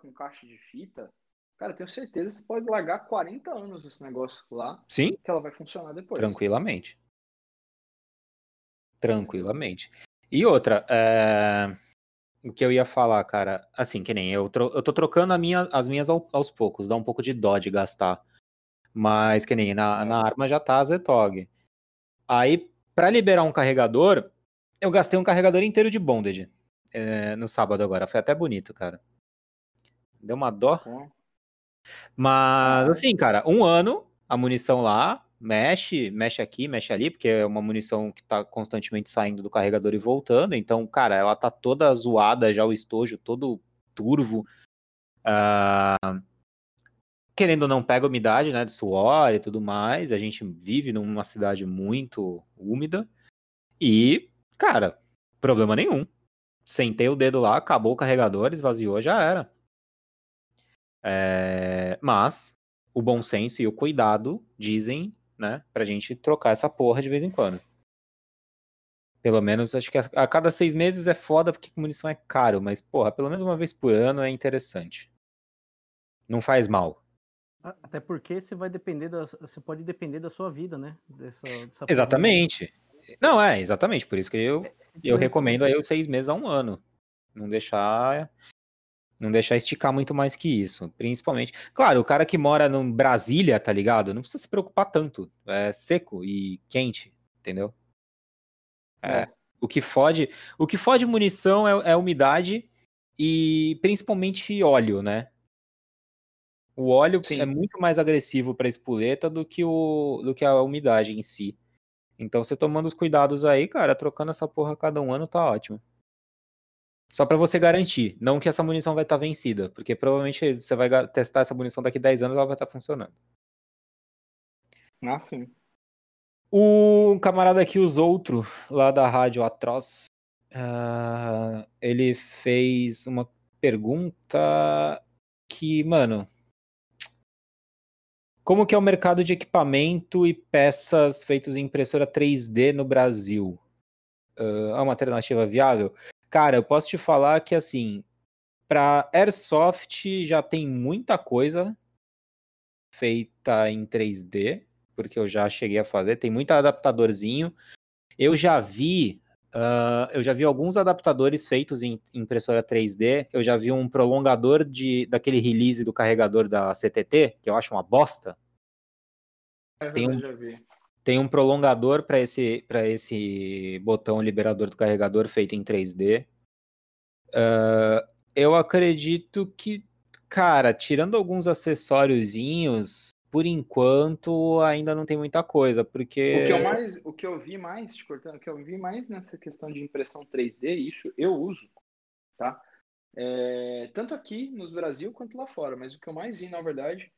com caixa de fita, cara, tenho certeza que você pode largar 40 anos esse negócio lá, sim, que ela vai funcionar depois. tranquilamente. Tranquilamente. E outra, é, o que eu ia falar, cara, assim, que nem eu, tro... eu tô trocando minha... as minhas ao- aos poucos, dá um pouco de dó de gastar. Mas que nem na, É. na arma já tá a Zetog. Aí, pra liberar um carregador, eu gastei um carregador inteiro de bondage é, no sábado agora. Foi até bonito, cara. Deu uma dó. Pô, Mas, Ah. assim, cara, um ano, a munição lá, mexe, mexe aqui, mexe ali, porque é uma munição que tá constantemente saindo do carregador e voltando. Então, cara, ela tá toda zoada já, o estojo todo turvo. Ah, querendo ou não, pega umidade, né, de suor e tudo mais. A gente vive numa cidade muito úmida. E, cara, problema nenhum. Sentei o dedo lá, acabou o carregador, esvaziou, já era. É, mas o bom senso e o cuidado dizem, né, pra gente trocar essa porra de vez em quando. Pelo menos, acho que a, a cada seis meses é foda porque munição é caro, mas, porra, pelo menos uma vez por ano é interessante. Não faz mal. Até porque você vai depender da, você pode depender da sua vida, né? Dessa, dessa Exatamente. Não, é, exatamente. Por isso que eu, prevenção. eu recomendo aí os seis meses a um ano. Não deixar. Não deixar esticar muito mais que isso. Principalmente. Claro, o cara que mora no Brasília, tá ligado? Não precisa se preocupar tanto. É seco e quente, entendeu? É. É. O que fode. O que fode munição é, é umidade e principalmente óleo, né? O óleo Sim. é muito mais agressivo para espoleta do que, o, do que a umidade em si. Então, você tomando os cuidados aí, cara, trocando essa porra a cada um ano tá ótimo. Só pra você garantir, não que essa munição vai estar vencida, porque provavelmente você vai testar essa munição daqui 10 anos ela vai estar funcionando. Ah, sim. O camarada aqui, os outro, lá da Rádio Atroz, ah, ele fez uma pergunta que, mano, como que é o mercado de equipamento e peças feitos em impressora 3D no Brasil? Ah, é uma alternativa viável? Cara, eu posso te falar que, assim, para Airsoft já tem muita coisa feita em 3D, porque eu já cheguei a fazer, tem muito adaptadorzinho. Eu já vi, ah, eu já vi alguns adaptadores feitos em impressora 3D. Eu já vi um prolongador de daquele release do carregador da CTT, que eu acho uma bosta. É Tem um- verdade, já vi. Tem um prolongador para esse, esse botão liberador do carregador feito em 3D. Ah, eu acredito que, cara, tirando alguns acessóriozinhos, por enquanto ainda não tem muita coisa, porque O que eu mais, o que eu vi mais, te cortando, o que eu vi mais nessa questão de impressão 3D, isso eu uso, tá? É, tanto aqui nos Brasil quanto lá fora, mas o que eu mais vi, na verdade,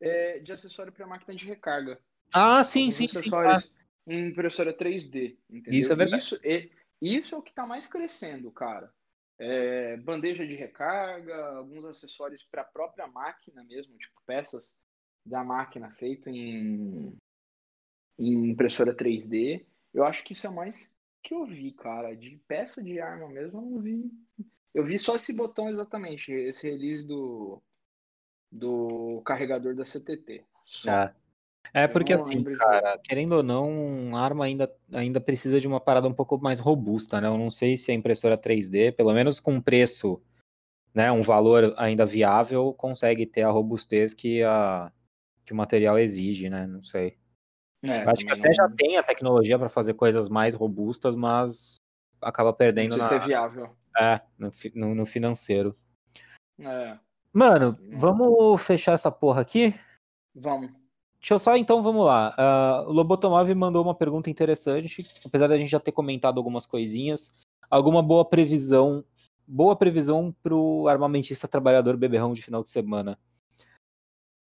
é de acessório para máquina de recarga. Ah, sim, sim, sim. acessórios em impressora 3D, entendeu? Isso é verdade. Isso é, isso é o que está mais crescendo, cara. É, bandeja de recarga, alguns acessórios para a própria máquina mesmo, tipo peças da máquina feito em, em impressora 3D. Eu acho que isso é mais que eu vi, cara. De peça de arma mesmo, eu não vi. Eu vi só esse botão exatamente, esse release do, do carregador da CTT. Só. Ah. É porque assim, cara, querendo ou não, a arma ainda, ainda precisa de uma parada um pouco mais robusta, né? Eu não sei se a impressora 3D, pelo menos com preço, né, um valor ainda viável, consegue ter a robustez que, a, que o material exige, né? Não sei. É, acho que até já não- tem a tecnologia para fazer coisas mais robustas, mas acaba perdendo Não na, viável. é, no, no- no financeiro. É, Mano, Hum. vamos fechar essa porra aqui? vamos. Deixa eu só, então, vamos lá. Ah, o Lobotomov mandou uma pergunta interessante, apesar da gente já ter comentado algumas coisinhas. Alguma boa previsão, boa previsão pro armamentista trabalhador beberrão de final de semana?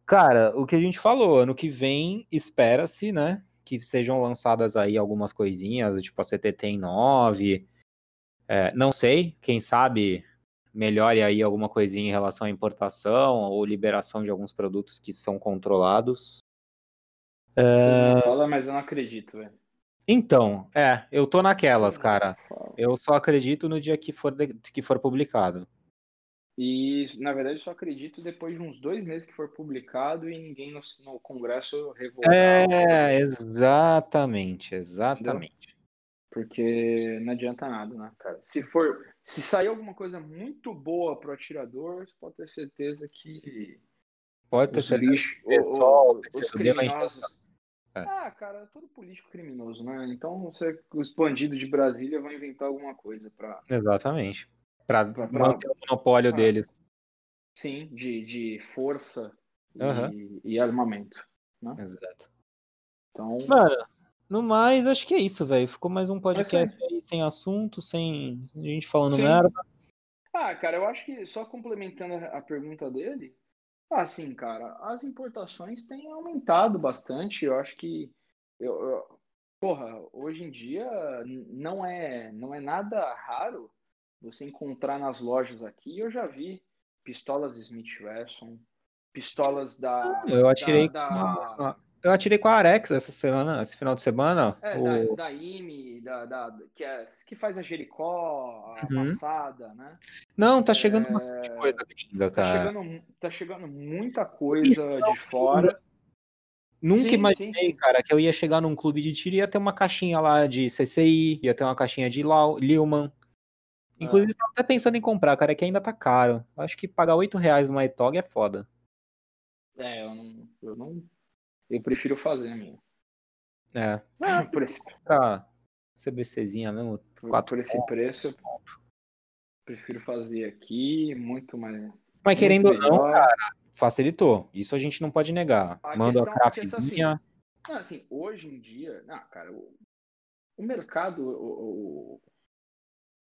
Cara, o que a gente falou, ano que vem espera-se, né, que sejam lançadas aí algumas coisinhas, tipo a CTT em 9. É, não sei, quem sabe melhore aí alguma coisinha em relação à importação ou liberação de alguns produtos que são controlados. É... Fala, mas eu não acredito, velho. Então, é, eu tô naquelas, cara. Eu só acredito no dia que for, de, que for publicado. E, na verdade, só acredito depois de uns dois meses que for publicado e ninguém no, no Congresso revogar. É, exatamente, exatamente. Entendeu? Porque não adianta nada, né, cara? Se for, se sair alguma coisa muito boa pro atirador, pode ter certeza que pode ter certeza lixo, que o, os criminosos. É. Ah, cara, todo político criminoso, né? Então você, os bandidos de Brasília vão inventar alguma coisa para. Exatamente. Para manter o monopólio ah, deles. Sim, de, de força uhum. e, e, armamento. Né? Exato. Então. Mano, no mais, acho que é isso, velho. Ficou mais um podcast aí sem assunto, sem gente falando Sim. merda. Ah, cara, eu acho que só complementando a pergunta dele, assim, cara, as importações têm aumentado bastante. Eu acho que eu, eu, porra, hoje em dia não é não é nada raro você encontrar nas lojas aqui. Eu já vi pistolas Smith Wesson, pistolas da eu atirei da, da, uma, eu atirei com a Arex essa semana, esse final de semana. É, o... da, da IME, da, da, que, é, que faz a Jericó, a uhum. passada, né? Não, tá chegando é... bastante coisa gringa, tá cara. Tá chegando, tá chegando muita coisa de fora. Nunca sim, imaginei, sim, sim. cara, que eu ia chegar num clube de tiro e ia ter uma caixinha lá de CCI, ia ter uma caixinha de Lilman. Inclusive, ah. até pensando em comprar, cara, é que ainda tá caro. Acho que pagar 8 reais numa ETOG é foda. É, eu não, eu não eu prefiro fazer a minha. É. por esse... Pra CBCzinha mesmo. Por, por esse pontos. preço, eu prefiro fazer aqui, muito mais. Mas querendo ou não, cara, facilitou. Isso a gente não pode negar. A Manda a é craftzinha. Assim, assim, hoje em dia, não, cara, o, o mercado, o, o,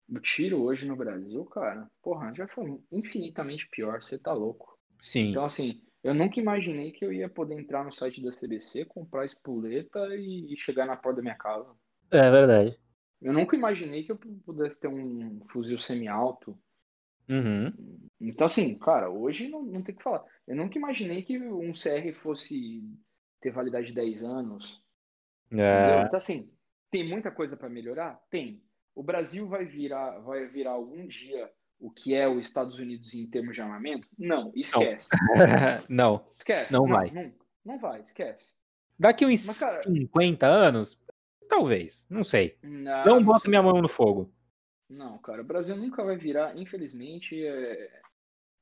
o, tiro hoje no Brasil, cara, porra, já foi infinitamente pior. Você tá louco. Sim. Então, assim, eu nunca imaginei que eu ia poder entrar no site da CBC, comprar espoleta e chegar na porta da minha casa. É verdade. Eu nunca imaginei que eu pudesse ter um fuzil semi-alto. Uhum. Então, assim, cara, hoje não, não tem o que falar. Eu nunca imaginei que um CR fosse ter validade de 10 anos. É. Então, assim, tem muita coisa para melhorar? Tem. O Brasil vai virar, vai virar algum dia o que é os Estados Unidos em termos de armamento? Não, esquece. Não. não. Esquece. Não, não vai. Não, não, vai, esquece. Daqui uns Mas, cara, 50 anos, talvez, não sei. Não, não boto minha mão no fogo. Não, cara, o Brasil nunca vai virar, infelizmente, é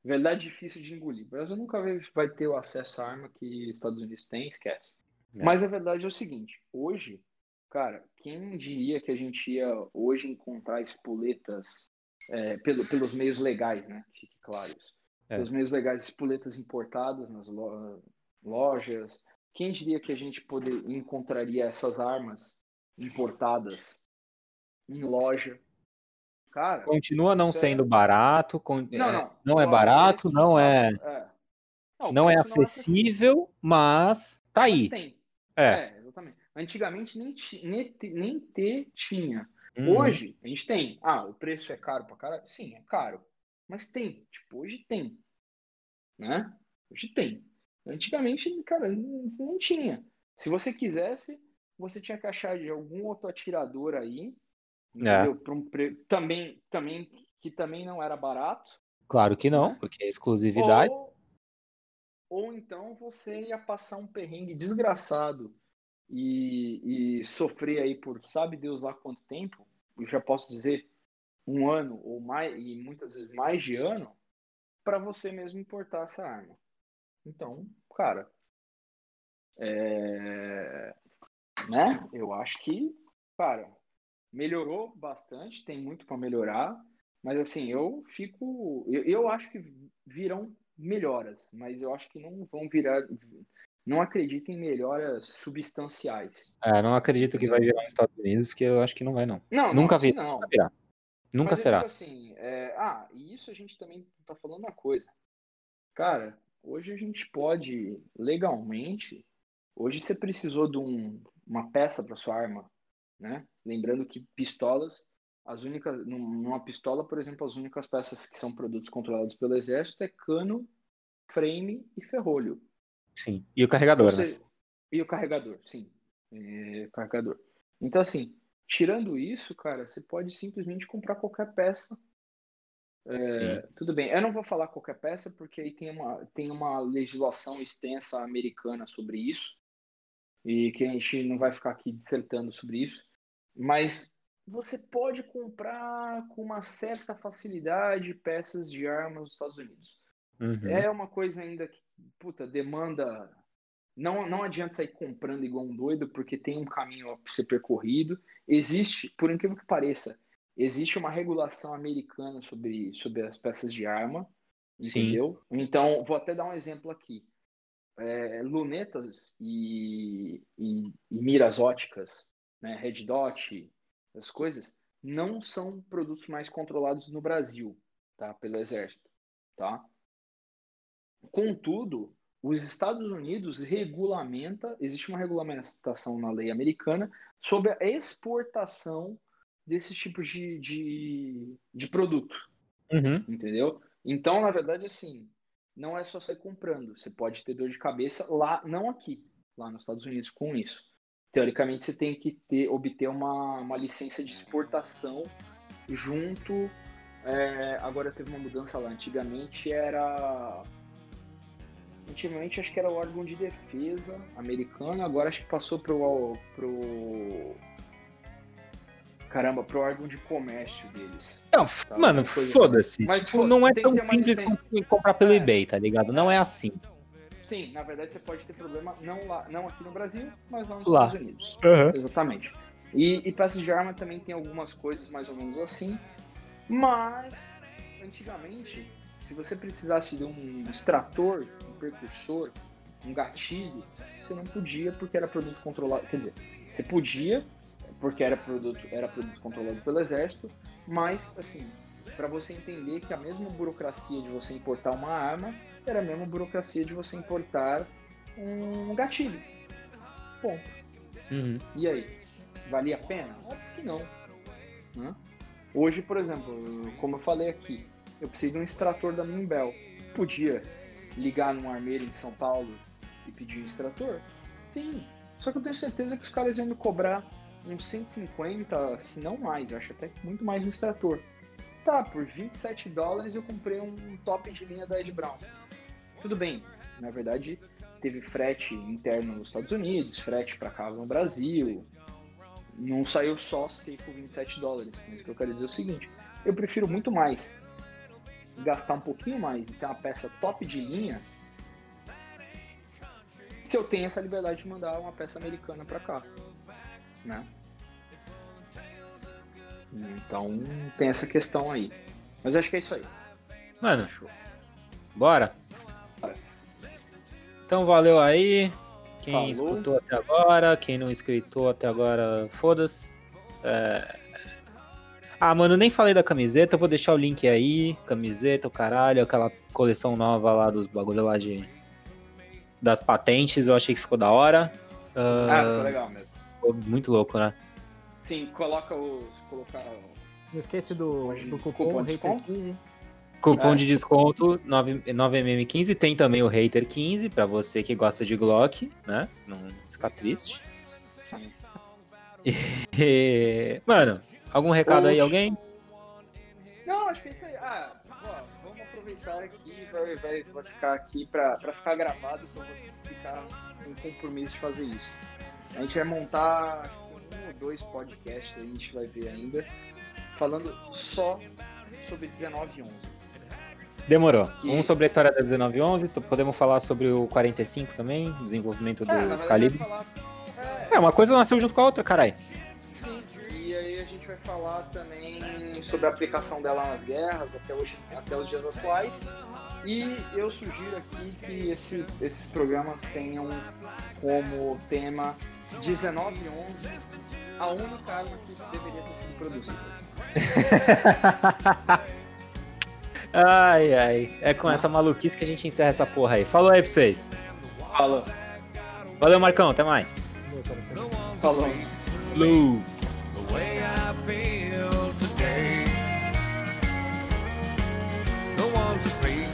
verdade difícil de engolir. O Brasil nunca vai, vai ter o acesso à arma que os Estados Unidos têm, esquece. É. Mas a verdade é o seguinte, hoje, cara, quem diria que a gente ia hoje encontrar espoletas é, pelo, pelos meios legais, né? Fique claro isso. É. Pelos meios legais, espoletas importadas nas lojas. Quem diria que a gente poder, encontraria essas armas importadas em loja? Cara, continua não sendo é... barato, con... não, é, não, não é barato, não é, é. Não, não é acessível, não é mas tá aí. Mas tem. É. é. exatamente. Antigamente nem, nem, nem ter tinha. Uhum. Hoje, a gente tem. Ah, o preço é caro pra caralho? Sim, é caro. Mas tem. Tipo, hoje tem. Né? Hoje tem. Antigamente, cara, não tinha. Se você quisesse, você tinha que achar de algum outro atirador aí. É. Um pre... também, também, que também não era barato. Claro que não, né? porque é exclusividade. Ou, ou então você ia passar um perrengue desgraçado e, e sofrer aí por sabe Deus lá quanto tempo, eu já posso dizer um ano ou mais, e muitas vezes mais de ano, para você mesmo importar essa arma. Então, cara, é... né? Eu acho que, cara, melhorou bastante, tem muito para melhorar, mas assim, eu fico, eu, eu acho que virão melhoras, mas eu acho que não vão virar não acredito em melhoras substanciais. É, não acredito que vai virar nos Estados Unidos, que eu acho que não vai, não. Não, nunca vi. Não. Nunca virá. Nunca Mas será. assim, é... ah, e isso a gente também tá falando uma coisa. Cara, hoje a gente pode legalmente. Hoje você precisou de um, uma peça para sua arma, né? Lembrando que pistolas, as únicas, numa pistola, por exemplo, as únicas peças que são produtos controlados pelo exército é cano, frame e ferrolho. Sim. E o carregador, seja, né? E o carregador, sim. É, carregador. Então, assim, tirando isso, cara, você pode simplesmente comprar qualquer peça. É, tudo bem, eu não vou falar qualquer peça, porque aí tem uma, tem uma legislação extensa americana sobre isso, e que a gente não vai ficar aqui dissertando sobre isso, mas você pode comprar com uma certa facilidade peças de armas nos Estados Unidos. Uhum. É uma coisa ainda que, puta, demanda não, não adianta sair comprando igual um doido, porque tem um caminho a ser percorrido. Existe, por incrível que pareça, existe uma regulação americana sobre, sobre as peças de arma, entendeu? Sim. Então, vou até dar um exemplo aqui. É, lunetas e, e, e, miras óticas, né, red dot, as coisas, não são produtos mais controlados no Brasil, tá? Pelo Exército, tá? Contudo, os Estados Unidos regulamenta, existe uma regulamentação na lei americana sobre a exportação desses tipos de, de, de produto. Uhum. Entendeu? Então, na verdade, assim, não é só sair comprando. Você pode ter dor de cabeça lá, não aqui, lá nos Estados Unidos com isso. Teoricamente, você tem que ter, obter uma, uma licença de exportação junto. É, agora teve uma mudança lá. Antigamente era Antigamente acho que era o órgão de defesa americano, agora acho que passou pro. pro caramba, pro órgão de comércio deles. Não, tá? mano, assim. foda-se. Mas tipo, não é tão simples comprar pelo é. eBay, tá ligado? Não é assim. Sim, na verdade você pode ter problema não lá, não aqui no Brasil, mas lá nos lá. Estados Unidos. Uhum. Exatamente. E, e peças de arma também tem algumas coisas mais ou menos assim, mas antigamente se você precisasse de um extrator, um percursor, um gatilho, você não podia porque era produto controlado. Quer dizer, você podia porque era produto, era produto controlado pelo exército, mas assim, para você entender que a mesma burocracia de você importar uma arma era a mesma burocracia de você importar um gatilho. Ponto. Uhum. E aí? Valia a pena? Óbvio que não. Né? Hoje, por exemplo, como eu falei aqui, eu preciso de um extrator da Mimbel. Podia ligar num armeiro em São Paulo e pedir um extrator? Sim. Só que eu tenho certeza que os caras iam me cobrar uns 150, se não mais, acho até muito mais um extrator. Tá, por 27 dólares eu comprei um top de linha da Ed Brown. Tudo bem, na verdade teve frete interno nos Estados Unidos, frete para cá no Brasil. Não saiu só seco 27 dólares. Com isso que eu quero dizer é o seguinte: eu prefiro muito mais gastar um pouquinho mais e ter uma peça top de linha, se eu tenho essa liberdade de mandar uma peça americana para cá, né? Então tem essa questão aí. Mas acho que é isso aí. Mano, bora. bora. Então valeu aí. Quem Falou. escutou até agora, quem não escritou até agora, foda-se. É, ah, mano, nem falei da camiseta, vou deixar o link aí. Camiseta, o caralho, aquela coleção nova lá dos bagulho lá de. Das patentes, eu achei que ficou da hora. Uh... Ah, ficou legal mesmo. Ficou muito louco, né? Sim, coloca os. Colocar Não esquece do, do cupom, cupom Hater 15. Cupom é. de desconto 9, 9mm15. Tem também o Hater 15 pra você que gosta de Glock, né? Não ficar triste. Sim. E... Mano, Algum recado aí, alguém? Não, acho que é isso aí. Ah, ó, vamos aproveitar aqui, vai, vai, vai ficar aqui pra, pra ficar gravado, então vou ficar com compromisso de fazer isso. A gente vai montar um ou dois podcasts, a gente vai ver ainda, falando só sobre 1911. Demorou. Que... Um sobre a história da 1911, podemos falar sobre o 45 também, desenvolvimento do é, calibre. Falar... É... é, uma coisa nasceu junto com a outra, caralho vai falar também sobre a aplicação dela nas guerras até, hoje, até os dias atuais. E eu sugiro aqui que esse, esses programas tenham como tema 1911, a única arma que deveria ter sido produzida. Ai, ai. É com essa maluquice que a gente encerra essa porra aí. Falou aí pra vocês. Fala. Valeu, Marcão. Até mais. Falou. Falou. way I feel today. The ones who speak.